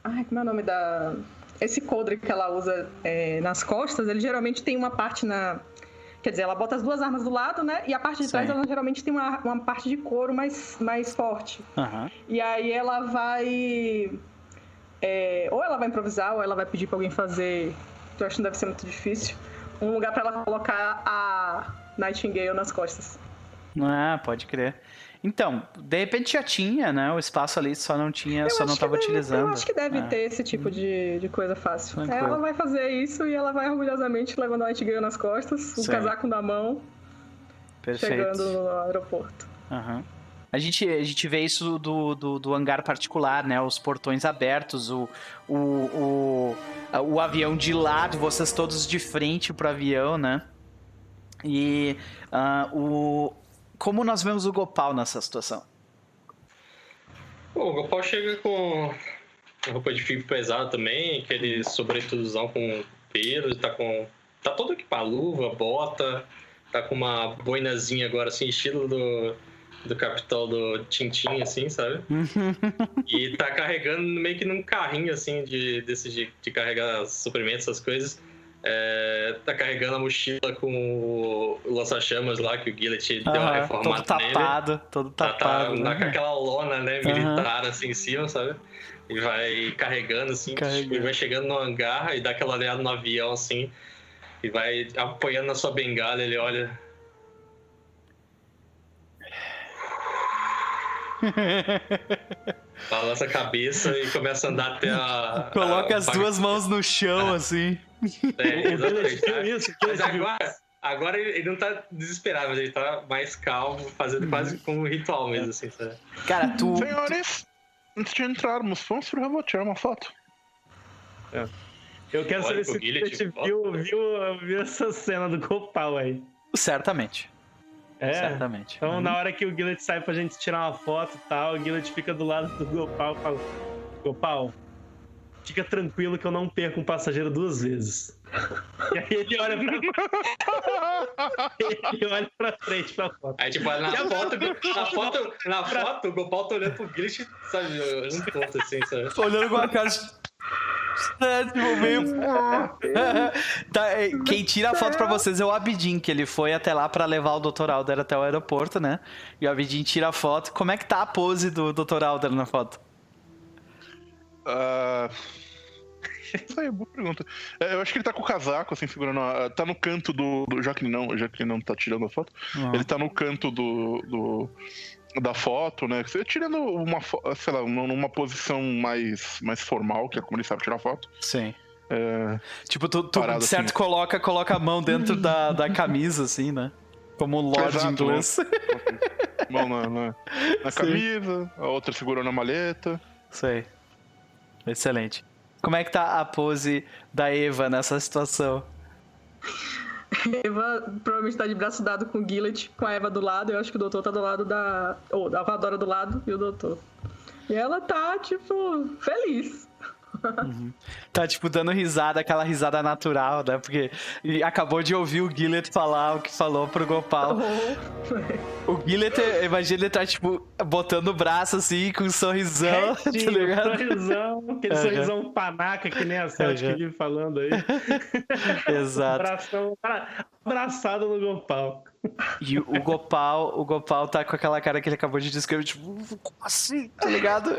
Ai, como é o nome da. Esse coldre que ela usa é, nas costas, ele geralmente tem uma parte na. Quer dizer, ela bota as duas armas do lado, né? E a parte de trás, Sim. ela geralmente tem uma, uma parte de couro mais, mais forte. Aham. E aí ela vai. é, ou ela vai improvisar, ou ela vai pedir pra alguém fazer. Eu acho que não deve ser muito difícil. Um lugar pra ela colocar a Nightingale nas costas. Ah, pode crer. Então, de repente já tinha, né? O espaço ali só não tinha, Eu só não que tava deve- utilizando. Eu acho que deve É. ter esse tipo de, de coisa fácil. Tranquilo. Ela vai fazer isso e ela vai orgulhosamente levando a Nightingale nas costas, o casaco na mão, Perfeito. chegando no aeroporto. Aham. A gente, a gente vê isso do, do, do hangar particular, né? Os portões abertos, o, o, o, o avião de lado, vocês todos de frente pro avião, né? E ah, o, como nós vemos o Gopal nessa situação? Pô, o Gopal chega com roupa de fio pesado também, aquele sobretudozão com pelos, tá com. Tá todo equipado, luva, bota, tá com uma boinazinha agora, assim, estilo do, do capitão do Tintin, assim, sabe? e tá carregando meio que num carrinho, assim, de, desse de, de carregar suprimentos, essas coisas. É, tá carregando a mochila com o lança-chamas lá, que o Gillet deu uma Aham, todo reformada nele. tapado, todo Tá, tá, tapado. tá né? com aquela lona, né, militar, assim, em cima, sabe? E vai carregando, assim, Carregando. e vai chegando no hangar e dá aquela olhada no avião, assim, e vai apoiando na sua bengala, ele olha... Balança a cabeça e começa a andar até a... Coloca a- as duas mãos no chão, assim. É, O exatamente. Mas agora, agora ele não tá desesperado, mas ele tá mais calmo, fazendo quase como um ritual mesmo, assim, sabe? Cara, tu. Senhores, antes de entrarmos, vamos favor tirar uma foto. Eu quero Olha saber pro se Gillet, você viu, viu, viu essa cena do Gopal aí. Certamente. É. Certamente. Então, na hora que o Gillet sai pra gente tirar uma foto e tal, o Gillet fica do lado do Gopal e fala: Gopal, fica tranquilo que eu não perco um passageiro duas vezes. E aí ele olha pra, ele olha pra frente pra foto. Aí, tipo, na foto, na foto, na foto, o Gopal tá olhando pro Glitch, sabe, olhando tonto, assim, sabe? Tô olhando com a cara. de- É, tipo, meio. Tá, quem tira a foto pra vocês é o Abidin, que ele foi até lá pra levar o Dr. Alder até o aeroporto, né? E o Abidin tira a foto. Como é que tá a pose do Dr. Alder na foto? Ah, Isso aí, boa pergunta. É, eu acho que ele tá com o casaco, assim, segurando. A... Tá no canto do. do... Já que não, já que não tá tirando a foto. Ele tá no canto do. do- Da foto, né? Você Tirando uma, sei lá, numa posição mais, mais formal, que é como ele sabe tirar foto. Sim. É, Tipo, tu, tu de certo assim. coloca, coloca a mão dentro da, da camisa, assim, né? Como um lord Exato, inglês. mão na, na, na camisa, a outra segurando a maleta. Sei. Excelente. Como é que tá a pose da Eva nessa situação? Eva provavelmente tá de braço dado com o Gillet, com a Eva do lado. Eu acho que o doutor tá do lado da. Ou da Vadora do lado e o doutor. E ela tá, tipo, feliz. Tá, tipo, dando risada, aquela risada natural, né? Porque ele acabou de ouvir o Gillet falar o que falou pro Gopal. O Gillet, imagina ele tá, tipo, botando o braço assim, com um sorrisão, tá Retinho, ligado? sorrisão, aquele Aham. sorrisão panaca que nem a Celtic Aham. vive falando aí. Exato. Abração, abra- abraçado no Gopal. E o Gopal, o Gopal tá com aquela cara que ele acabou de descrever, tipo, como assim? Tá ligado?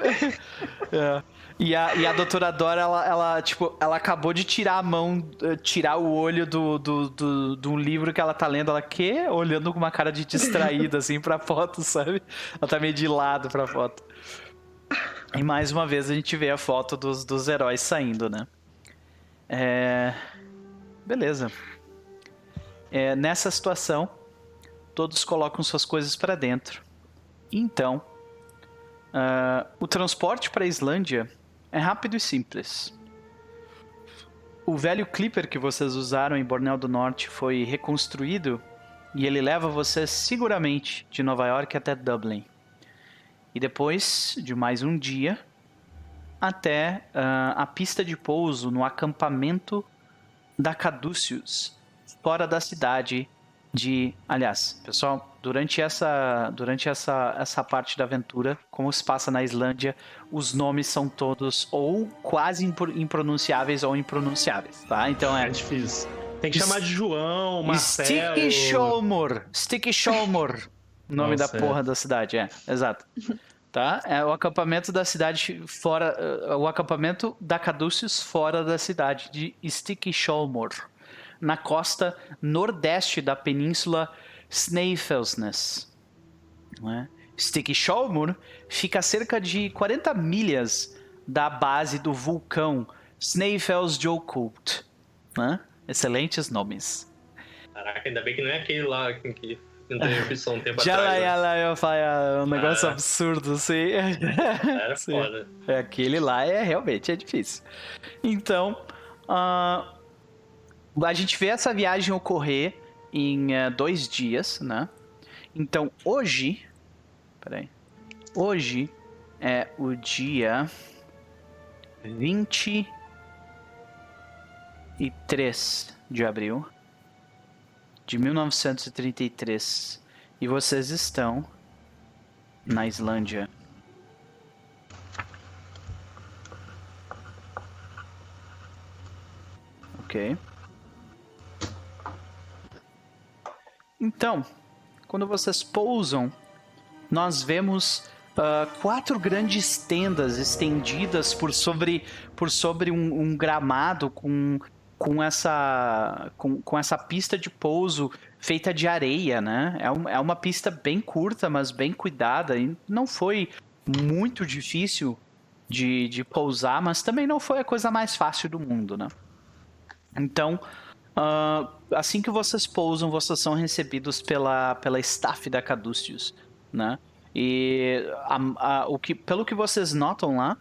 é. E a, e a doutora Dora, ela, ela, tipo, ela acabou de tirar a mão, eh, tirar o olho do, do, do, do livro que ela tá lendo. Ela, quê? Olhando com uma cara de distraída, assim, pra foto, sabe? Ela tá meio de lado pra foto. E mais uma vez a gente vê a foto dos, dos heróis saindo, né? É... Beleza. É, nessa situação, todos colocam suas coisas para dentro. Então, uh, o transporte para a Islândia é rápido e simples. O velho Clipper que vocês usaram em Borneo do Norte foi reconstruído e ele leva vocês seguramente de Nova York até Dublin. E depois de mais um dia, até uh, a pista de pouso no acampamento da Caduceus, fora da cidade de. Aliás, pessoal, durante essa, durante essa, essa parte da aventura, como se passa na Islândia, os nomes são todos ou quase impronunciáveis ou impronunciáveis, tá? Então é. É difícil. Tem que chamar de João, Marcelo... Sticky Sholmor. Sticky Sholmor. nome Nossa, da porra é. da cidade, é. Exato. Tá? É o acampamento da cidade fora... Uh, o acampamento da Caduceus fora da cidade de Sticky Sholmor na costa nordeste da península Snæfellsnes. É? Stikishólmur fica a cerca de 40 milhas da base do vulcão Snæfellsjökull. Né? Excelentes nomes. Caraca, ainda bem que não é aquele lá que não tem opção um tempo Já atrás. Já lá, eu falei, é um negócio ah. absurdo, assim. Era sim. foda. É, aquele lá é realmente é difícil. Então, uh, a gente vê essa viagem ocorrer em uh, dois dias, né? Então, hoje... Peraí. Hoje é o dia 23 de abril de 1933. E vocês estão na Islândia. Ok. Então, quando vocês pousam, nós vemos uh, quatro grandes tendas estendidas por sobre, por sobre um, um gramado com, com, essa, com, com essa pista de pouso feita de areia, né? É, um, é uma pista bem curta, mas bem cuidada. E não foi muito difícil de, de pousar, mas também não foi a coisa mais fácil do mundo, né? Então, Uh, assim que vocês pousam, vocês são recebidos pela, pela staff da Caduceus, né? E a, a, o que, pelo que vocês notam lá,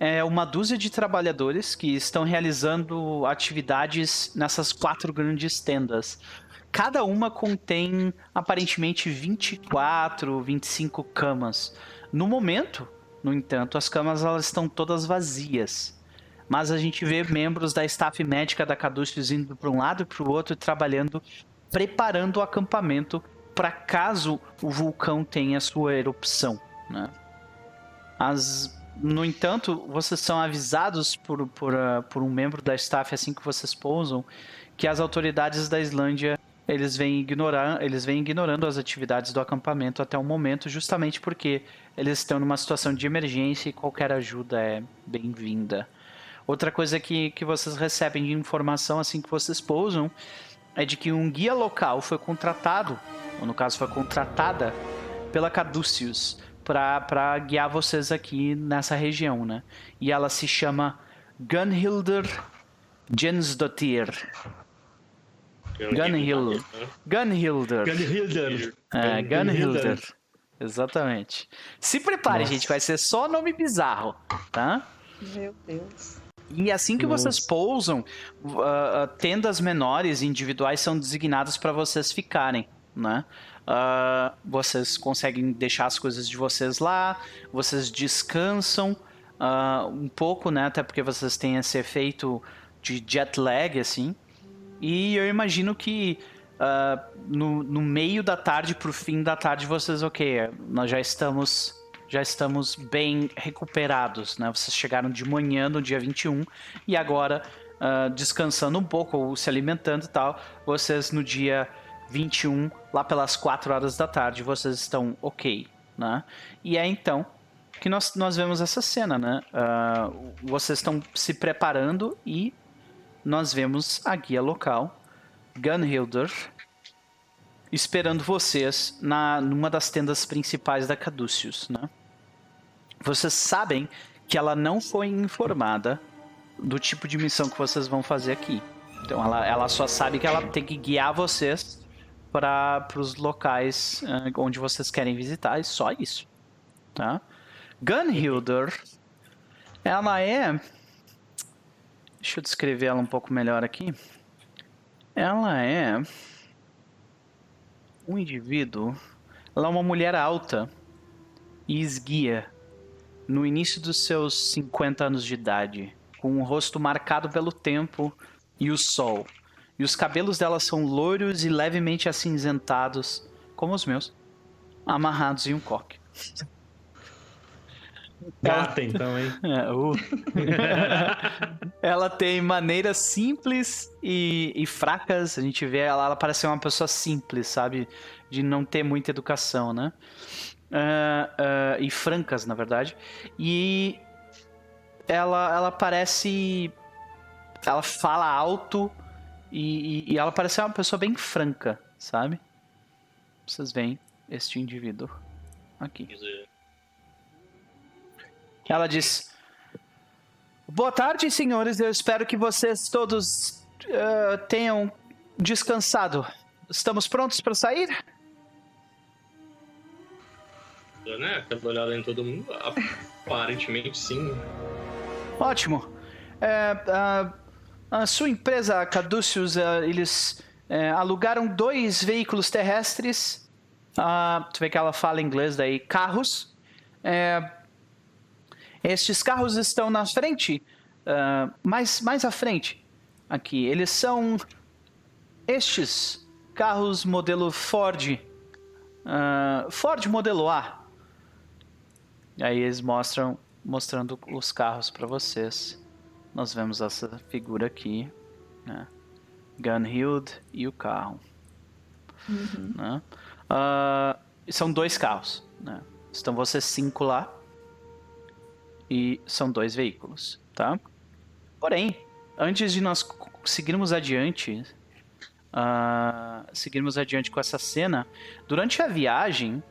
é uma dúzia de trabalhadores que estão realizando atividades nessas quatro grandes tendas. Cada uma contém aparentemente 24, 25 camas. No momento, no entanto, as camas elas estão todas vazias mas a gente vê membros da staff médica da Caduceus indo para um lado e para o outro, trabalhando, preparando o acampamento para caso o vulcão tenha sua erupção. Né? As, no entanto, vocês são avisados por, por, uh, por um membro da staff assim que vocês pousam que as autoridades da Islândia eles vêm, ignorar, eles vêm ignorando as atividades do acampamento até o momento, justamente porque eles estão numa situação de emergência e qualquer ajuda é bem-vinda. Outra coisa que, que vocês recebem de informação assim que vocês pousam é de que um guia local foi contratado, ou no caso foi contratada, pela Caduceus para guiar vocês aqui nessa região, né? E ela se chama Gunhilder Jensdottir. Gunhilder. Gunhilder. Gunhilder. É, Gunhilder. Exatamente. Se prepare, Nossa. gente, vai ser só nome bizarro, tá? Meu Deus. E assim que Nossa. vocês pousam, uh, tendas menores individuais são designadas para vocês ficarem, né? Uh, vocês conseguem deixar as coisas de vocês lá, vocês descansam uh, um pouco, né? Até porque vocês têm esse efeito de jet lag, assim. E eu imagino que no, no meio da tarde pro fim da tarde vocês, ok, nós já estamos já estamos bem recuperados, né? Vocês chegaram de manhã no dia 21 e agora uh, descansando um pouco ou se alimentando e tal, vocês no dia 21, lá pelas 4 horas da tarde, vocês estão ok, né? E é então que nós, nós vemos essa cena, né? Uh, vocês estão se preparando e nós vemos a guia local, Gunhilder, esperando vocês na numa das tendas principais da Caduceus, né? Vocês sabem que ela não foi informada do tipo de missão que vocês vão fazer aqui. Então ela, ela só sabe que ela tem que guiar vocês para os locais uh, onde vocês querem visitar e só isso, tá? Gunhilder, ela é, deixa eu descrever ela um pouco melhor aqui. Ela é um indivíduo, ela é uma mulher alta e esguia no início dos seus 50 anos de idade, com um rosto marcado pelo tempo e o sol. E os cabelos dela são loiros e levemente acinzentados, como os meus, amarrados em um coque. Gata, então, hein? É, uh. ela tem maneiras simples e, e, fracas. A gente vê ela, ela parece uma pessoa simples, sabe? De não ter muita educação, né? Uh, uh, e francas, na verdade. E ela, ela parece. Ela fala alto e, e, e ela parece uma pessoa bem franca, sabe? Vocês veem este indivíduo aqui. Ela diz: Boa tarde, senhores. Eu espero que vocês todos uh, tenham descansado. Estamos prontos para sair? Né? Acabou olhando em todo mundo. Aparentemente, sim. Ótimo. É, a, a, sua empresa, Caduceus, uh, eles uh, alugaram dois veículos terrestres. Uh, tu vê que ela fala inglês daí, carros. É, estes carros estão na frente, uh, mais, mais à frente, aqui. Eles são estes carros modelo Ford, uh, Ford modelo A. E aí eles mostram, mostrando os carros para vocês. Nós vemos essa figura aqui, né? Gunhild e o carro. Uhum. Né? Uh, são dois carros, né? Estão vocês cinco lá e são dois veículos, tá? Porém, antes de nós seguirmos adiante, uh, seguirmos adiante com essa cena, durante a viagem,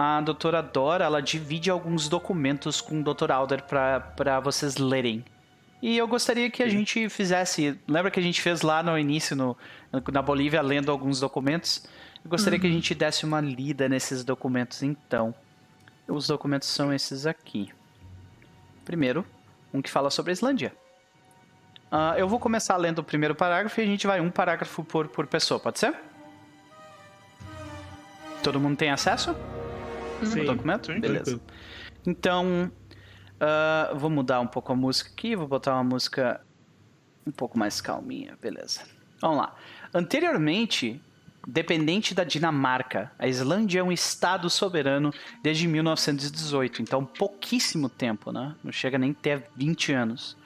a doutora Dora ela divide alguns documentos com o Dr. Alder para vocês lerem. E eu gostaria que a gente fizesse. Lembra que a gente fez lá no início, no, na Bolívia, lendo alguns documentos? Eu gostaria uhum. que a uhum. gente desse uma lida nesses documentos então. Os documentos são esses aqui. Primeiro, um que fala sobre a Islândia. Uh, eu vou começar lendo o primeiro parágrafo e a gente vai um parágrafo por, por pessoa, pode ser? Todo mundo tem acesso? Sim. O documento? Sim. Beleza. Então, uh, vou mudar um pouco a música aqui, vou botar uma música um pouco mais calminha, beleza. Vamos lá. Anteriormente, dependente da Dinamarca. A Islândia é um estado soberano desde 1918, então pouquíssimo tempo, né? Não chega nem a ter 20 anos.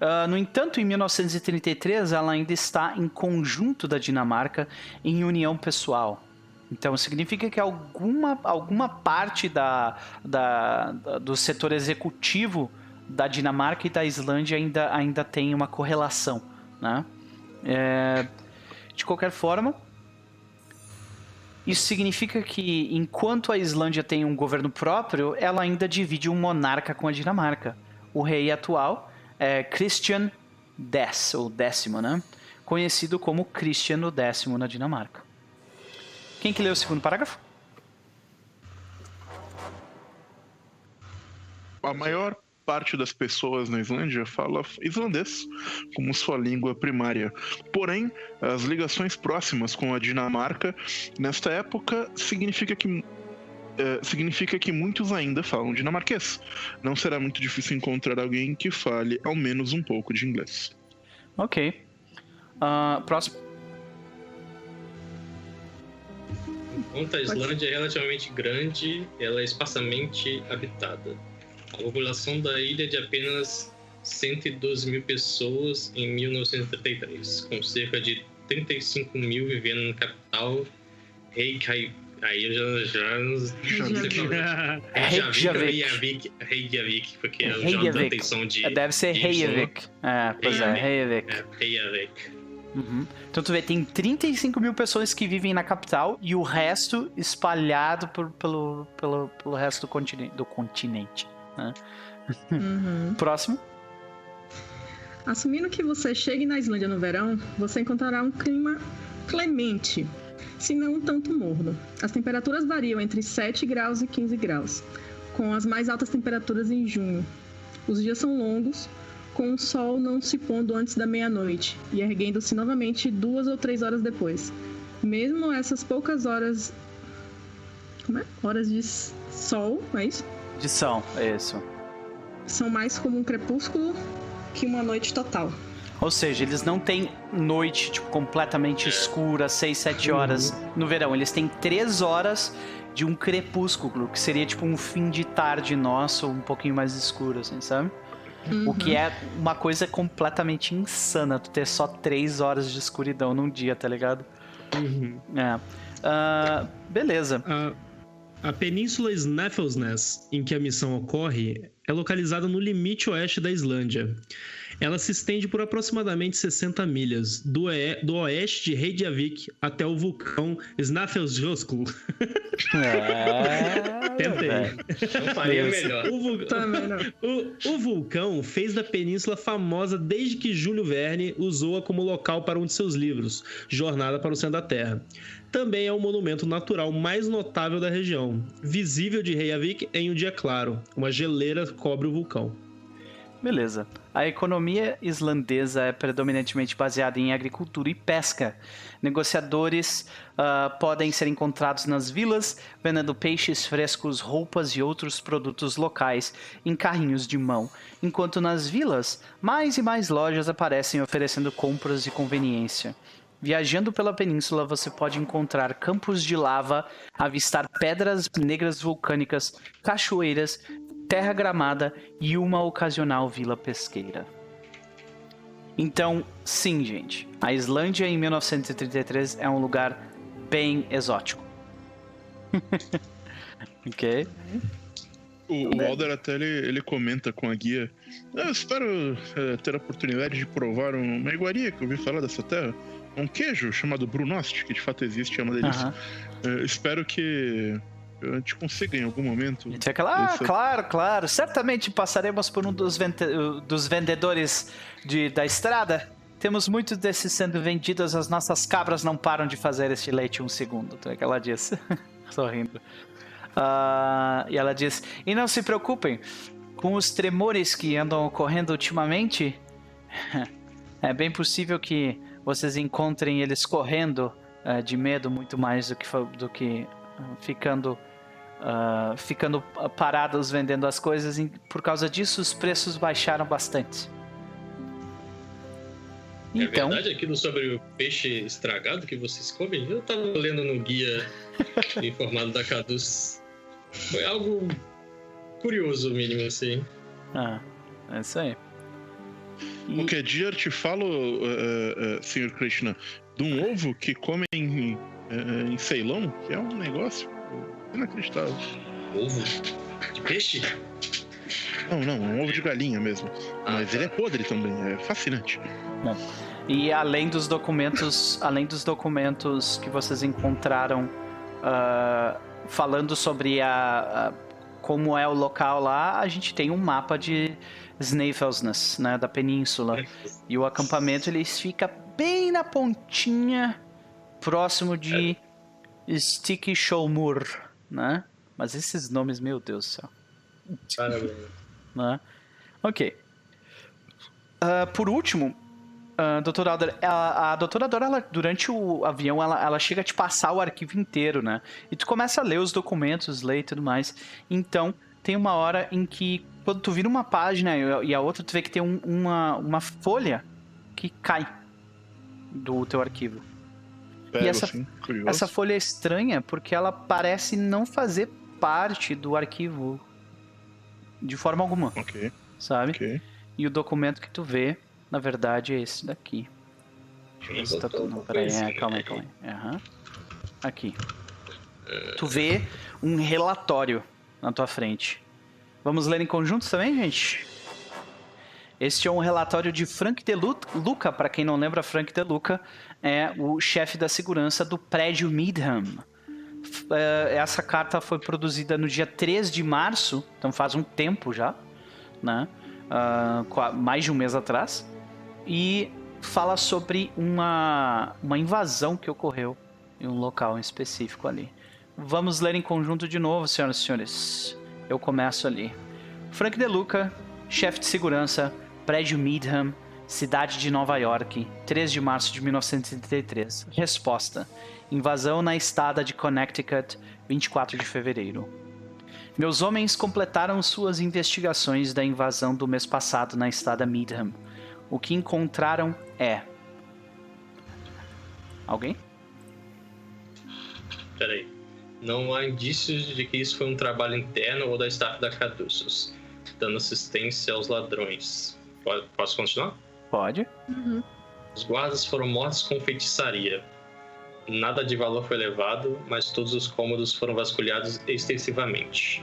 Uh, no entanto, em 1933, ela ainda está em conjunto da Dinamarca em união pessoal. Então, significa que alguma, alguma parte da, da, da, do setor executivo da Dinamarca e da Islândia ainda, ainda tem uma correlação. Né? É, de qualquer forma, isso significa que, enquanto a Islândia tem um governo próprio, ela ainda divide um monarca com a Dinamarca. O rei atual é Christian X, ou décimo, né? Conhecido como Christian X na Dinamarca. Quem que leu o segundo parágrafo? A maior parte das pessoas na Islândia fala islandês como sua língua primária. Porém, as ligações próximas com a Dinamarca nesta época significa que é, significa que muitos ainda falam dinamarquês. Não será muito difícil encontrar alguém que fale ao menos um pouco de inglês. Ok. Uh, próximo. Enquanto a Islândia é relativamente grande, ela é esparsamente habitada. A população da ilha é de apenas 112 mil pessoas em 1933, com cerca de 35 mil vivendo na capital Reykjavik. Aí eu já, já não sei falar. Reykjavik. Reykjavik, Reykjavik, porque o Reykjavik. Jonathan tem som de. Deve ser Reykjavik. É, pois é, Reykjavik. É, Reykjavik. Uhum. Então tu vê, tem 35 mil pessoas que vivem na capital e o resto espalhado por- pelo, pelo, pelo resto do continente. Do continente né? Uhum. Próximo. Assumindo que você chegue na Islândia no verão, você encontrará um clima clemente, se não um tanto morno. As temperaturas variam entre 7 graus e 15 graus, com as mais altas temperaturas em junho. Os dias são longos, com o sol não se pondo antes da meia-noite e erguendo-se novamente duas ou três horas depois. Mesmo essas poucas horas. Como é? Horas de sol, é isso? De São, é isso. São mais como um crepúsculo que uma noite total. Ou seja, eles não têm noite tipo, completamente escura, 6, 7 horas no verão. Eles têm 3 horas de um crepúsculo, que seria tipo um fim de tarde nosso, um pouquinho mais escuro, assim, sabe? O que é uma coisa completamente insana, tu ter só 3 horas de escuridão num dia, tá ligado? Uhum. É. Ah, beleza. A, a península Snæfellsnes, em que a missão ocorre, é localizada no limite oeste da Islândia. Ela se estende por aproximadamente 60 milhas, do, do oeste de Reykjavik até o vulcão Snæfellsjökull. É. Tentei. Não faria Isso. melhor. O, vul- Também não. o- o vulcão fez da península famosa desde que Júlio Verne usou-a como local para um de seus livros, Jornada para o Centro da Terra. Também é o monumento natural mais notável da região, visível de Reykjavik em um dia claro. Uma geleira cobre o vulcão. Beleza. A economia islandesa é predominantemente baseada em agricultura e pesca. Negociadores ah, podem ser encontrados nas vilas, vendendo peixes frescos, roupas e outros produtos locais em carrinhos de mão. Enquanto nas vilas, mais e mais lojas aparecem oferecendo compras de conveniência. Viajando pela península, você pode encontrar campos de lava, avistar pedras negras vulcânicas, cachoeiras, terra gramada e uma ocasional vila pesqueira. Então, sim, gente, a Islândia em 1933 é um lugar bem exótico. ok? O, o Alder até ele, ele comenta com a guia. "Ah, Eu espero eh, ter a oportunidade de provar um- uma iguaria que eu ouvi falar dessa terra. Um queijo chamado Brunost, que de fato existe, é uma delícia. Aham. Eh, espero que a gente consiga em algum momento. Fica lá, ah, claro, claro, certamente passaremos por um dos, vende- dos vendedores de, da estrada. Temos muitos desses sendo vendidos, as nossas cabras não param de fazer este leite um segundo. Tu é que ela diz, sorrindo. Ah, e ela diz: E não se preocupem, com os tremores que andam ocorrendo ultimamente, é bem possível que vocês encontrem eles correndo eh, de medo muito mais do que, do que ah, ficando ah, ficando parados vendendo as coisas. e por causa disso, os preços baixaram bastante. Então, É verdade aquilo sobre o peixe estragado que vocês comem? Eu tava lendo no guia informado da Caduz. Foi algo curioso, mínimo, assim. ah, é isso aí. E- Qualquer dia eu te falo, eh, eh, Sr. Krishna, de um ovo que comem em, eh, em Ceilão, que é um negócio inacreditável. Ovo de peixe? Não, não, um ovo de galinha mesmo. Ah, Mas tá. ele é podre também, é fascinante. E além dos documentos, além dos documentos que vocês encontraram ah, falando sobre a, a- como é o local lá, a gente tem um mapa de Snæfellsnes, né, da península. E o acampamento ele fica bem na pontinha, próximo de Sticky Showmur, né? Mas esses nomes, meu Deus do céu Parabéns. né? Ok. Ah, por último, a doutora Alder, a, a doutora Dora, ela, durante o avião, ela, ela chega a te passar o arquivo inteiro, né? E tu começa a ler os documentos, ler e tudo mais. Então, tem uma hora em que, quando tu vira uma página e a outra, tu vê que tem um- uma, uma folha que cai do teu arquivo. Pego, essa- assim, curioso. Essa folha é estranha porque ela parece não fazer parte do arquivo de forma alguma, Ok, sabe? ok. E o documento que tu vê, na verdade, é esse daqui. Deixa eu ver se tá tudo. Não, peraí, é, calma aí, calma aí. Aham. Aqui. Tu vê um relatório na tua frente. Vamos ler em conjunto também, gente? Este é um relatório de Frank De Lu- Luca, para quem não lembra, Frank De Luca é o chefe da segurança do prédio Midham. Eh, Essa carta foi produzida no dia 3 de março, então faz um tempo já, né? Qua- mais de um mês atrás. E fala sobre uma, uma invasão que ocorreu em um local em específico ali. Vamos ler em conjunto de novo, senhoras e senhores. Eu começo ali. Frank De Luca, chefe de segurança, prédio Midham, cidade de Nova York, 3 de março de 1933. Resposta: invasão na estada de Connecticut, 24 de fevereiro. Meus homens completaram suas investigações da invasão do mês passado na estada Midham. O que encontraram é. Alguém? Peraí. Não há indícios de que isso foi um trabalho interno ou da staff da Caduceus, dando assistência aos ladrões. Po- Posso continuar? Pode. Os guardas foram mortos com feitiçaria. Nada de valor foi levado, mas todos os cômodos foram vasculhados extensivamente.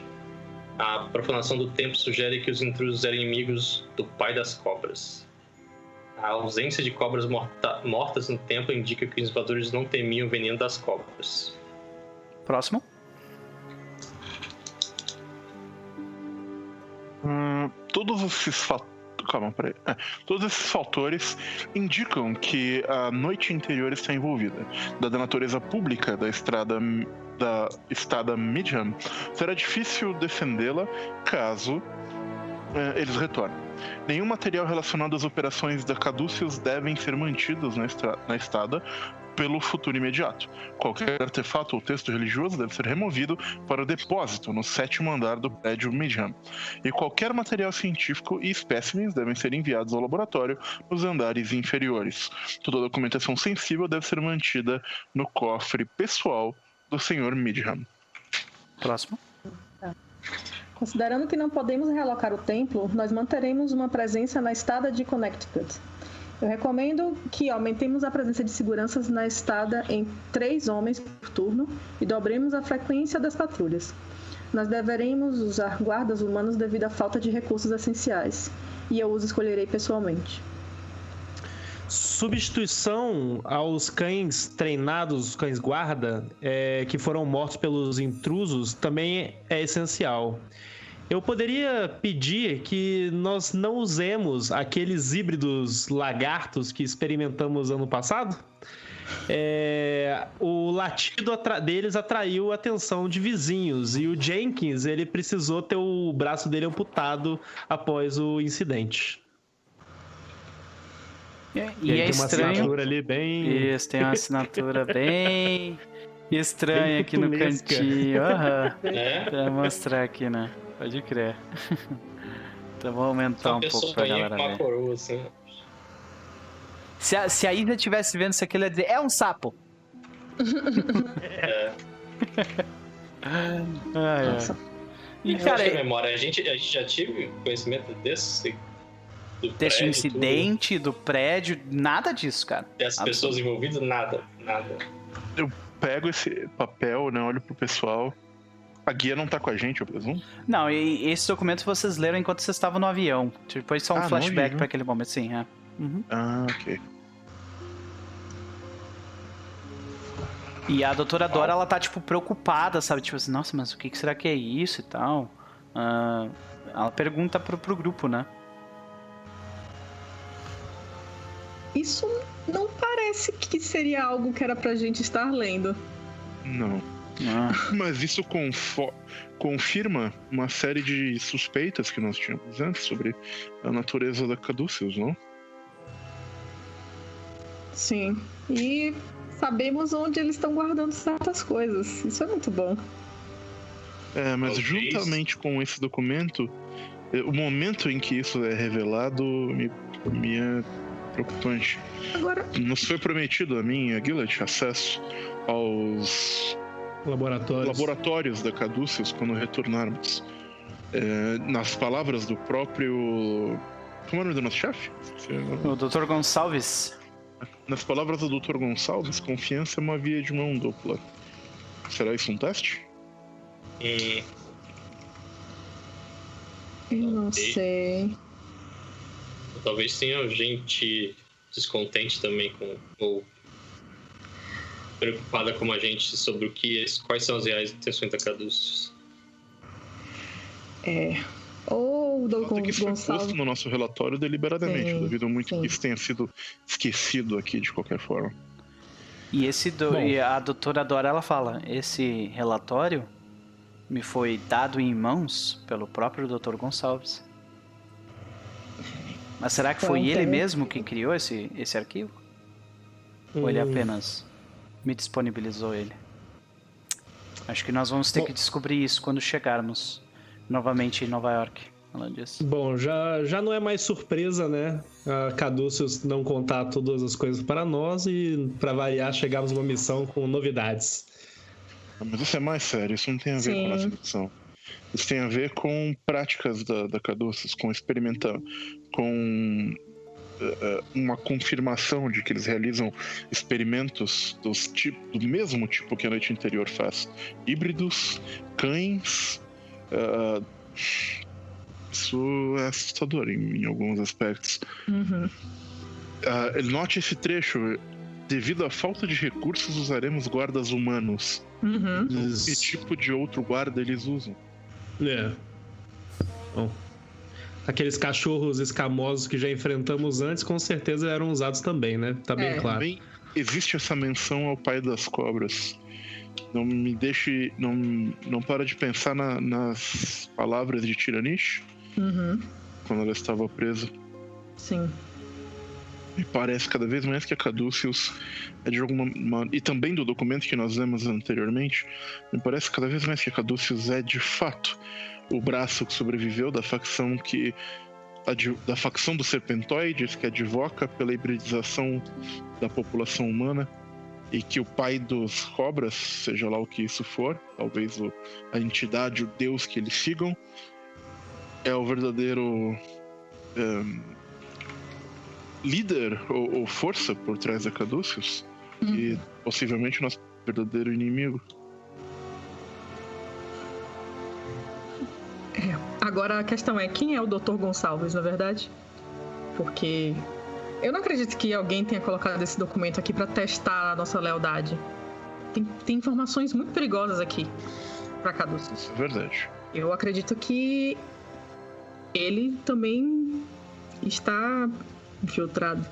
A profanação do templo sugere que os intrusos eram inimigos do pai das cobras. A ausência de cobras morta- mortas no templo indica que os invasores não temiam o veneno das cobras. Próximo. Hum, todos esses fatores. Calma, peraí. É, todos esses fatores indicam que a noite interior está envolvida. Dada a natureza pública da estrada da estada Midham, será difícil defendê-la caso é, eles retornem. Nenhum material relacionado às operações da Caduceus devem ser mantidos na, estra- na pelo futuro imediato. Qualquer artefato ou texto religioso deve ser removido para o depósito no sétimo andar do prédio Midham. E qualquer material científico e espécimes devem ser enviados ao laboratório nos andares inferiores. Toda documentação sensível deve ser mantida no cofre pessoal do Sr. Midham. Próximo. Considerando que não podemos realocar o templo, nós manteremos uma presença na estada de Connecticut. Eu recomendo que aumentemos a presença de seguranças na estada em três homens por turno e dobremos a frequência das patrulhas. Nós deveremos usar guardas humanos devido à falta de recursos essenciais, e eu os escolherei pessoalmente. Substituição aos cães treinados, os cães guarda, é, que foram mortos pelos intrusos, também é essencial. Eu poderia pedir que nós não usemos aqueles híbridos lagartos que experimentamos ano passado? É, o latido atra- deles atraiu a atenção de vizinhos e o Jenkins ele precisou ter o braço dele amputado após o incidente. E, Ele é tem uma estranho. assinatura ali bem. Isso, tem uma assinatura bem estranha Bem aqui no cantinho. Aham. É? Pra mostrar aqui, né? Pode crer. Então vou aumentar um pouco pra com galera ver. coroa, assim. Se a, se a Ida estivesse vendo isso aqui, ela ia dizer, é um sapo. É. Ai, ai. Nossa. E, Eu cara, memória, a gente, a gente já tive conhecimento desse? Do desse prédio, incidente, do prédio, nada disso, cara. tudo, das pessoas envolvidas? Nada, nada. Pego esse papel, né? Olho pro pessoal. A guia não tá com a gente, eu presumo? Não, e esses documentos vocês leram enquanto vocês estavam no avião. Depois só um Ah, flashback pra aquele momento, sim, é. Uhum. Ah, ok. E a doutora Dora, ela tá, tipo, preocupada, sabe? Tipo assim, nossa, mas o que, será que é isso e tal? Ah, ela pergunta pro, pro grupo, né? Isso não parece que seria algo que era pra gente estar lendo. Não. Ah, Mas isso confirma uma série de suspeitas que nós tínhamos antes sobre a natureza da Caduceus, não? Sim. E sabemos onde eles estão guardando certas coisas. Isso é muito bom. É, mas Talvez. juntamente com esse documento, eh, o momento em que isso é revelado me, me é preocupante. Agora, Nos foi prometido a mim e a Gillett acesso aos Laboratórios. laboratórios da Caduceus quando retornarmos. É, nas palavras do próprio. Como é o nome do nosso chefe? O Dr. Gonçalves. Nas palavras do Dr. Gonçalves, confiança é uma via de mão dupla. Será isso um teste? Hum, Eu não Ok. sei. talvez tenha gente descontente também com. ou preocupada como a gente sobre o que é- quais são as reais intenções da Caduceus. É. Ou o Nota Douglas que isso foi Gonçalves. posto no nosso relatório deliberadamente. Sim, Eu duvido muito sim. que isso tenha sido esquecido aqui de qualquer forma. E esse do, Bom. e a doutora Dora ela fala, esse relatório me foi dado em mãos pelo próprio Dr. Gonçalves. Mas será que foi Então, ele tem- mesmo que criou esse, esse arquivo? Ou ele Hum, apenas me disponibilizou ele? Acho que nós vamos ter Bom. que descobrir isso quando chegarmos novamente em Nova York. Ela disse. Bom, já, já não é mais surpresa, né? A Caduceus não contar todas as coisas para nós e, para variar, chegarmos numa missão com novidades. Mas isso é mais sério, isso não tem a ver com a Sim. nossa missão. Isso tem a ver com práticas da, da Caduceus, com experimentar, com uma confirmação de que eles realizam experimentos dos tipo, do mesmo tipo que a Noite Interior faz. Híbridos, cães. eh, isso é assustador em, em alguns aspectos. Uhum. Ah, note esse trecho. Devido à falta de recursos, usaremos guardas humanos. Uhum. Que tipo de outro guarda eles usam? É. Bom, aqueles cachorros escamosos que já enfrentamos antes, com certeza eram usados também, né? Tá bem É. claro. Também existe essa menção ao pai das cobras. Não me deixe. Não, não para de pensar na- nas palavras de Tiranish Uhum. quando ela estava presa. Sim. Me parece cada vez mais que a Caduceus é de alguma ma- E também do documento que nós lemos anteriormente, me parece cada vez mais que a Caduceus é de fato o braço que sobreviveu da facção que. da facção dos serpentoides que advoca pela hibridização da população humana e que o pai dos cobras, seja lá o que isso for, talvez o- a entidade, o deus que eles sigam, é o verdadeiro ehm, líder ou, ou força por trás da Caduceus e possivelmente nosso verdadeiro inimigo. Agora a questão é quem é o Dr. Gonçalves, na verdade? Porque eu não acredito que alguém tenha colocado esse documento aqui pra testar a nossa lealdade. Tem, tem informações muito perigosas aqui pra Caduceus. É verdade. Eu acredito que ele também está infiltrado.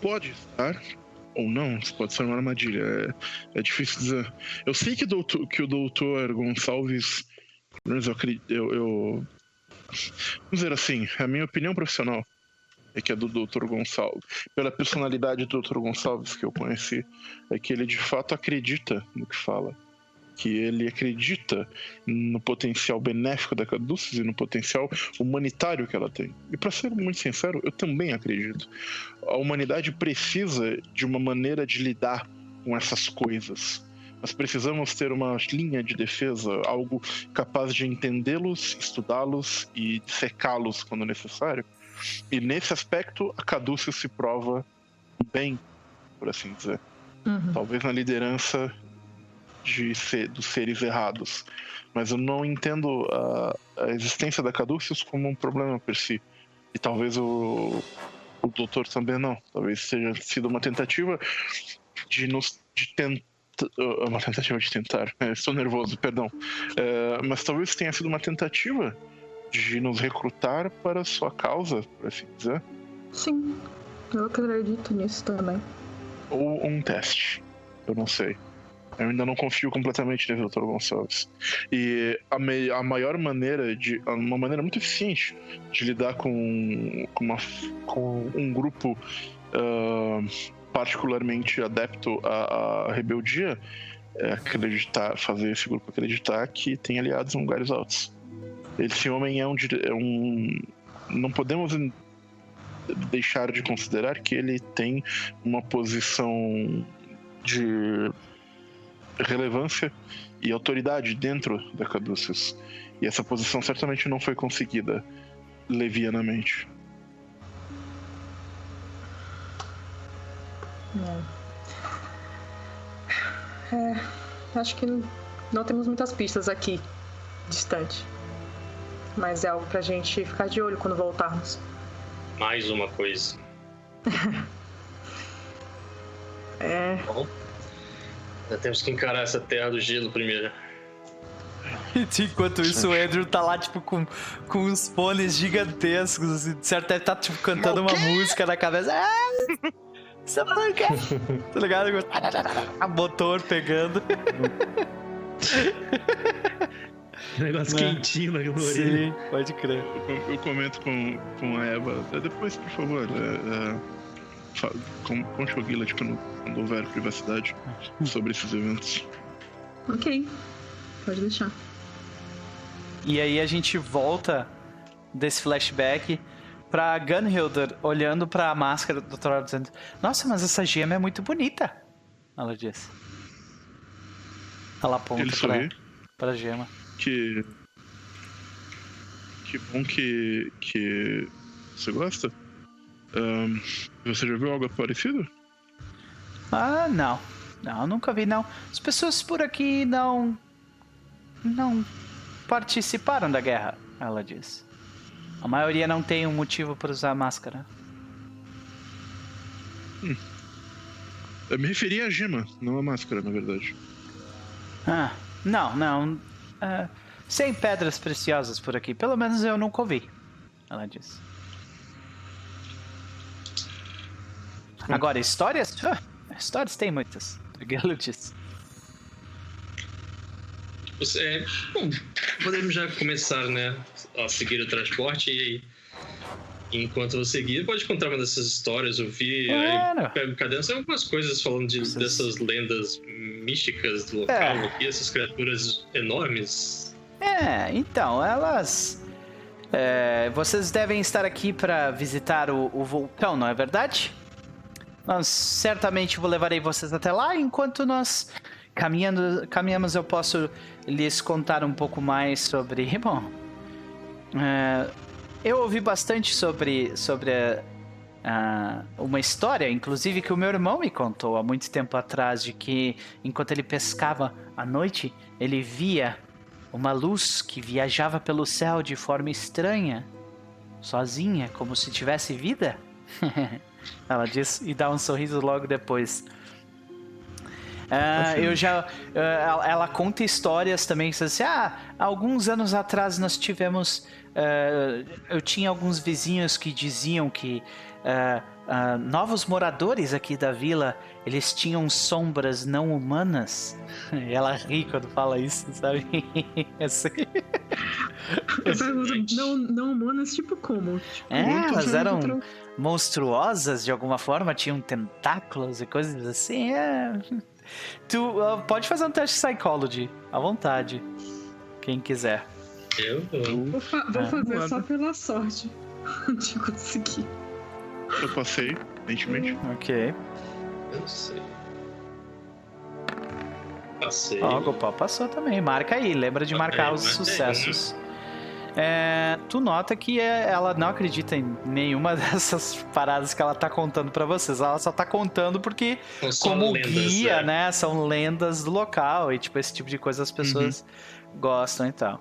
Pode estar ou não, isso pode ser uma armadilha. É, é difícil dizer. Eu sei que, doutor- que o doutor Gonçalves. Pelo eu acredito. Eu, eu- Vamos dizer assim, a minha opinião profissional é que a do Dr. Gonçalves, pela personalidade do Dr. Gonçalves que eu conheci, é que ele de fato acredita no que fala. Que ele acredita no potencial benéfico da Caduceus e no potencial humanitário que ela tem. E para ser muito sincero, eu também acredito. A humanidade precisa de uma maneira de lidar com essas coisas. Nós precisamos ter uma linha de defesa, algo capaz de entendê-los, estudá-los e secá-los quando necessário. E nesse aspecto, a Caduceus se prova bem, por assim dizer. Uhum. Talvez na liderança de ser, dos seres errados. Mas eu não entendo a, a existência da Caduceus como um problema per si. E talvez o, o doutor também não. Talvez tenha sido uma tentativa de nos de tentar uma tentativa de tentar. É, Estou nervoso, perdão. É, mas talvez tenha sido uma tentativa de nos recrutar para a sua causa, por assim dizer. Sim, eu acredito nisso também. Ou um teste. Eu não sei. Eu ainda não confio completamente nesse Dr. Gonçalves. E a, me- a maior maneira de. Uma maneira muito eficiente de lidar com, com, uma, com um grupo ah, particularmente adepto à, à rebeldia é acreditar, fazer esse grupo acreditar que tem aliados em lugares altos. Esse homem é um, é um. Não podemos deixar de considerar que ele tem uma posição de relevância e autoridade dentro da Caduceus. E essa posição certamente não foi conseguida levianamente. É. É, acho que não temos muitas pistas aqui, distante. Mas é algo pra gente ficar de olho quando voltarmos. Mais uma coisa. É. Bom, já temos que encarar essa terra do gelo primeiro. Enquanto isso, o Andrew tá lá, tipo, com, com uns fones gigantescos, assim, certo, ele tá, tipo, cantando uma música na cabeça. Essa porca! tá ligado? A motor pegando. Negócio Né? quentinho na orelha. Sim, pode crer. Eu, eu comento com, com a Eva. "É, Depois, por favor, é, é, com- com o Gillett quando, quando houver privacidade sobre esses eventos. Ok. Pode deixar. E aí a gente volta desse flashback pra Gunhilder olhando pra máscara do Thor dizendo: Nossa, mas essa gema é muito bonita. Ela diz. Ela aponta Ele pra, sorri. pra gema. Que. Que bom que. que. Você gosta? Ahn, você já viu algo parecido? Ah, não. Não, nunca vi, não. As pessoas por aqui não. não participaram da guerra, ela diz. A maioria não tem um motivo para usar máscara. Eu me referi à gema, não à máscara, na verdade. Ah, não, não. ah, sem pedras preciosas por aqui. Pelo menos eu nunca ouvi. Ela diz. Agora, histórias? Ah, histórias tem muitas. Ela. Você, é, bom, podemos já começar, né, a seguir o transporte e enquanto você seguir, pode contar uma dessas histórias, ouvir, Claro. aí pega o caderno, tem algumas coisas falando de, Essas- dessas lendas místicas do local É. aqui, essas criaturas enormes. É, então, elas. é, vocês devem estar aqui para visitar o, o vulcão, não é verdade? Nós certamente vou levarei vocês até lá. Enquanto nós caminhando, caminhamos, eu posso lhes contar um pouco mais sobre. Bom, é, eu ouvi bastante sobre sobre uma história, inclusive que o meu irmão me contou há muito tempo atrás, de que enquanto ele pescava à noite, ele via uma luz que viajava pelo céu de forma estranha, sozinha, como se tivesse vida. Ela diz e dá um sorriso logo depois. Ah, eu já. ah, ela, conta histórias também. que Assim, ah, alguns anos atrás nós tivemos. ah, eu tinha alguns vizinhos que diziam que novos moradores aqui da vila eles tinham sombras não humanas. E ela ri quando fala isso, sabe? Assim. Eu pergunto, não, não humanas, tipo como? Tipo, É, elas eram monstruosas de alguma forma, tinham tentáculos e coisas assim. É. Tu ah, pode fazer um teste de psychology à vontade, quem quiser. Eu, eu Vou, fa- vou É. fazer Nada. só pela sorte de conseguir. Eu passei, evidentemente. Ok. não sei. Passei. Ó, o Gopal passou também. Marca aí, lembra de marcar os marquei, sucessos. É, tu nota que é- ela não acredita em nenhuma dessas paradas que ela tá contando pra vocês. Ela só tá contando porque São só como lendas, guia, é. né? São lendas do local e tipo esse tipo de coisa as pessoas gostam e tal.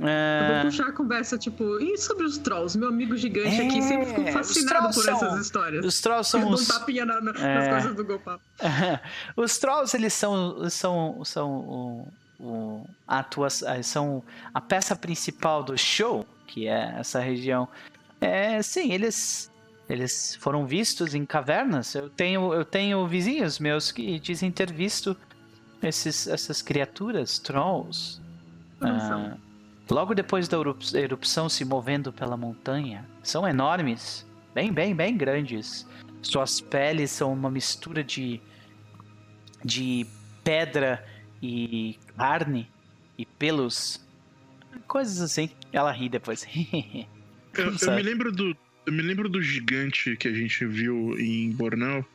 Eu É, vou puxar a conversa, tipo, e sobre os trolls? Meu amigo gigante É, aqui sempre ficou fascinado por são- essas histórias. os trolls são um os, tapinha na- na- É. nas costas do Gopal. os trolls eles são são são o, a atua- são a peça principal do show que é essa região. É sim eles eles foram vistos em cavernas. Eu tenho eu tenho vizinhos meus que dizem ter visto esses essas criaturas trolls ah, logo depois da erup- erupção se movendo pela montanha. São enormes bem bem bem grandes. Suas peles são uma mistura de de pedra e carne e pelos. Coisas assim. Ela ri depois. Eu, eu me lembro do. Eu me lembro do gigante que a gente viu em Borneo.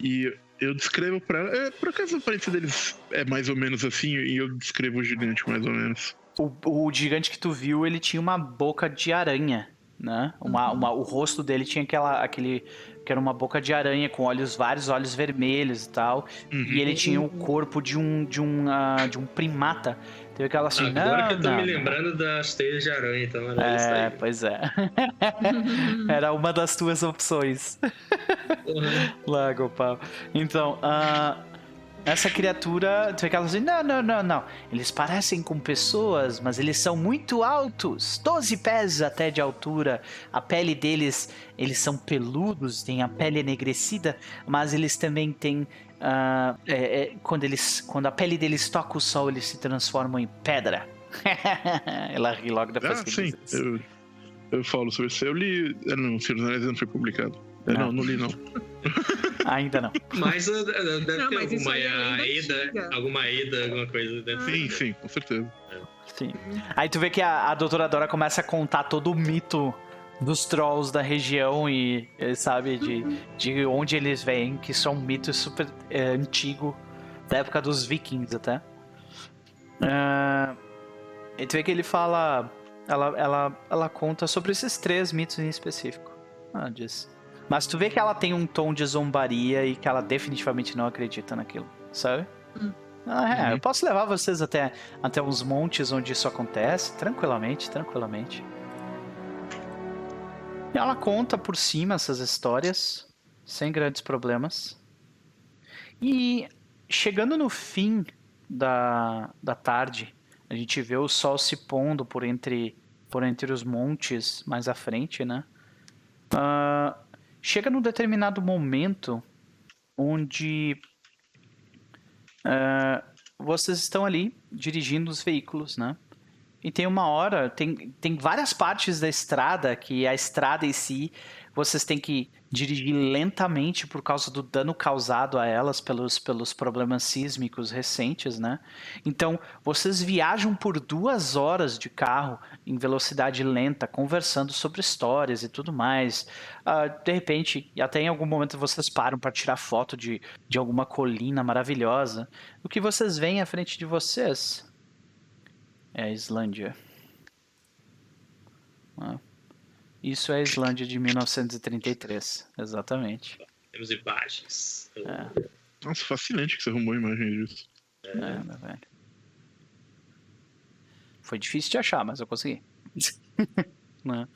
E eu descrevo pra ela. é, por acaso a aparência deles é mais ou menos assim, e eu descrevo o gigante mais ou menos. o, o gigante que tu viu, ele tinha uma boca de aranha. Né? Uma, uma, o rosto dele tinha aquela, aquele que era uma boca de aranha com olhos vários olhos vermelhos e tal. Uhum. E ele tinha o corpo de um de um uh, de um primata. Teve aquela assim, Agora não, que eu tô não, me não. lembrando das teias de aranha, então era isso É, aí. pois é. Era uma das tuas opções. Uhum. Lá, Gopal. Então, ah, essa criatura, tu vê que ela assim, não, não, não, não. Eles parecem com pessoas, mas eles são muito altos. 12 pés até de altura. A pele deles, eles são peludos, têm a pele enegrecida, mas eles também têm... ah, é, é, quando, eles, quando a pele deles toca o sol, eles se transformam em pedra. Ela ri logo depois Ah, que sim. Eu, eu falo sobre isso. Eu li. Não, não foi publicado. É, Não. não, li, não. Ainda não. Mas uh, deve Não, ter mas alguma é antiga. alguma Eda, alguma coisa dentro. Sim, sim, com certeza. Sim. Aí tu vê que a, a doutora Dora começa a contar todo o mito dos trolls da região e, eh, sabe, de, de onde eles vêm, que são um mito super eh, antigo, da época dos vikings até. Ah, e tu vê que ele fala. Ela, ela, ela conta sobre esses três mitos em específico. Ah, diz. Mas tu vê que ela tem um tom de zombaria e que ela definitivamente não acredita naquilo, sabe? Hum. Ah, é, Uhum. eu posso levar vocês até, até uns montes onde isso acontece, tranquilamente, tranquilamente. E ela conta por cima essas histórias, sem grandes problemas. E chegando no fim da, da tarde, a gente vê o sol se pondo por entre, por entre os montes mais à frente, né? Ah, chega num determinado momento onde ah, vocês estão ali dirigindo os veículos, né? E tem uma hora, tem, tem várias partes da estrada que a estrada em si vocês têm que dirigir lentamente por causa do dano causado a elas pelos, pelos problemas sísmicos recentes, né? Então vocês viajam por duas horas de carro em velocidade lenta, conversando sobre histórias e tudo mais. Ah, de repente, até em algum momento vocês param para tirar foto de, de alguma colina maravilhosa. O que vocês veem à frente de vocês é a Islândia. Ah, Isso é a Islândia de 1933, exatamente. Temos imagens. É, Nossa, fascinante que você arrumou a imagem disso. é, meu velho. Foi difícil de achar, mas eu consegui. Né?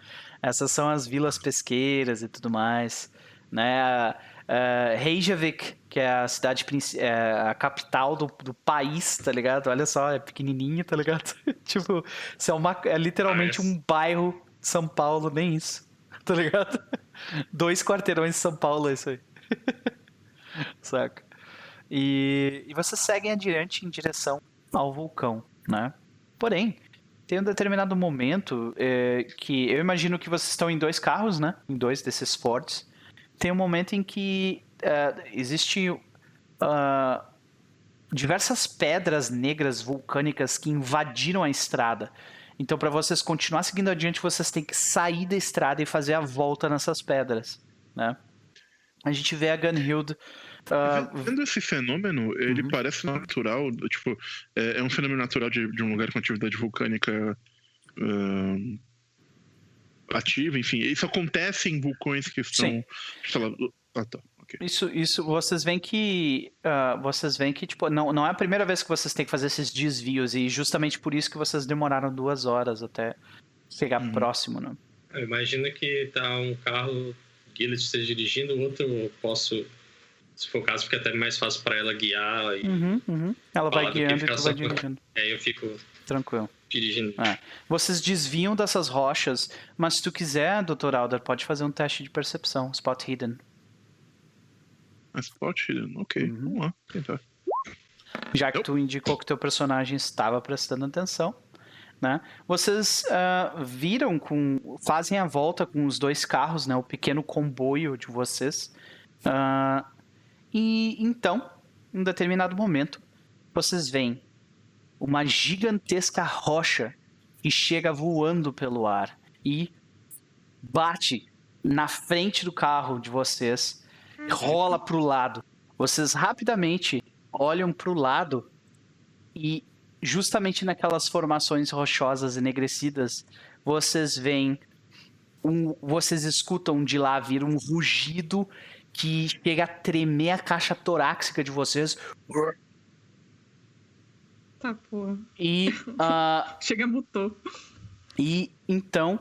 Essas são as vilas pesqueiras e tudo mais. Né? A Reykjavik, que é a cidade, é a capital do, do país, tá ligado? Olha só, é pequenininho, tá ligado? tipo, isso é, uma, é literalmente Parece. um bairro São Paulo, nem isso, tá ligado? Dois quarteirões de São Paulo, é isso aí. Saca? E, e vocês seguem adiante em direção ao vulcão, né? Porém, tem um determinado momento é, que eu imagino que vocês estão em dois carros, né? Em dois desses Fords. Tem um momento em que é, existe ah, diversas pedras negras vulcânicas que invadiram a estrada. Então, para vocês continuar seguindo adiante, vocês têm que sair da estrada e fazer a volta nessas pedras, né? A gente vê a Gunhild ah, Vendo esse fenômeno, ele Uhum. parece natural, tipo, é, é um fenômeno natural de, de um lugar com atividade vulcânica ahn, ativa, enfim. Isso acontece em vulcões que estão, Sim. lá, ah, tá, Isso, isso, vocês veem que, ah, vocês veem que, tipo, não, não é a primeira vez que vocês têm que fazer esses desvios e justamente por isso que vocês demoraram duas horas até chegar Uhum. próximo, né? Imagina que tá um carro, Gillet esteja dirigindo, o outro eu posso, se for o caso, fica até mais fácil para ela guiar e Uhum, uhum. Ela vai Fala do que guiando e tu vai dirigindo. aí eu fico Tranquilo. dirigindo. É. Vocês desviam dessas rochas, mas se tu quiser, Dr. Alder, pode fazer um teste de percepção, spot hidden. Mas spot hidden, ok, Uhum. vamos lá, tentar. Já que tu indicou que teu personagem estava prestando atenção, né? Vocês ah, viram com, fazem a volta com os dois carros, né? O pequeno comboio de vocês. Ah, e então, em um determinado momento, vocês veem uma gigantesca rocha que chega voando pelo ar e bate na frente do carro de vocês, rola para o lado. Vocês rapidamente olham para o lado e justamente naquelas formações rochosas enegrecidas, vocês veem um- vocês escutam de lá vir um rugido que chega a tremer a caixa torácica de vocês. Tá, porra. E, ah, Chega, mutou. e então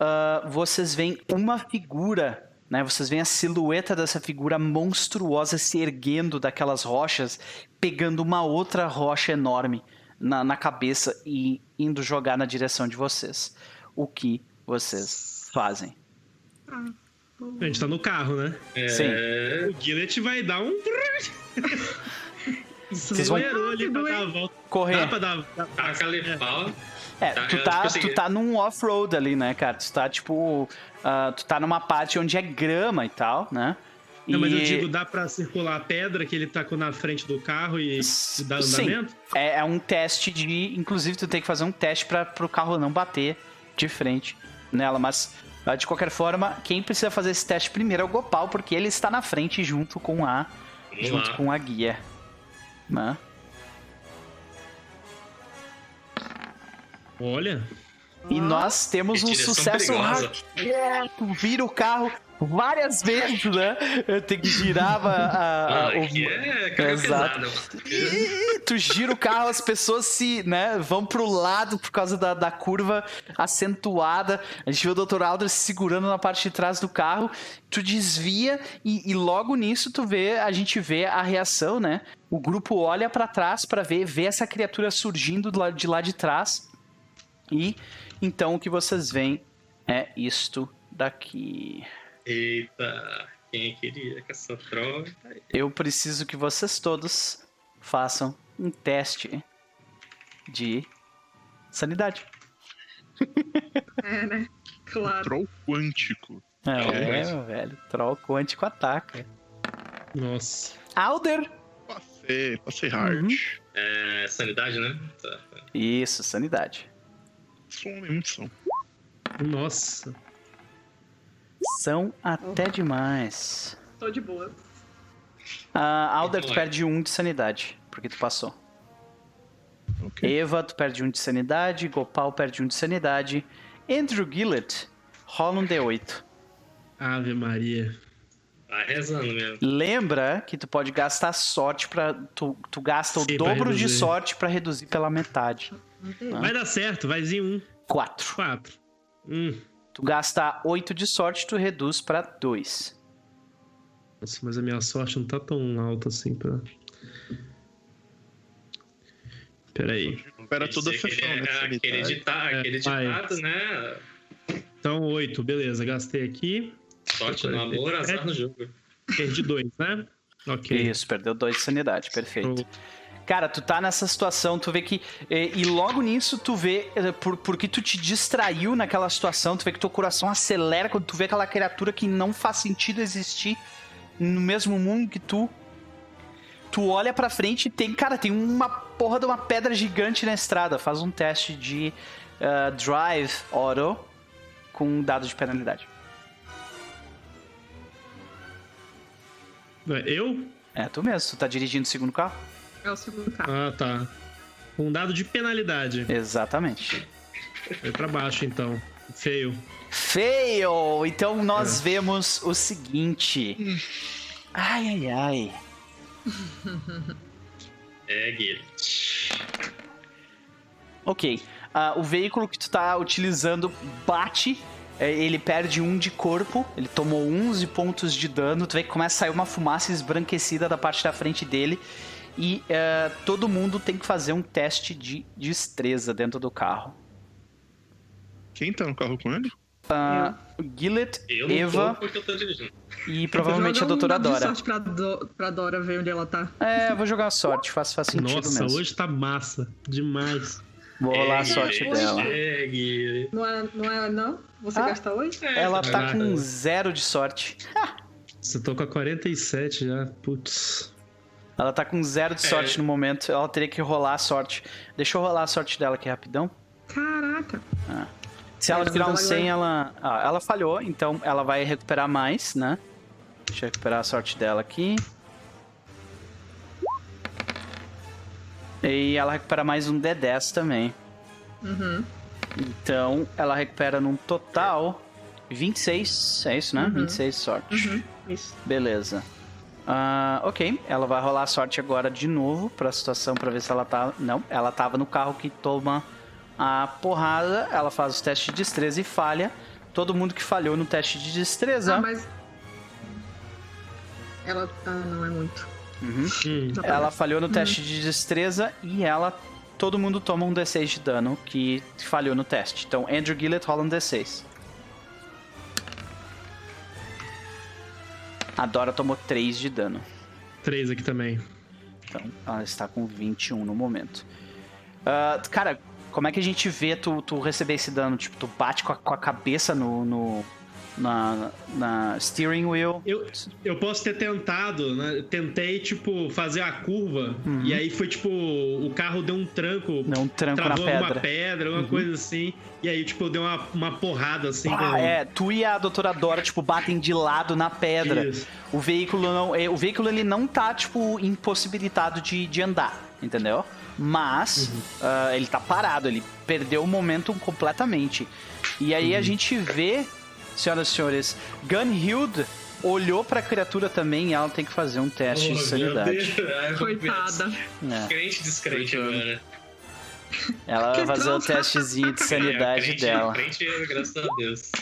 ah, vocês veem uma figura, né? Vocês veem a silhueta dessa figura monstruosa se erguendo daquelas rochas, pegando uma outra rocha enorme na, na cabeça e indo jogar na direção de vocês. O que vocês fazem? A gente tá no carro, né? É, O Gillet vai dar um. Vocês vão ali pra dar a volta. correr. Dá pra dar. dá- taca ali pau. É, Tá, tu tá, consegui. tu tá num off-road ali, né, cara? Tu tá, tipo... ah, tu tá numa parte onde é grama e tal, né? Não, mas eu E- digo, dá pra circular a pedra que ele tacou na frente do carro e, e dar Sim. andamento? É, é um teste de. Inclusive, tu tem que fazer um teste para pro carro não bater de frente nela. Mas, ah, de qualquer forma, quem precisa fazer esse teste primeiro é o Gopal, porque ele está na frente junto com a, Vamos junto lá. com a guia. Né? Olha. E nós temos Que um sucesso raqueto. Vira o carro várias vezes, né? Eu tenho que girar a, a- a- Mano, o- é carga Exato. mano. Ih, tu gira o carro, as pessoas se, né, vão pro lado por causa da, da curva acentuada. A gente vê o Dr. Aldrich se segurando na parte de trás do carro. Tu desvia e, e logo nisso tu vê, a gente vê a reação, né? O grupo olha pra trás pra ver, ver essa criatura surgindo de lá de trás. E então o que vocês veem é isto daqui. Eita, quem queria que essa droga. Eu preciso que vocês todos façam um teste de sanidade. É, né? Claro. Troll quântico. É, É. meu velho. Troll quântico ataca. Nossa. Alder! Passei, passei hard. Uhum. É, sanidade, né? Tá. Isso, sanidade. Som, muito som. Nossa. São até demais. Tô de boa. Ah, Alder, tu Então é. perde um de sanidade, porque tu passou. Ok. Eva, tu perde um de sanidade. Gopal perde um de sanidade. Andrew Gillett, rola um D8. Ave Maria. Tá rezando mesmo. Lembra que tu pode gastar sorte para tu, tu gasta o Sim, pra dobro de sorte pra reduzir pela metade. Ah. Vai dar certo, vai vir um. 4. Quatro. Hum. Tu gasta 8 de sorte, tu reduz pra 2. Nossa, mas a minha sorte não tá tão alta assim pra. Peraí. Espera toda a Dizer que sessão, é né? Aquele, Sanidade. dita, É, aquele ditado, né? Então, oito, beleza. Gastei aqui. Sorte no amor, azar no jogo. Perdi dois, né? Ok. Isso, perdeu 2 de sanidade, perfeito. Show. Cara, tu tá nessa situação, tu vê que. eh, E logo nisso, tu vê. eh, Por, porque tu te distraiu naquela situação, tu vê que teu coração acelera quando tu vê aquela criatura que não faz sentido existir no mesmo mundo que tu. Tu olha pra frente e tem. Cara, tem uma porra de uma pedra gigante na estrada. Faz um teste de ah, Drive Auto com um dado de penalidade. Eu? É, tu mesmo, tu tá dirigindo o segundo carro? É o segundo carro. Ah, tá. Um dado de penalidade. Exatamente. Foi pra baixo, então. Feio. Fail! Então nós vemos o seguinte. Ai, ai, ai. É, Guilherme. Ok. Ah, o veículo que tu tá utilizando bate. é, Ele perde um de corpo. Ele tomou 11 pontos de dano. Tu vê que começa a sair uma fumaça esbranquecida da parte da frente dele. E é, todo mundo tem que fazer um teste de destreza dentro do carro. Quem tá no carro com ele? Ah, Gillet, Eu não Eva e provavelmente a um doutora Dora. sorte pra, Do- pra Dora ver onde ela tá. É, eu vou jogar a sorte, faz, faz sentido Nossa, mesmo. hoje tá massa. Demais. Vou rolar a É, sorte Guilherme. dela. É. Não é, não? É, não? Você Ah. gasta hoje? É, Ela tá vai- com zero de sorte. Você tô com a 47 já. Putz. Ela tá com zero de sorte É. no momento. Ela teria que rolar a sorte. Deixa eu rolar a sorte dela aqui rapidão. Caraca. Se ela tirar um ela 100, ela. Ah, ela falhou, então ela vai recuperar mais, né? Deixa eu recuperar a sorte dela aqui. E ela recupera mais um D10 também. Uhum. Então ela recupera num total 26, é isso, né? Uhum. 26 sorte. Uhum, isso. Beleza. Ah, ok, ela vai rolar a sorte agora de novo pra situação pra ver se ela tá. Não, ela tava no carro que toma a porrada. Ela faz o teste de destreza e falha. Todo mundo que falhou no teste de destreza. Ah, mas. Ela. Ah, não é muito. Uhum. Hum. Não Ela falhou no teste de destreza e ela. Todo mundo toma um D6 de dano que falhou no teste. Então, Andrew Gillett rola um D6. A Dora tomou 3 de dano. Três aqui também. Então, ela está com 21 no momento. Ah, cara, como é que a gente vê tu, tu receber esse dano? Tipo, tu bate com a, com a cabeça no, no- na, na steering wheel. Eu, eu posso ter tentado, né? Tentei, tipo, fazer a curva. Uhum. E aí foi tipo, o carro deu um tranco. Deu um tranco na travou alguma pedra. pedra, alguma coisa assim. E aí, tipo, deu uma, uma porrada assim. Ah, é, tu e a doutora Dora, tipo, batem de lado na pedra. Isso. O veículo não. é, O veículo ele não tá, tipo, impossibilitado de, de andar, entendeu? Mas ah, ele tá parado, ele perdeu o momento completamente. E aí a gente vê, senhoras e senhores, Gunhild olhou pra criatura também e ela tem que fazer um teste de Oh, meu sanidade. Meu Coitada. É, Crente descrente agora. ela vai fazer o troça. testezinho de sanidade crente, dela. Crente, graças a Deus.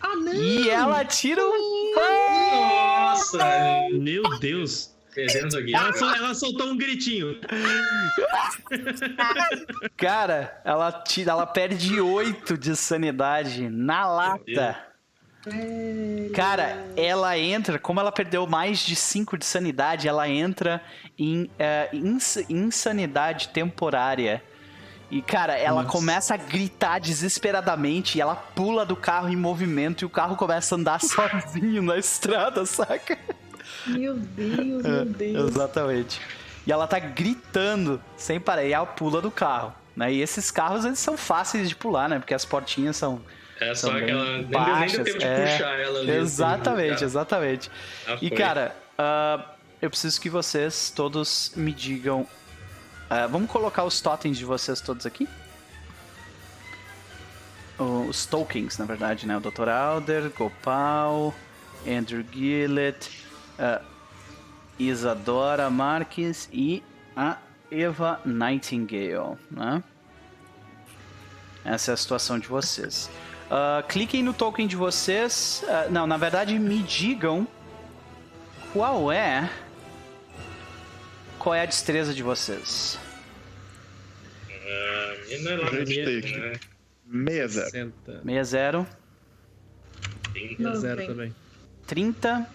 Ah, não! E ela tira um. Nossa! Meu Deus. Aqui. Ela, sol- ela soltou um gritinho. Cara, ela, tira, ela perde 8 de sanidade na lata. Cara, ela entra, como ela perdeu mais de 5 de sanidade, ela entra em é, ins- insanidade temporária. E, cara, ela Nossa. começa a gritar desesperadamente e ela pula do carro em movimento e o carro começa a andar sozinho na estrada, saca? Meu Deus, meu Deus. Exatamente. E ela tá gritando sem parar. E ela pula do carro. Né? E esses carros, eles são fáceis de pular, né? Porque as portinhas são... É só são bem aquela. Nem deu, nem baixas, deu tempo de é. puxar ela ali. assim, Exatamente, já- exatamente. já E, cara, ah, eu preciso que vocês todos me digam... ah, vamos colocar os totens de vocês todos aqui? Os tokens, na verdade, né? O Dr. Alder, Gopal, Andrew Gillett, ah, Isadora Marques e a Eva Nightingale, né? Essa é a situação de vocês. Ah, cliquem no token de vocês. Ah, não, na verdade, me digam qual é. Qual é a destreza de vocês? Ah, minha não é lá né? Meia zero. 60. 60, Não, Zero tem. também. 30.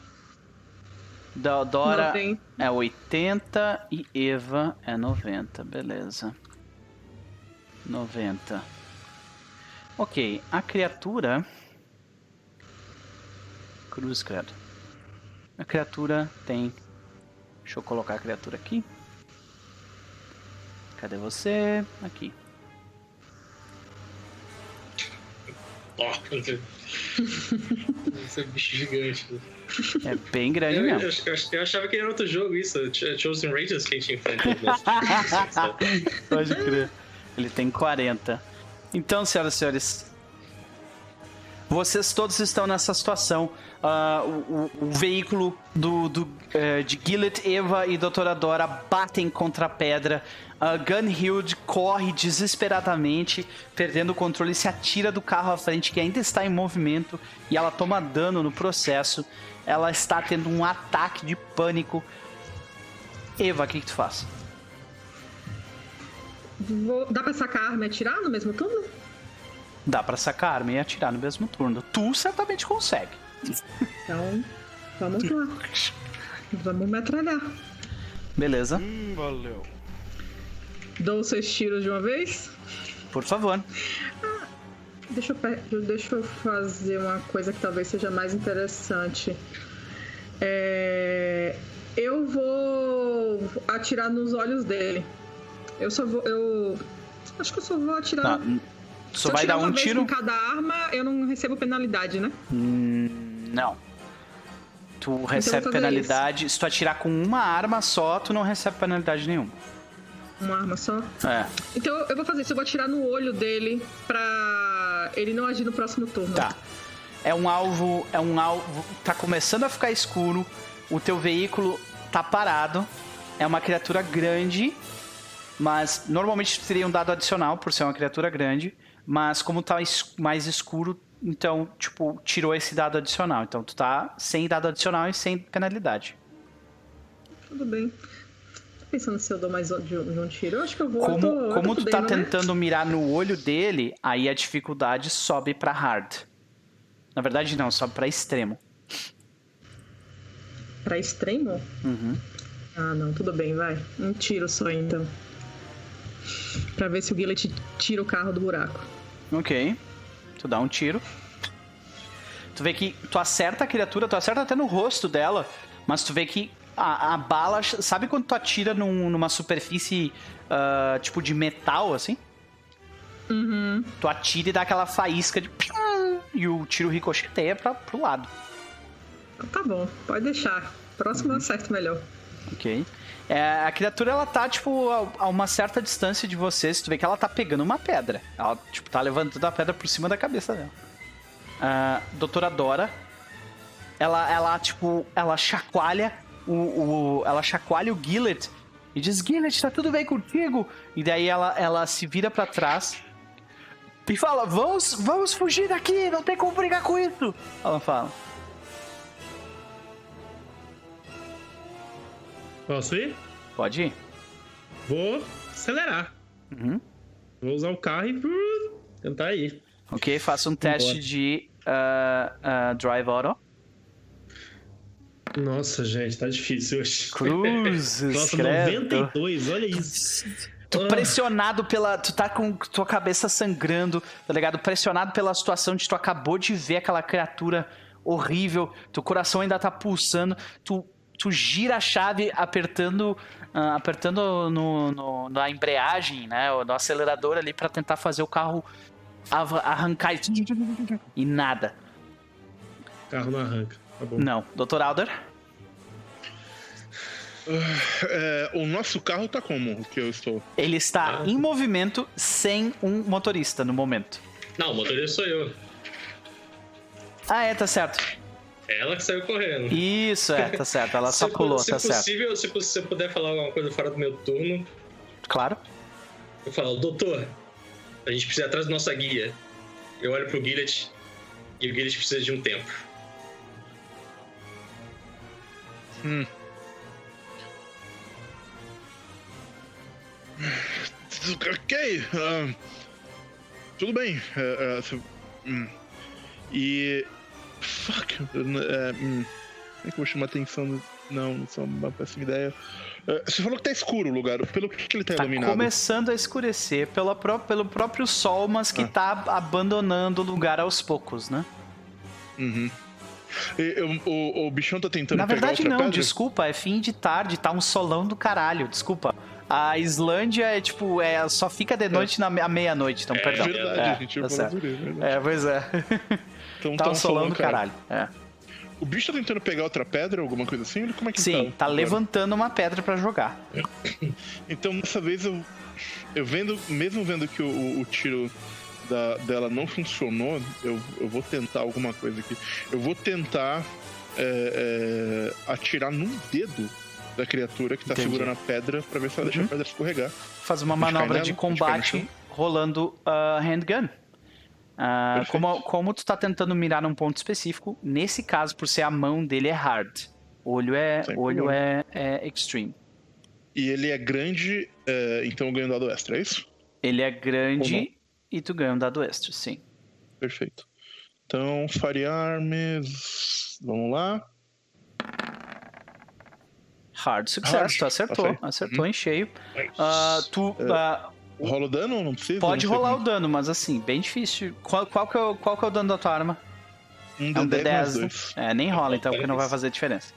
Da Dora Não tem. é 80 e Eva é 90, beleza. 90. Ok, a criatura. Cruz, credo. A criatura tem. Deixa eu colocar a criatura aqui. Cadê você? Aqui. Ó, Esse é bicho gigante. É bem grande Eu, eu, mesmo. eu, eu achava que era outro jogo isso. Ch- Chosen Rangers que a gente enfrentou. Pode crer. Ele tem 40. Então, senhoras e senhores, vocês todos estão nessa situação. Ah, o, o- o veículo do, do, eh, de Gillett, Eva e Doutora Dora batem contra a pedra. Uh, Gunhild corre desesperadamente, perdendo o controle, se atira do carro à frente, que ainda está em movimento, e ela toma dano no processo. Ela está tendo um ataque de pânico. Eva, o que, que tu faz? Vou- Dá pra sacar a arma e atirar no mesmo turno? Dá pra sacar a arma e atirar no mesmo turno. Tu certamente consegue. Então, vamos lá. Vamos metralhar. Beleza? Hum, valeu. Dou os seus tiros de uma vez? Por favor. Deixa eu, deixa eu fazer uma coisa que talvez seja mais interessante. É, eu vou atirar nos olhos dele. Eu só vou. Eu. Acho que eu só vou atirar. Tá, só vai dar um tiro? Com cada arma, eu não recebo penalidade, né? Hum, não. Tu recebe fazer penalidade. Se tu atirar com uma arma só, tu não recebe penalidade nenhuma. Uma arma só. É. Então eu vou fazer isso, eu vou atirar no olho dele pra ele não agir no próximo turno. Tá. é um alvo, é um alvo, tá começando a ficar escuro, o teu veículo tá parado, é uma criatura grande, mas normalmente teria um dado adicional por ser uma criatura grande, mas como tá mais escuro, então, tipo, tirou esse dado adicional. Então tu tá sem dado adicional e sem penalidade. Tudo bem. Pensando se eu dou mais de um, de um tiro. Eu acho que eu vou. eu Como, tô- eu como tu tá né? tentando mirar no olho dele, aí a dificuldade sobe pra hard. Na verdade não, sobe pra extremo. Pra extremo? Uhum. Ah, não, tudo bem, vai. Um tiro só então. Pra ver se o Gillet tira o carro do buraco. Ok. Tu dá um tiro. Tu vê que tu acerta a criatura, tu acerta até no rosto dela, mas tu vê que a, a bala. Sabe quando tu atira num- numa superfície ah, tipo de metal, assim? Uhum. Tu atira e dá aquela faísca de. E o tiro ricocheteia pra, pro lado. Tá bom, pode deixar. Próximo eu acerto melhor. Ok. É, a criatura, ela tá, tipo, a, a uma certa distância de você. Se tu vê que ela tá pegando uma pedra. Ela, tipo, tá levantando a pedra por cima da cabeça dela. Ah, doutora Dora, ela, ela, tipo, ela chacoalha o, o- ela chacoalha o Gillet e diz, Gillet, tá tudo bem contigo? E daí ela, ela se vira pra trás e fala, vamos, vamos fugir daqui, não tem como brigar com isso. Ela fala. Posso ir? Pode ir. Vou acelerar. Uhum. Vou usar o carro e uh, tentar ir. Ok, faça um teste Vambora. de ah, ah, Drive Auto. Nossa, gente, tá difícil hoje. Cruzes, Nossa, credo. 92, olha isso. Tu Ah. pressionado pela. Tu tá com tua cabeça sangrando, tá ligado? Pressionado pela situação de tu acabou de ver aquela criatura horrível, teu coração ainda tá pulsando, tu, tu gira a chave apertando ah, apertando no, no- na embreagem, né? ou No acelerador ali pra tentar fazer o carro arrancar e, e nada. O carro não arranca. Tá bom. Não. Dr. Alder? É, o nosso carro tá como? O que eu estou? Ele está Ah. em movimento sem um motorista no momento. Não, o motorista sou eu. Ah, é, tá certo. É ela que saiu correndo. Isso, é, tá certo. Ela só se, pulou, se tá certo. possível, se você puder falar alguma coisa fora do meu turno, Claro. eu falo, doutor, a gente precisa ir atrás da nossa guia. Eu olho pro Gillet e o Gillet precisa de um tempo. Ok. ah, tudo bem. se- hum. E. Fuck. é, hum, como é que eu vou chamar atenção? Não, isso é uma péssima ideia. Você falou que tá escuro o lugar. Pelo que, que ele tá, Tá iluminado? começando a escurecer pela pró- pelo próprio sol, mas que Ah. tá abandonando o lugar aos poucos, né? Uhum. Eu- o, o bichão tá tentando Na verdade, não, pedra? desculpa, é fim de tarde, tá um solão do caralho, desculpa. A Islândia é tipo, é, só fica de noite na me- à meia-noite, então É perdão. Verdade, É, a gente tá certo. sobre isso, verdade. É, pois é. Então tá um um solão do cara. caralho. É. O bicho tá tentando pegar outra pedra, alguma coisa assim? Como é que Sim, tá agora? levantando uma pedra pra jogar. Então dessa vez eu, eu vendo, mesmo vendo que o, o tiro da, dela não funcionou, eu, eu vou tentar alguma coisa aqui. Eu vou tentar é, é, atirar num dedo da criatura que tá Entendi. segurando a pedra pra ver se ela deixa Uhum. a pedra escorregar. Faz uma A manobra nela, de a combate rolando ah, handgun. Ah, Perfeito. como, como tu tá tentando mirar num ponto específico, nesse caso, por ser a mão dele é hard. Olho é, olho é, é extreme. E ele é grande, é, então eu ganho dado extra, é isso? Ele é grande e tu ganha um dado extra, sim. Perfeito. Então, Firearms. Vamos lá. Hard sucesso, Hard, tu acertou. passei. Acertou Uhum. em cheio. Ah, tu ah, Rola o dano ou não precisa? pode Não rolar o dano, mas assim, bem difícil. Qual, qual, que é o, qual que é o dano da tua arma? Um É um D10 mais D10. né? É, nem rola então, porque não vai fazer diferença.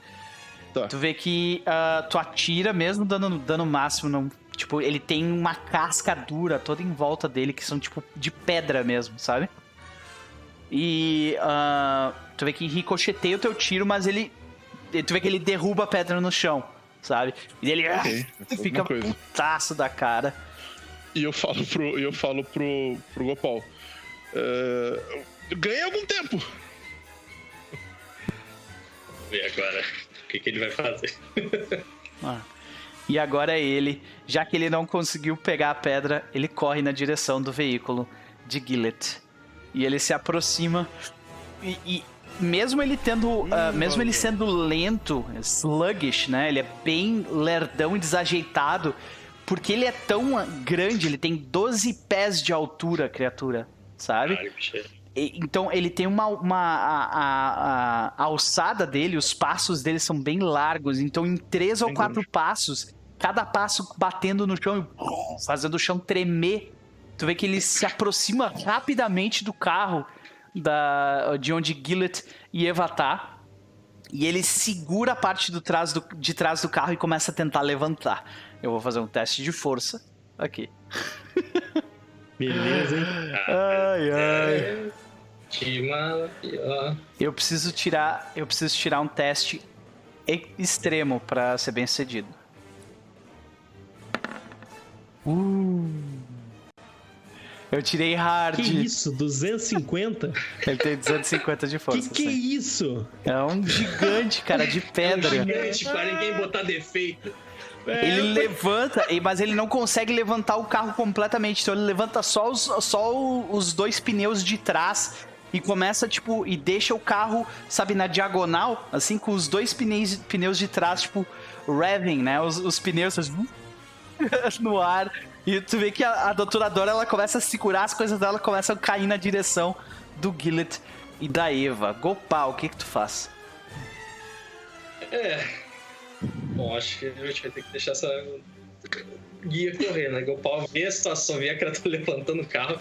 Tá. Tu vê que ah, tu atira mesmo dando dano máximo, não, tipo, ele tem uma casca dura toda em volta dele, que são tipo de pedra mesmo, sabe? E ah, tu vê que ricocheteia o teu tiro, mas ele. Tu vê que ele derruba a pedra no chão, sabe? E ele ah, Ok, fica alguma coisa. putaço da cara. E eu falo pro, eu falo pro, pro Gopal. "É, eu ganhei algum tempo. ver agora o que, que ele vai fazer. Ah. E agora é ele, já que ele não conseguiu pegar a pedra, ele corre na direção do veículo de Gillet. E ele se aproxima e, e mesmo ele tendo, uh, mesmo ele sendo lento, sluggish, né? Ele é bem lerdão e desajeitado, porque ele é tão grande, ele tem 12 pés de altura, criatura, sabe? E, então ele tem uma, uma a, a, a, alçada dele, os passos dele são bem largos. Então em três ou quatro passos, cada passo batendo no chão e fazendo o chão tremer. Tu vê que ele se aproxima rapidamente do carro da, de onde Gillet e Eva tá. E ele segura a parte do trás do, de trás do carro e começa a tentar levantar. Eu vou fazer um teste de força aqui. Beleza, hein? Ai, ai. É, eu preciso tirar, eu preciso tirar um teste extremo para ser bem sucedido. Uh. Eu tirei hard. Que isso? 250? Ele tem 250 de força. Que que é isso? É um gigante, cara, de pedra. É um gigante pra ninguém botar defeito. É, ele levanta, mas ele não consegue levantar o carro completamente. Então ele levanta só os, só os dois pneus de trás e começa, tipo, e deixa o carro, sabe, na diagonal, assim, com os dois pneus, pneus de trás, tipo, revving, né? Os, os pneus no ar. E tu vê que a, a doutoradora ela começa a segurar as coisas dela, começam a cair na direção do Gillet e da Eva. Gopal, o que que tu faz? É. Bom, acho que a gente vai ter que deixar essa guia correr, né? Gopal vê a situação, vê a criatura levantando o carro.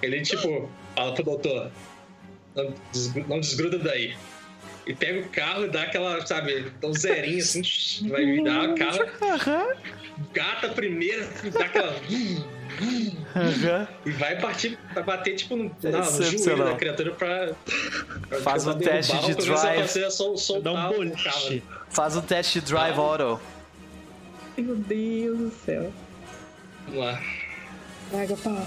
Ele, tipo, fala pro doutor: não, desgruda, não desgruda daí e pega o carro e dá aquela, sabe, dá um zerinho assim, vai dar o carro, gata primeiro, dá aquela. Uhum. E vai partir, vai bater tipo no, não, no joelho da criatura pra. pra Faz o um teste de drive. Sol, soltar Dá um boliche. Faz o teste de drive ah. auto. Meu Deus do céu. Vamos lá. Vai, Gopal.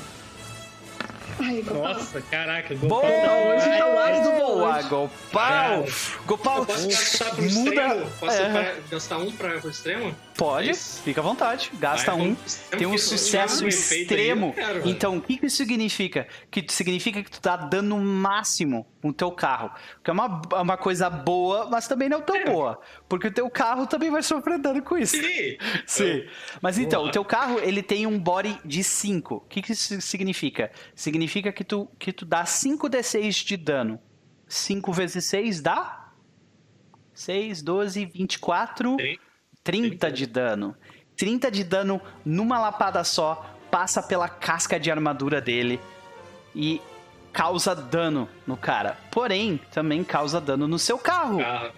Ai, Nossa, caraca, Gopal Boa, tá hoje tá mais do Boa, Gopal! Gopal, eu posso gastar pro muda... extremo? Posso é. gastar um pra, extremo? Pode, fica à vontade. Gasta um. Tem um sucesso extremo. Aí, então, o que isso significa? Que significa que tu tá dando o máximo com o teu carro. Que é uma, é uma coisa boa, mas também não tão é. boa. Porque o teu carro também vai sofrer dano com isso. Sim. Sim. Mas então, Boa. o teu carro, ele tem um body de 5. O que, que isso significa? Significa que tu, que tu dá 5d6 de dano. 5 vezes 6 dá? 6, 12, 24... Sim. 30 de dano. 30 de dano numa lapada só, passa pela casca de armadura dele e causa dano no cara. Porém, também causa dano no seu carro. Ah.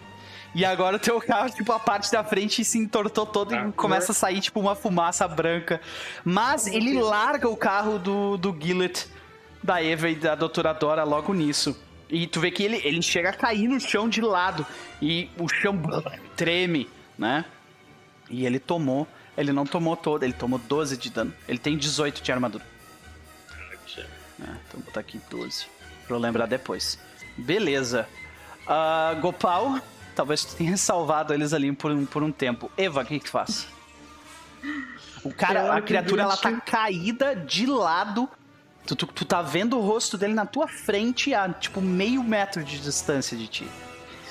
E agora o teu carro, tipo, a parte da frente se entortou todo ah, e começa a sair, tipo, uma fumaça branca. Mas ele larga o carro do, do Gillet, da Eva e da Doutora Dora logo nisso. E tu vê que ele, ele chega a cair no chão de lado. E o chão treme, né? E ele tomou. Ele não tomou todo, ele tomou 12 de dano. Ele tem 18 de armadura. É, então vou botar aqui 12. Pra eu lembrar depois. Beleza. Uh, Gopal, talvez tu tenha salvado eles ali por um, por um tempo. Eva, o que, que tu faz? O cara, a criatura, ela tá caída de lado. Tu, tu, tu tá vendo o rosto dele na tua frente a, tipo, meio metro de distância de ti.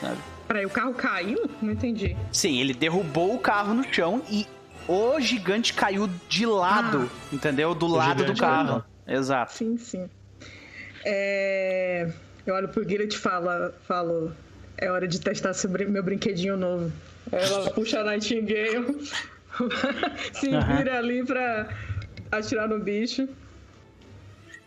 Sabe? Peraí, o carro caiu? Não entendi. Sim, ele derrubou o carro no chão e o gigante caiu de lado, ah, entendeu? Do lado do carro. Exato. Sim, sim. É... Eu olho pro Guilherme e falo, falo, é hora de testar sobre meu brinquedinho novo. Ela puxa a Nightingale, se vira ali pra atirar no bicho.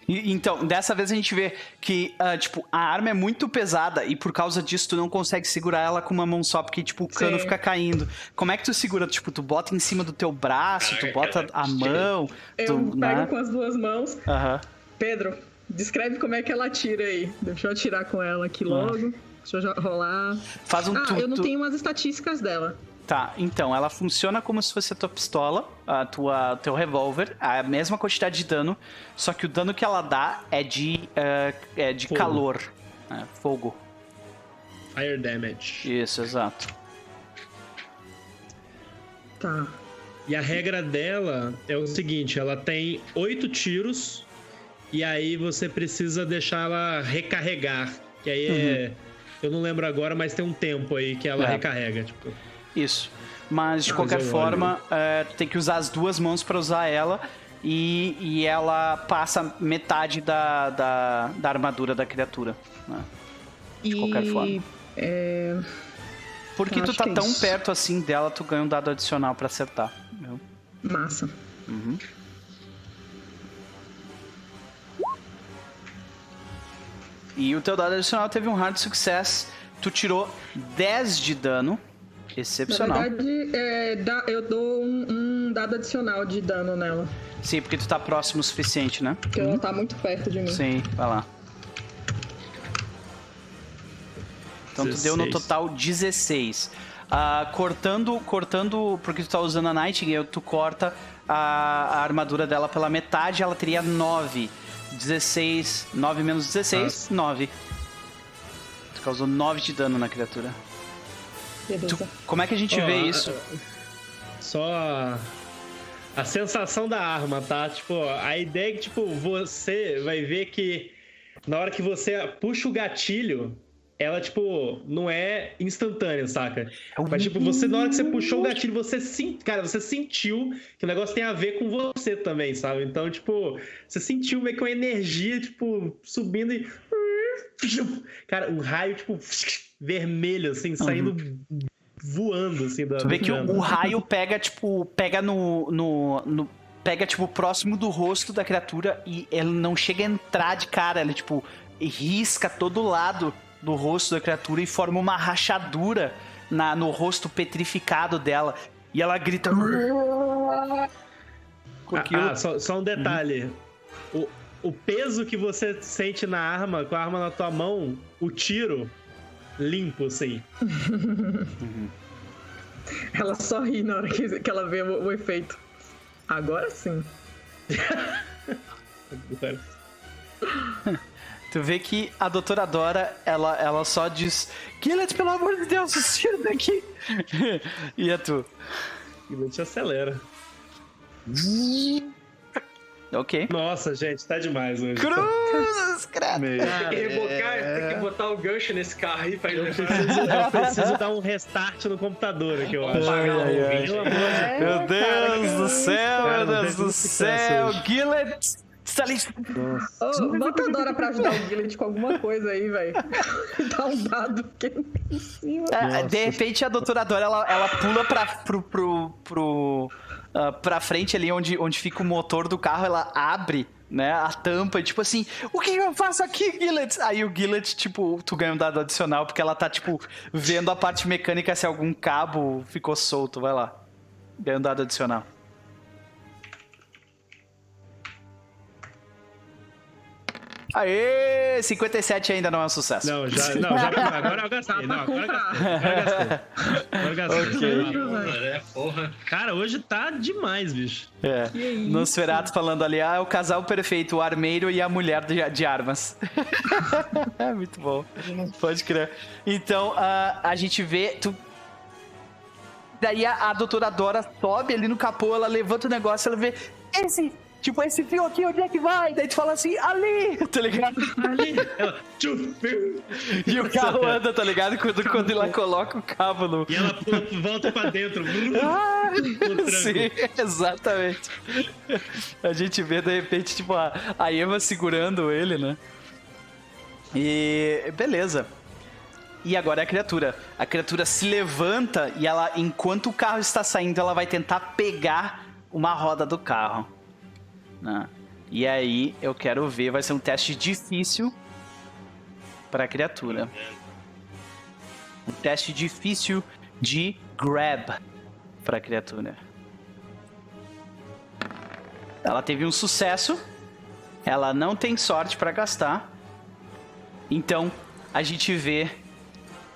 E, então, dessa vez a gente vê que, uh, tipo, a arma é muito pesada e por causa disso tu não consegue segurar ela com uma mão só, porque, tipo, o cano Sim. fica caindo. Como é que tu segura? Tipo, tu bota em cima do teu braço, tu bota a mão. Eu tu, pego né? com as duas mãos. Uhum. Pedro, descreve como é que ela atira aí. Deixa eu atirar com ela aqui logo. Uhum. Deixa eu rolar. Faz um Ah, tu, eu não tu... tenho umas estatísticas dela. Tá, então, ela funciona como se fosse a tua pistola, a tua teu revólver, a mesma quantidade de dano, só que o dano que ela dá é de, uh, é de calor, né? fogo. Fire damage. Isso, exato. Tá. E a regra dela é o seguinte: ela tem oito tiros, e aí você precisa deixar ela recarregar. Que aí é. Eu não lembro agora, mas tem um tempo aí que ela É. recarrega. Tipo, Isso. Mas de Mas qualquer eu forma, é, tu tem que usar as duas mãos pra usar ela. E, e ela passa metade da, da, da armadura da criatura. né? De qualquer forma. É, Porque Eu tu tá é tão isso. perto assim dela, tu ganha um dado adicional pra acertar. Viu? massa. Uhum. E o teu dado adicional teve um hard success. Tu tirou 10 de dano. Na Excepcional. verdade, é, dá- eu dou um, um dado adicional de dano nela. Sim, porque tu tá próximo o suficiente, né? Porque ela tá muito perto de mim. Sim, vai lá. Então tu deu no 16. total 16. Ah, cortando, cortando, porque tu tá usando a Nightingale, tu corta a, a armadura dela pela metade, ela teria 9. 16, 9 menos 16, 9. Tu causou 9 de dano na criatura. Beleza. Tu- como é que a gente Ó, vê a- isso? Só a, a sensação da arma, tá? Tipo, a ideia é que, tipo, você vai ver que na hora que você puxa o gatilho, ela, tipo, não é instantânea, saca? Mas, tipo, você, na hora que você puxou o gatilho, você sim, cara, você sentiu que o negócio tem a ver com você também, sabe? Então, tipo, você sentiu meio que uma energia, tipo, subindo e. Cara, um raio, tipo, vermelho, assim, saindo voando, assim, da. Tu vê que o, o raio pega, tipo, pega no, no, no- Pega, tipo, próximo do rosto da criatura e ele não chega a entrar de cara, ele, tipo, risca todo lado do rosto da criatura e forma uma rachadura na, no rosto petrificado dela. E ela grita. Aquilo. Ah, só, só um detalhe. O, o peso que você sente na arma, com a arma na tua mão, o tiro limpo, assim. Ela sorri na hora que, que ela vê o, o efeito. Agora sim. Tu vê que a doutora Dora, ela, ela só diz: Gillet, pelo amor de Deus, tira daqui. e é tu. Te acelera. Ok. Nossa, gente, tá demais hoje. Cruzes, credo. Tem que rebocar, tem que botar o gancho nesse carro aí pra ele Eu preciso, eu preciso dar um restart no computador aqui, eu acho. Ai, ai, ouvinte. Pelo amor de Meu É, Deus do céu, meu Deus do sucesso céu. hoje. Ali. Ô, bota a Dora pra ajudar o Gillet com alguma coisa aí, velho. Dá um dado que em cima. É, de repente a doutora Dora, ela, ela pula pra, pro, pro, pro, ah, pra frente ali onde, onde fica o motor do carro, ela abre, né, a tampa e tipo assim, o que eu faço aqui, Gillet? Aí o Gillet, tipo, tu ganha um dado adicional porque ela tá, tipo, vendo a parte mecânica se algum cabo ficou solto, vai lá. Ganha um dado adicional. Aê! 57 ainda não é um sucesso. Não, já, não, já agora eu gastei. Não, agora eu gastei. Agora eu gastei. Agora eu gastei. Ok. Porra, é, porra. Cara, hoje tá demais, bicho. É. Nosferatu falando ali, ah, é o casal perfeito, o armeiro e a mulher de, de armas. É Muito bom. Pode crer. Então, ah, a gente vê. Tu... Daí a, a doutora Dora sobe ali no capô, ela levanta o negócio, ela vê. Esse! Tipo, esse fio aqui, onde é que vai? Daí tu fala assim, ali! Tá ligado? Ali, E o carro anda, tá ligado? Quando, quando ela coloca o cabo no. E ela volta pra dentro. Ah, sim, exatamente. A gente vê de repente, tipo, a, a Eva segurando ele, né? E beleza. E agora é a criatura. A criatura se levanta e ela, enquanto o carro está saindo, ela vai tentar pegar uma roda do carro. Né? E aí eu quero ver, vai ser um teste difícil para a criatura. Um teste difícil de grab para a criatura. Ela teve um sucesso. Ela não tem sorte para gastar. Então a gente vê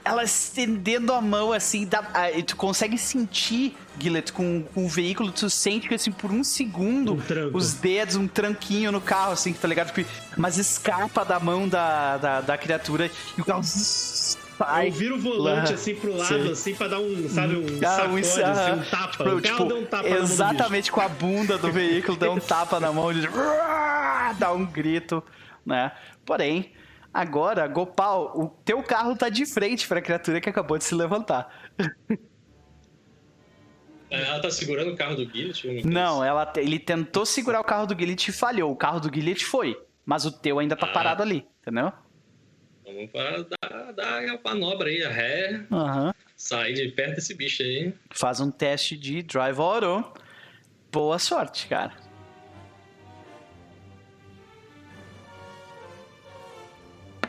ela estendendo a mão assim, dá- ah, e tu consegue sentir, Gillet, com, com o veículo, tu sente que assim, por um segundo, Um os dedos, um tranquinho no carro, assim, tá ligado? Tipo, mas escapa da mão da, da, da criatura e o carro sai. Eu viro o volante lá. assim pro lado, Sei. assim, pra dar um, sabe, um Ah, sacode, um- assim, ah, um tapa. o carro tipo, um tapa exatamente com a bunda do veículo, dá um tapa na mão de dá um grito, né? Porém, agora, Gopal, o teu carro tá de frente pra criatura que acabou de se levantar. É, Ela tá segurando o carro do coisa Não, ela, ele tentou segurar o carro do Guillet e falhou. O carro do Guillet foi, mas o teu ainda tá Ah. parado ali, entendeu? Vamos para dar, dar a manobra aí, a ré, Aham. sair de perto desse bicho aí. Faz um teste de Drive Auto. Boa sorte, cara.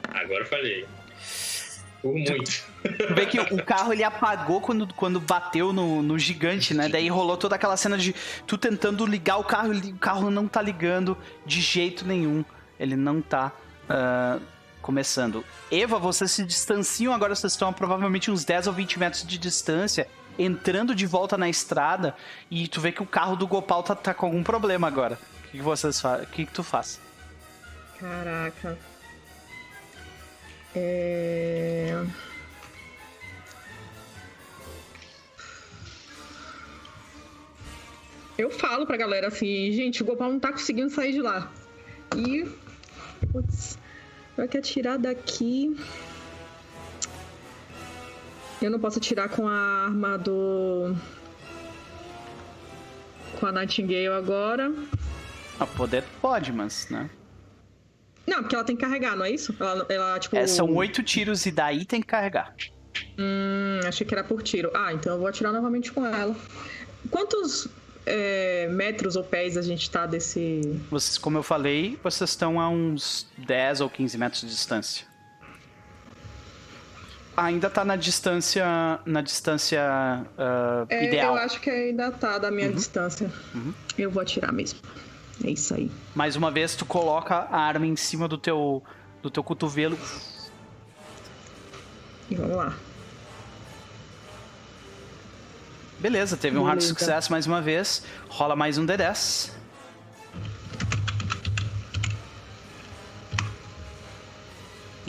Agora eu falei. Por muito. Tu vê que o carro ele apagou quando, quando bateu no, no gigante, né? Daí rolou toda aquela cena de tu tentando ligar o carro e o carro não tá ligando de jeito nenhum. Ele não tá ah, começando. Eva, vocês se distanciam, agora vocês estão a provavelmente uns 10 ou 20 metros de distância, entrando de volta na estrada, e tu vê que o carro do Gopal tá, tá com algum problema agora. O que, que vocês fazem? O que, que tu faz? Caraca. É... Eu falo pra galera assim, gente, o Gopal não tá conseguindo sair de lá. E. Putz, vai que atirar daqui. Eu não posso atirar com a arma do. Com a Nightingale agora. A poder pode, mas, né? Não, porque ela tem que carregar, não é isso? Ela, ela tipo. É, são oito tiros e daí tem que carregar. Hum, achei que era por tiro. Ah, então eu vou atirar novamente com ela. Quantos é, metros ou pés a gente tá desse. Vocês, como eu falei, vocês estão a uns 10 ou 15 metros de distância. Ainda tá na distância. Na distância ah, É, ideal. Eu acho que ainda tá da minha distância. Eu vou atirar mesmo. É isso aí. Mais uma vez, tu coloca a arma em cima do teu, do teu cotovelo. E vamos lá. Beleza, teve um hard Beleza. success mais uma vez. Rola mais um D10.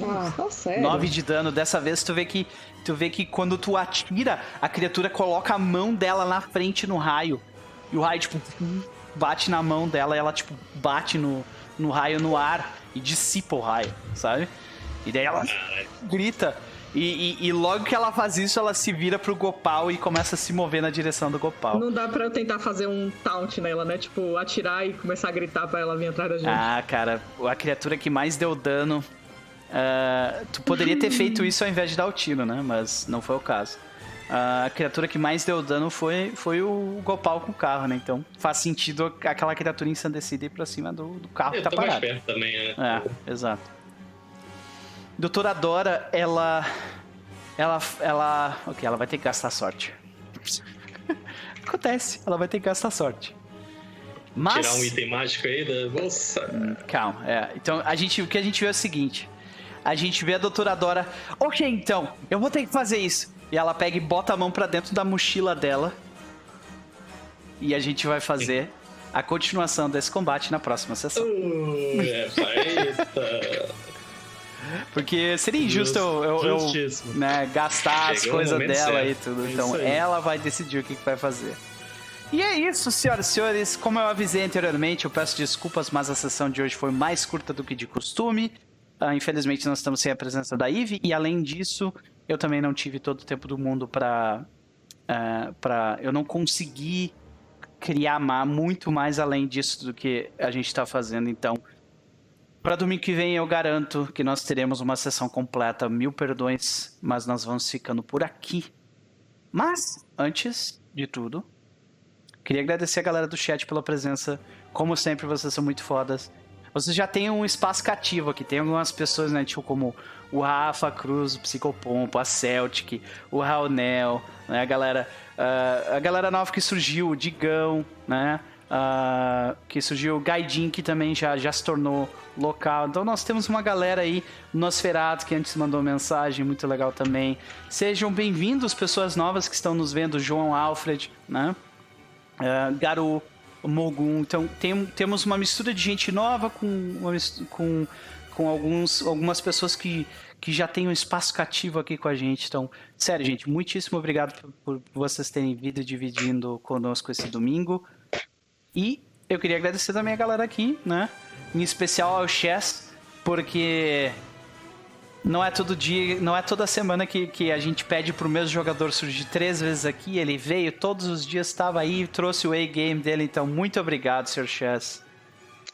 Ah, tá sério. 9 de dano. Dessa vez tu vê que tu vê que quando tu atira, a criatura coloca a mão dela na frente no raio. E o raio, tipo, bate na mão dela e ela, tipo, bate no, no raio no ar e dissipa o raio, sabe? E daí ela grita. E, e- e logo que ela faz isso, ela se vira pro Gopal e começa a se mover na direção do Gopal. Não dá pra eu tentar fazer um taunt nela, né? Tipo, atirar e começar a gritar pra ela vir atrás da gente. Ah, cara, a criatura que mais deu dano. ah, tu poderia ter feito isso ao invés de dar o tiro, né? Mas não foi o caso. A criatura que mais deu dano foi, foi o Gopal com o carro, né? Então faz sentido aquela criatura ensandecida ir pra cima do, do carro que Eu tá tô mais parado. perto também, né? É, exato. Doutora Dora, ela. Ela. Ela. Ok, ela vai ter que gastar sorte. Acontece, ela vai ter que gastar sorte. Mas. Tirar um item mágico aí da bolsa. Calma, é. Então, a gente, o que a gente vê é o seguinte: a gente vê a doutora Dora. Ok, então, eu vou ter que fazer isso. E ela pega e bota a mão pra dentro da mochila dela. E a gente vai fazer a continuação desse combate na próxima sessão. Uh, é. Porque seria injusto eu, eu- eu, né, gastar as Chegou o coisas dela e certo. tudo. É Então ela vai decidir o que, que vai fazer. E é isso, senhoras e senhores. Como eu avisei anteriormente, eu peço desculpas, mas a sessão de hoje foi mais curta do que de costume. Ah, infelizmente, nós estamos sem a presença da Eve. E além disso, eu também não tive todo o tempo do mundo pra. ah, pra eu não consegui criar muito mais além disso do que a gente tá fazendo. Então, para domingo que vem eu garanto que nós teremos uma sessão completa. Mil perdões, mas nós vamos ficando por aqui. Mas, antes de tudo, queria agradecer a galera do chat pela presença. Como sempre, vocês são muito fodas. Vocês já têm um espaço cativo aqui. Tem algumas pessoas, né, tipo como o Rafa Cruz, o Psicopompo, a Celtic, o Raonel, né, a galera, ah, a galera nova que surgiu, o Digão, né, ah, que surgiu o Gaidin, que também já, já se tornou local. Então nós temos uma galera aí, Nosferatu, que antes mandou mensagem, muito legal também. Sejam bem-vindos, pessoas novas que estão nos vendo, João Alfred, né, ah, Garu, Mogum. Então tem, temos uma mistura de gente nova com, uma com, com alguns, algumas pessoas que, que já tem um espaço cativo aqui com a gente. Então, sério, gente, muitíssimo obrigado por, por vocês terem vindo dividindo conosco esse domingo. E eu queria agradecer também a galera aqui, né? Em especial ao Chess, porque não é todo dia, não é toda semana que, que a gente pede pro mesmo jogador surgir três vezes aqui. Ele veio todos os dias, estava aí, trouxe o A-game dele. Então, muito obrigado, Sr. Chess.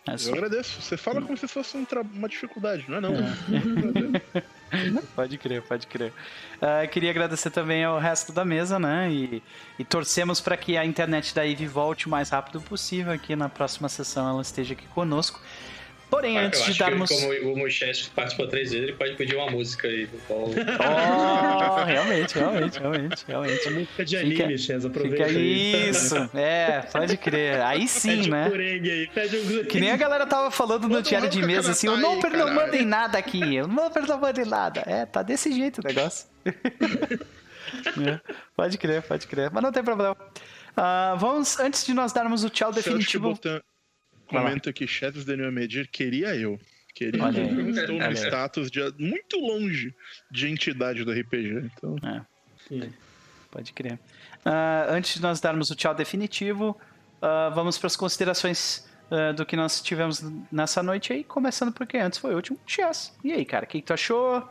É só... Eu agradeço. Você fala como se fosse um uma dificuldade, não é não? É. pode crer, pode crer. Uh, queria agradecer também ao resto da mesa, né? E, e torcemos para que a internet da Eve volte o mais rápido possível aqui na próxima sessão ela esteja aqui conosco. Porém, ah, antes de darmos. Que, como o Mocheste participou três vezes, ele pode pedir uma música aí do Paulo. Oh, realmente, realmente, realmente, realmente. A música de anime, Chess, aproveita. Fica isso, é, pode crer. Aí sim, pede né? Um aí, pede um que nem a galera tava falando no diário de mesa, assim, o Noper não manda em nada aqui, o Noper não manda em nada. É, tá desse jeito o negócio. é, pode crer, pode crer, mas não tem problema. Uh, vamos, antes de nós darmos o tchau definitivo comenta que Chefs Daniel Medir queria eu. Queria Olha eu. Aí. Estou no status de muito longe de entidade do RPG. Então... É. Pode crer. Uh, antes de nós darmos o tchau definitivo, uh, vamos para as considerações uh, do que nós tivemos nessa noite aí, começando porque antes foi o último chess. E aí, cara, o que, que tu achou?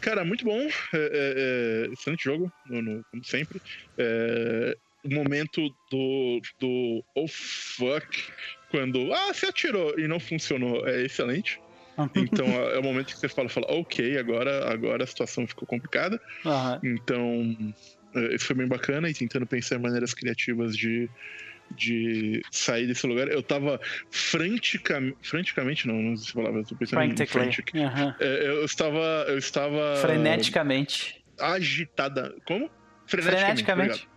Cara, muito bom. É, é, é, excelente jogo, no, no, como sempre. É, o momento do, do oh fuck, quando ah, você atirou e não funcionou, é excelente. Então é o momento que você fala, fala, ok, agora, agora a situação ficou complicada. Uhum. Então, é, isso foi bem bacana e tentando pensar em maneiras criativas de, de sair desse lugar. Eu tava franticamente. Franticamente, não, não sei se falava, eu tô pensando em frantic. Uhum. Eu estava. Eu estava. Freneticamente. Agitada. Como? Freneticamente. Freneticamente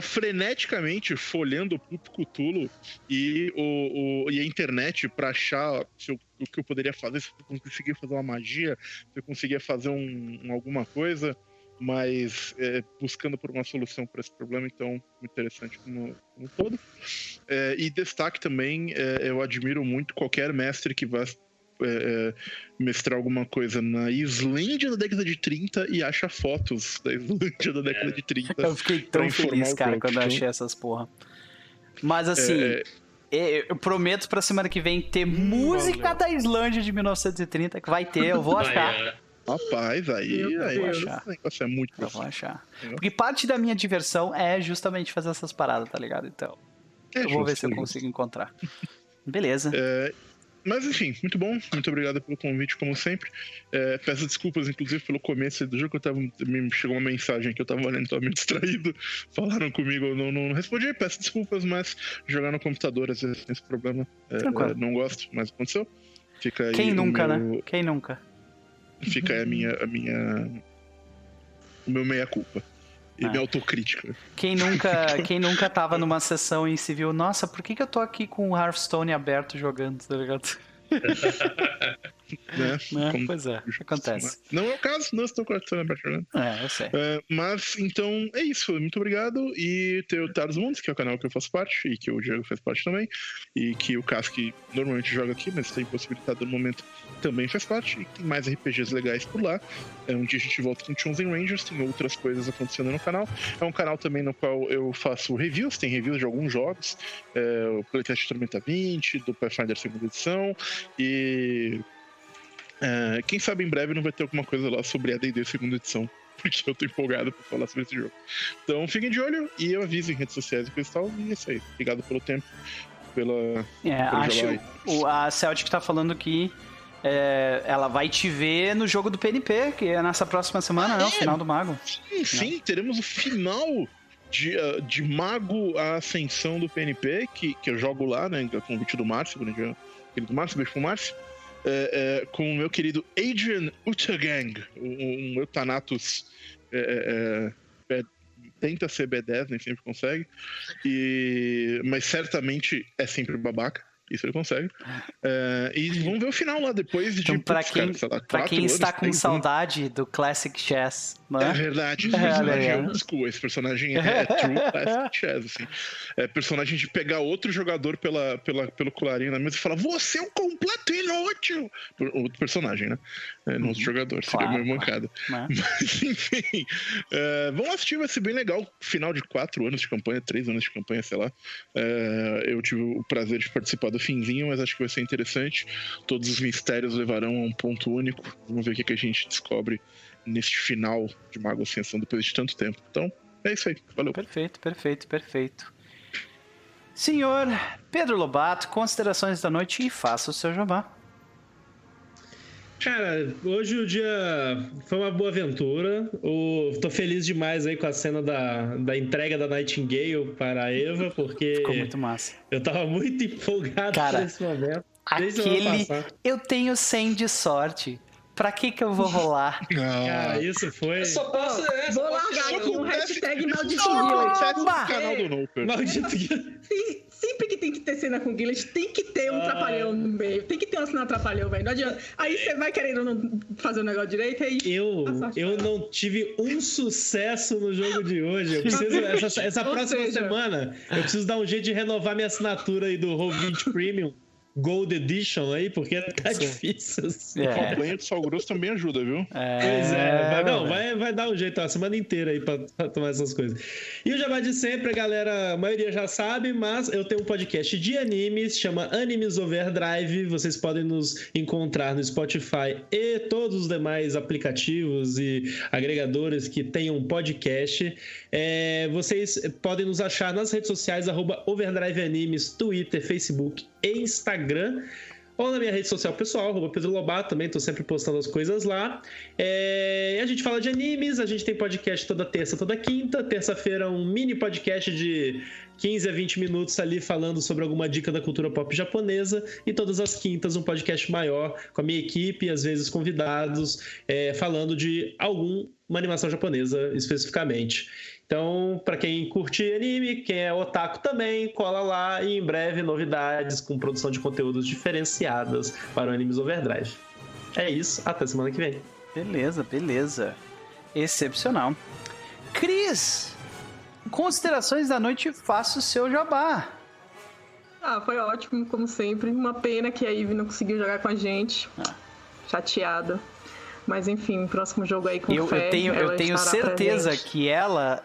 freneticamente folhando o Cthulhu e, o, o, e a internet para achar se eu, o que eu poderia fazer, se eu conseguia fazer uma magia, se eu conseguia fazer um, um alguma coisa, mas é, buscando por uma solução para esse problema, então, interessante como, como todo. É, e destaque também, é, eu admiro muito qualquer mestre que vá é, é, mestrar alguma coisa na Islândia da década de 30 e acha fotos da Islândia da década de 30. Eu fiquei tão feliz, cara, quando eu achei essas porra. Mas assim, é... é eu prometo pra semana que vem ter hum, música valeu. da Islândia de 1930, que vai ter, eu vou achar. É. Rapaz, aí, aí vou achar. esse negócio é muito Eu vou achar. Porque parte da minha diversão é justamente fazer essas paradas, tá ligado? Então, é eu vou ver se eu consigo encontrar. Beleza. É, mas enfim, muito bom. Muito obrigado pelo convite, como sempre. É, peço desculpas, inclusive, pelo começo do jogo. Que eu tava, me chegou uma mensagem que eu tava olhando, tava meio distraído. Falaram comigo, eu não, não respondi. Peço desculpas, mas jogar no computador às vezes tem esse problema. É, é, não gosto, mas aconteceu. Fica Quem nunca, meu... né? Quem nunca? Fica aí a minha, a minha. O meu meia-culpa. E ah. minha autocrítica. Quem nunca, quem nunca tava numa sessão e se viu, nossa, por que, que eu tô aqui com o Hearthstone aberto jogando, tá ligado? né? né? Pois é, acontece. Não é o caso, não estou com a aberto jogando. É, eu sei. É, mas, então, é isso. Muito obrigado. E ter o Taros Mundos, que é o canal que eu faço parte, e que o Diego faz parte também, e que o Cask normalmente joga aqui, mas tem possibilidade no momento também faz parte, e tem mais RPGs legais por lá. É, um dia a gente volta com Chosen Rangers, tem outras coisas acontecendo no canal. É um canal também no qual eu faço reviews, tem reviews de alguns jogos, é, o Playtest Tormenta 20, do Pathfinder segunda edição, e é, quem sabe em breve não vai ter alguma coisa lá sobre a D&D segunda edição, porque eu tô empolgado pra falar sobre esse jogo. Então fiquem de olho e eu aviso em redes sociais e tal, e é isso aí. Obrigado pelo tempo, pela... É, acho... O, a Celtic tá falando que é, ela vai te ver no jogo do PNP, que é nessa próxima semana, ah, né? É? O final do Mago. Sim, sim, teremos o final de, uh, de Mago a Ascensão do PNP, que, que eu jogo lá, né? Com o convite do Márcio, grande querido Márcio, beijo pro Márcio. É, é, com o meu querido Adrian Utagang, um, um Eutanatus é, é, é tenta ser B10, nem sempre consegue, e, mas certamente é sempre babaca. Isso ele consegue. É, e vamos ver o final lá depois de. Então, pra putz, quem, cara, lá, pra quem está anos, com três saudade do Classic Chess, não É é? verdade, esse É, personagem é old school, esse personagem é true classic chess, assim. É personagem de pegar outro jogador pela, pela, pelo colarinho na mesa e falar, você é um completo inútil! Outro personagem, né? É, não outro jogador, seria Uhum. Claro, meio mancada. Né? Mas, enfim, é, vamos assistir, vai ser bem legal. Final de quatro anos de campanha, três anos de campanha, sei lá. É, eu tive o prazer de participar do finzinho, mas acho que vai ser interessante. Todos os mistérios levarão a um ponto único. Vamos ver o que, a gente descobre neste final de Mago Ascensão depois de tanto tempo. Então, é isso aí. Valeu. Perfeito, perfeito, perfeito. Senhor Pedro Lobato, considerações da noite e faça o seu jabá. Cara, hoje o dia foi uma boa aventura. O... Tô feliz demais aí com a cena da, da entrega da Nightingale para a Eva, porque Ficou muito massa. eu tava muito empolgado Cara, nesse momento. Aquele. Eu tenho 100 de sorte. Pra que que eu vou rolar? Cara, isso foi. Eu só posso. é, só Vou posso largar aqui um o- hashtag Isso maldito Oba! canal do Noper. Maldito Sempre que tem que ter cena com Gillet, tem que ter um Ah. trapalhão no meio. Tem que ter uma cena trapalhão, velho. Não adianta. Aí você vai querendo não fazer o negócio direito, aí. Eu, a eu não tive um sucesso no jogo de hoje. Eu preciso, essa, essa Ou próxima seja- semana, eu preciso dar um jeito de renovar minha assinatura aí do Roll20 Premium Gold Edition aí, porque tá Sim. difícil. assim. É. A campanha do Sal Grosso também ajuda, viu? Pois é, vai, não, vai, vai dar um jeito a semana inteira aí pra, pra tomar essas coisas. E o Jabá de sempre, a galera, a maioria já sabe, mas eu tenho um podcast de animes, chama Animes Overdrive. Vocês podem nos encontrar no Spotify e todos os demais aplicativos e agregadores que tenham podcast. É, vocês podem nos achar nas redes sociais, arroba Overdrive Animes, Twitter, Facebook e Instagram. Ou na minha rede social pessoal, arroba Pedro Lobato, também tô sempre postando as coisas lá. É, a gente fala de animes, a gente tem podcast toda terça, toda quinta. Terça-feira, um mini podcast de 15 a 20 minutos ali falando sobre alguma dica da cultura pop japonesa. E todas as quintas, um podcast maior com a minha equipe, às vezes convidados, é, falando de alguma animação japonesa especificamente. Então, para quem curte anime, quem é otaku também, cola lá e em breve novidades com produção de conteúdos diferenciadas para o Animes Overdrive. É isso, até semana que vem. Beleza, beleza. Excepcional. Cris, considerações da noite, faça o seu jabá. Ah, foi ótimo, como sempre. Uma pena que a Ivy não conseguiu jogar com a gente. Ah. Chateada. Mas enfim, próximo jogo aí com Eu, fé. eu tenho, eu tenho certeza presente. que ela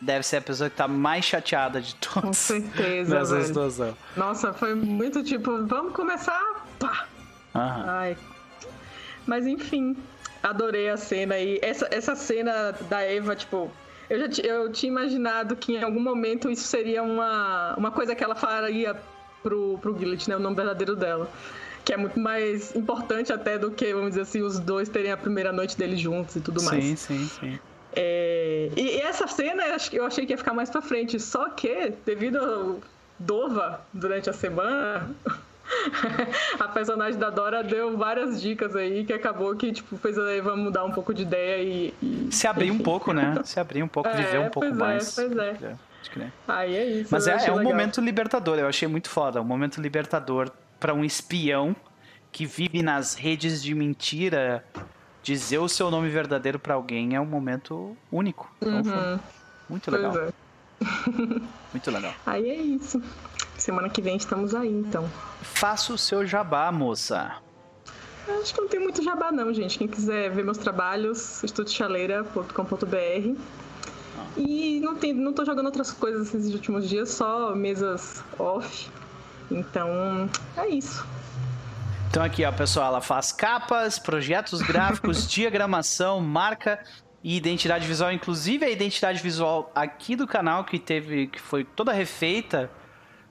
deve ser a pessoa que tá mais chateada de Com todos certeza, nessa velho. situação. Nossa, foi muito tipo, vamos começar? Pá! Aham. Ai. Mas enfim, adorei a cena aí. Essa, essa cena da Eva, tipo, eu já eu tinha imaginado que em algum momento isso seria uma, uma coisa que ela faria pro, pro Gillet, né? O nome verdadeiro dela. Que é muito mais importante até do que, vamos dizer assim, os dois terem a primeira noite deles juntos e tudo mais. Sim, sim, sim. É, E, e essa cena eu achei que ia ficar mais pra frente, só que, devido ao Dova durante a semana, a personagem da Dora deu várias dicas aí que acabou que tipo, fez a Eva mudar um pouco de ideia e. e- Se abrir um enfim. pouco, né? Se abrir um pouco, É, viver um pouco é, mais. pois é. Pode crer. Aí é isso. Mas é, é um legal. momento libertador, eu achei muito foda. Um momento libertador pra um espião que vive nas redes de mentira. Dizer o seu nome verdadeiro pra alguém é um momento único. Então, foi Uhum, muito legal, é. muito legal. Aí é isso. Semana que vem estamos aí, então. Faça o seu jabá, moça. Acho que não tem muito jabá não, gente. Quem quiser ver meus trabalhos, estudochaleira.com.br. E não, tem, não tô jogando outras coisas esses últimos dias, só mesas off. Então, é isso. Então aqui, ó, pessoal, ela faz capas, projetos gráficos, diagramação, marca e identidade visual, inclusive a identidade visual aqui do canal que teve que foi toda refeita,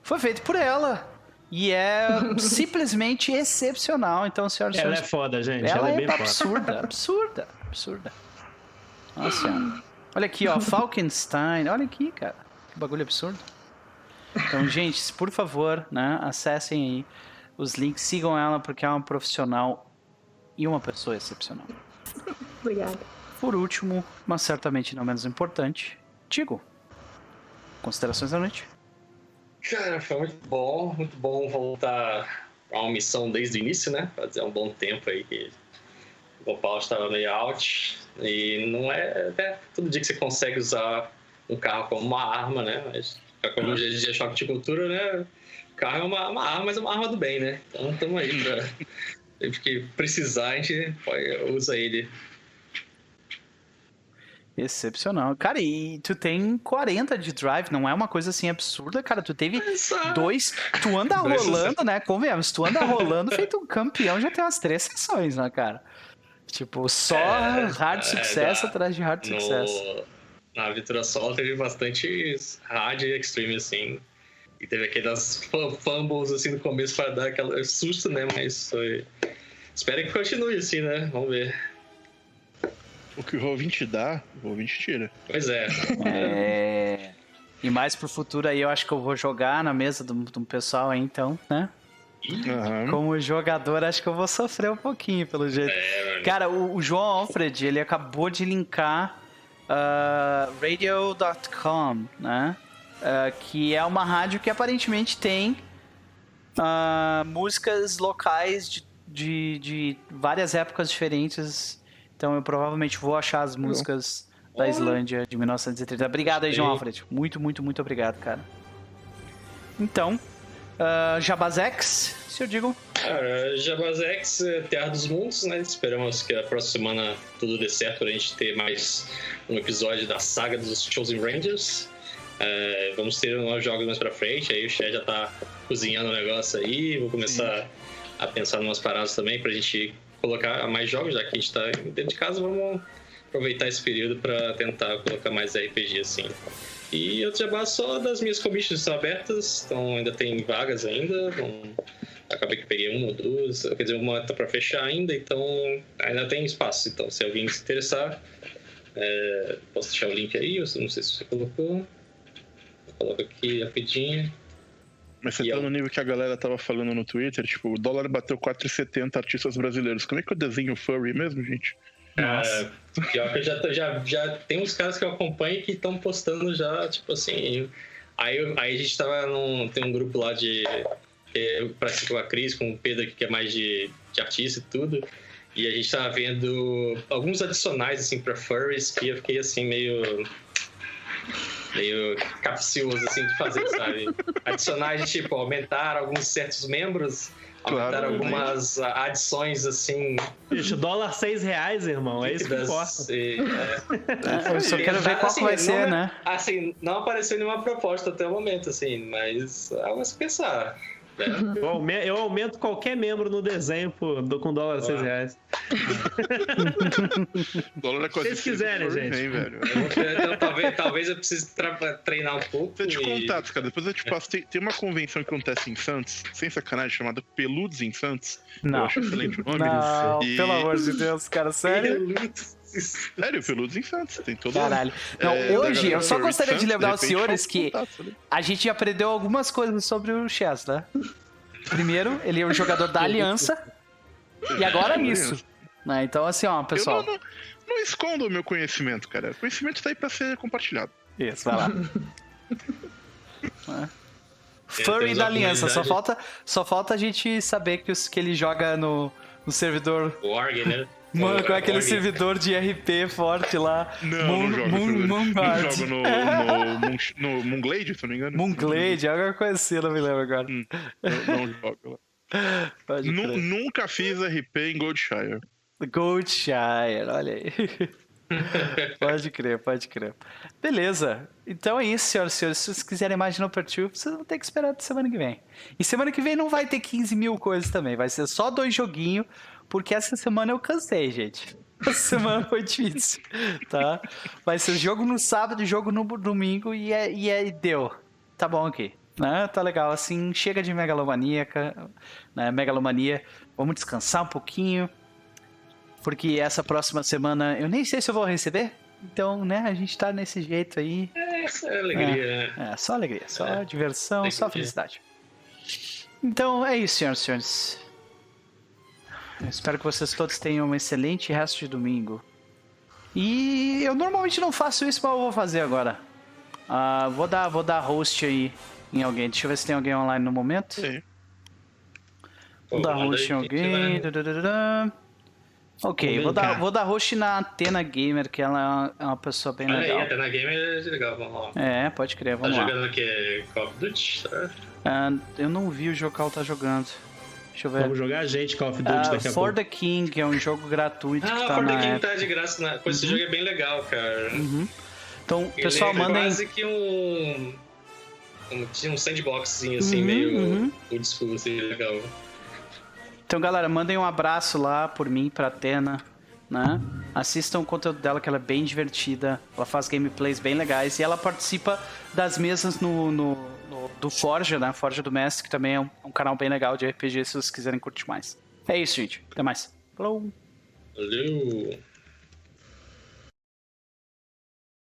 foi feita por ela. E é simplesmente excepcional. Então, senhoras e Ela é senhores, foda, gente. ela, Ela, é é bem foda. absurda, absurda, absurda. Nossa senhora. Olha aqui, ó, Falkenstein. Olha aqui, cara. Que bagulho absurdo. Então, gente, por favor, né, acessem aí os links, sigam ela porque é uma profissional e uma pessoa excepcional. Obrigada. Por último, mas certamente não menos importante, Tigo. Considerações da noite? Cara, foi muito bom, muito bom voltar a uma missão desde o início, né? Fazia um bom tempo aí que o Paulo estava meio out. E não é, é todo dia que você consegue usar um carro como uma arma, né? Mas, como hoje dia choque de cultura, né? Carro é uma, uma arma, mas é uma arma do bem, né? Então estamos aí pra. Sempre que precisar, a gente usa ele Excepcional. Cara, e tu tem 40 de drive, não é uma coisa assim absurda, cara. Tu teve dois. Tu anda rolando, né? Convenhamos, tu anda rolando feito um campeão, já tem umas três sessões, né, cara? Tipo, só é, hard é, sucesso atrás de hard no... sucesso. Na aventura solo teve bastante hard e extreme, assim. E teve aquelas fumbles assim no começo para dar aquele susto, né? Mas foi. Espero que continue assim, né? Vamos ver. O que o Roll20 dá, o Roll20 tira. Pois é. é. E mais pro futuro aí, eu acho que eu vou jogar na mesa do, do pessoal aí, então, né? Uhum. Como jogador, acho que eu vou sofrer um pouquinho, pelo jeito. É, Cara, o, o, João Alfred, ele acabou de linkar uh, radio.com, né? Uh, que é uma rádio que aparentemente tem uh, músicas locais de, de, de várias épocas diferentes então eu provavelmente vou achar as músicas da Islândia de 1930. Obrigado aí, João Alfred. Muito, muito, muito obrigado, cara. Então, uh, Jabazex, se eu digo. Cara, Jabazex, é Terra dos Mundos, né? Esperamos que a próxima semana tudo dê certo pra gente ter mais um episódio da saga dos Chosen Rangers. Uh, vamos ter novos jogos mais pra frente, aí o Chad já tá cozinhando o negócio aí, vou começar Sim. a pensar em umas paradas também pra gente colocar mais jogos, já que a gente está dentro de casa, vamos aproveitar esse período para tentar colocar mais RPG assim. E eu trabalho só das minhas commissions estão abertas, então ainda tem vagas ainda. Então, acabei que peguei uma ou duas, quer dizer, uma tá para fechar ainda, então ainda tem espaço. Então, se alguém se interessar, é, posso deixar o link aí, eu não sei se você colocou. Coloco aqui rapidinho. Mas você e tá eu... no nível que a galera tava falando no Twitter, tipo, o dólar bateu 4,70 artistas brasileiros. Como é que eu desenho furry mesmo, gente? Nossa. É, pior que eu já, já, já tem uns caras que eu acompanho que estão postando já, tipo assim. Aí, aí a gente tava num. Tem um grupo lá de. Eu pratico com a Cris, com o Pedro, que é mais de, de artista e tudo. E a gente tava vendo alguns adicionais, assim, pra furries que eu fiquei assim, meio meio capcioso assim de fazer, sabe? Adicionar, tipo, aumentar alguns certos membros, aumentar claro, algumas né? adições assim. Bicho, dólar seis reais, irmão, é isso que importa. E, é. Eu só quero ver qual assim, vai ser, não, né? Assim, não apareceu nenhuma proposta até o momento, assim, mas algo a se pensar. É. Eu aumento qualquer membro no desenho por, com dólar a 6 reais. dólar é Se vocês quiserem, gente. Bem, velho. Eu, talvez, talvez eu precise treinar um pouco. Você te e... contato, cara. Depois eu te passo. Tem, tem, uma convenção que acontece em Santos, sem sacanagem, chamada Peludos em Santos. Não. Eu acho excelente o nome. Não, e... pelo amor de Deus, cara, sério? Sério, Peludos em Santos, tem todo Caralho. Não, é, hoje, eu só gostaria de lembrar aos senhores que a gente aprendeu algumas coisas sobre o Chess, né? Primeiro, ele é um jogador da Aliança. e agora é isso. Né? Então, assim, ó, pessoal. Eu não, não, não escondo o meu conhecimento, cara. O conhecimento tá aí pra ser compartilhado. Isso, vai lá. é. Furry da Aliança, só falta, só falta a gente saber que, os, que ele joga no, no servidor. Org, né? Mano, com aquele servidor de RP forte lá. Não, Moon, não jogo. Moon, não jogo no, no, no Moonglade, se não me engano. Moonglade, alguma coisa assim, não me lembro agora. Hum, não, não jogo lá. Nunca fiz RP em Goldshire. Goldshire, olha aí. pode crer, pode crer. Beleza. Então é isso, senhoras e senhores. Se vocês quiserem mais de No Perturb, vocês vão ter que esperar até semana que vem. E semana que vem não vai ter 15 mil coisas também. Vai ser só dois joguinhos porque essa semana eu cansei, gente. Essa semana foi difícil, tá? Vai ser jogo no sábado, jogo no domingo e, é, e é, deu. Tá bom aqui. Né? Tá legal, assim, chega de megalomaníaca, né? megalomania. Vamos descansar um pouquinho, porque essa próxima semana eu nem sei se eu vou receber. Então, né, a gente tá nesse jeito aí. É, só alegria. É, é só alegria, só é. diversão, alegria. só felicidade. Então, é isso, senhoras e senhores. Eu espero que vocês todos tenham um excelente resto de domingo. E eu normalmente não faço isso, mas eu vou fazer agora. Uh, vou dar, vou dar host aí em alguém. Deixa eu ver se tem alguém online no momento. Sim. Vou dar aí host em alguém. Ok, vou dar, vou dar host na Atena Gamer, que ela é uma- pessoa bem Olha aí, legal. até na game é legal, vamos lá. É, pode crer, Tá vamos lá. jogando o que? Call of Duty? Tá? Ah, eu não vi o jogo que ela tá jogando. Deixa eu ver. Vamos jogar a gente Call of Duty Ah, daqui a For pouco. the King é um jogo gratuito que Ah, tá For the na King Epic. tá de graça. Na... Pô, esse jogo é bem legal, cara. Uhum. Então, Ele pessoal, é mandem. quase que um... um... Tinha um sandboxzinho assim, Uhum, meio uhum. school, assim, legal. Então, galera, mandem um abraço lá por mim, pra Atena, né? Assistam o conteúdo dela, que ela é bem divertida. Ela faz gameplays bem legais e ela participa das mesas no, no- no- do Forja, né? Forja do Mestre, que também é um, um canal bem legal de RPG, se vocês quiserem curtir mais. É isso, gente. Até mais. Falou! Valeu!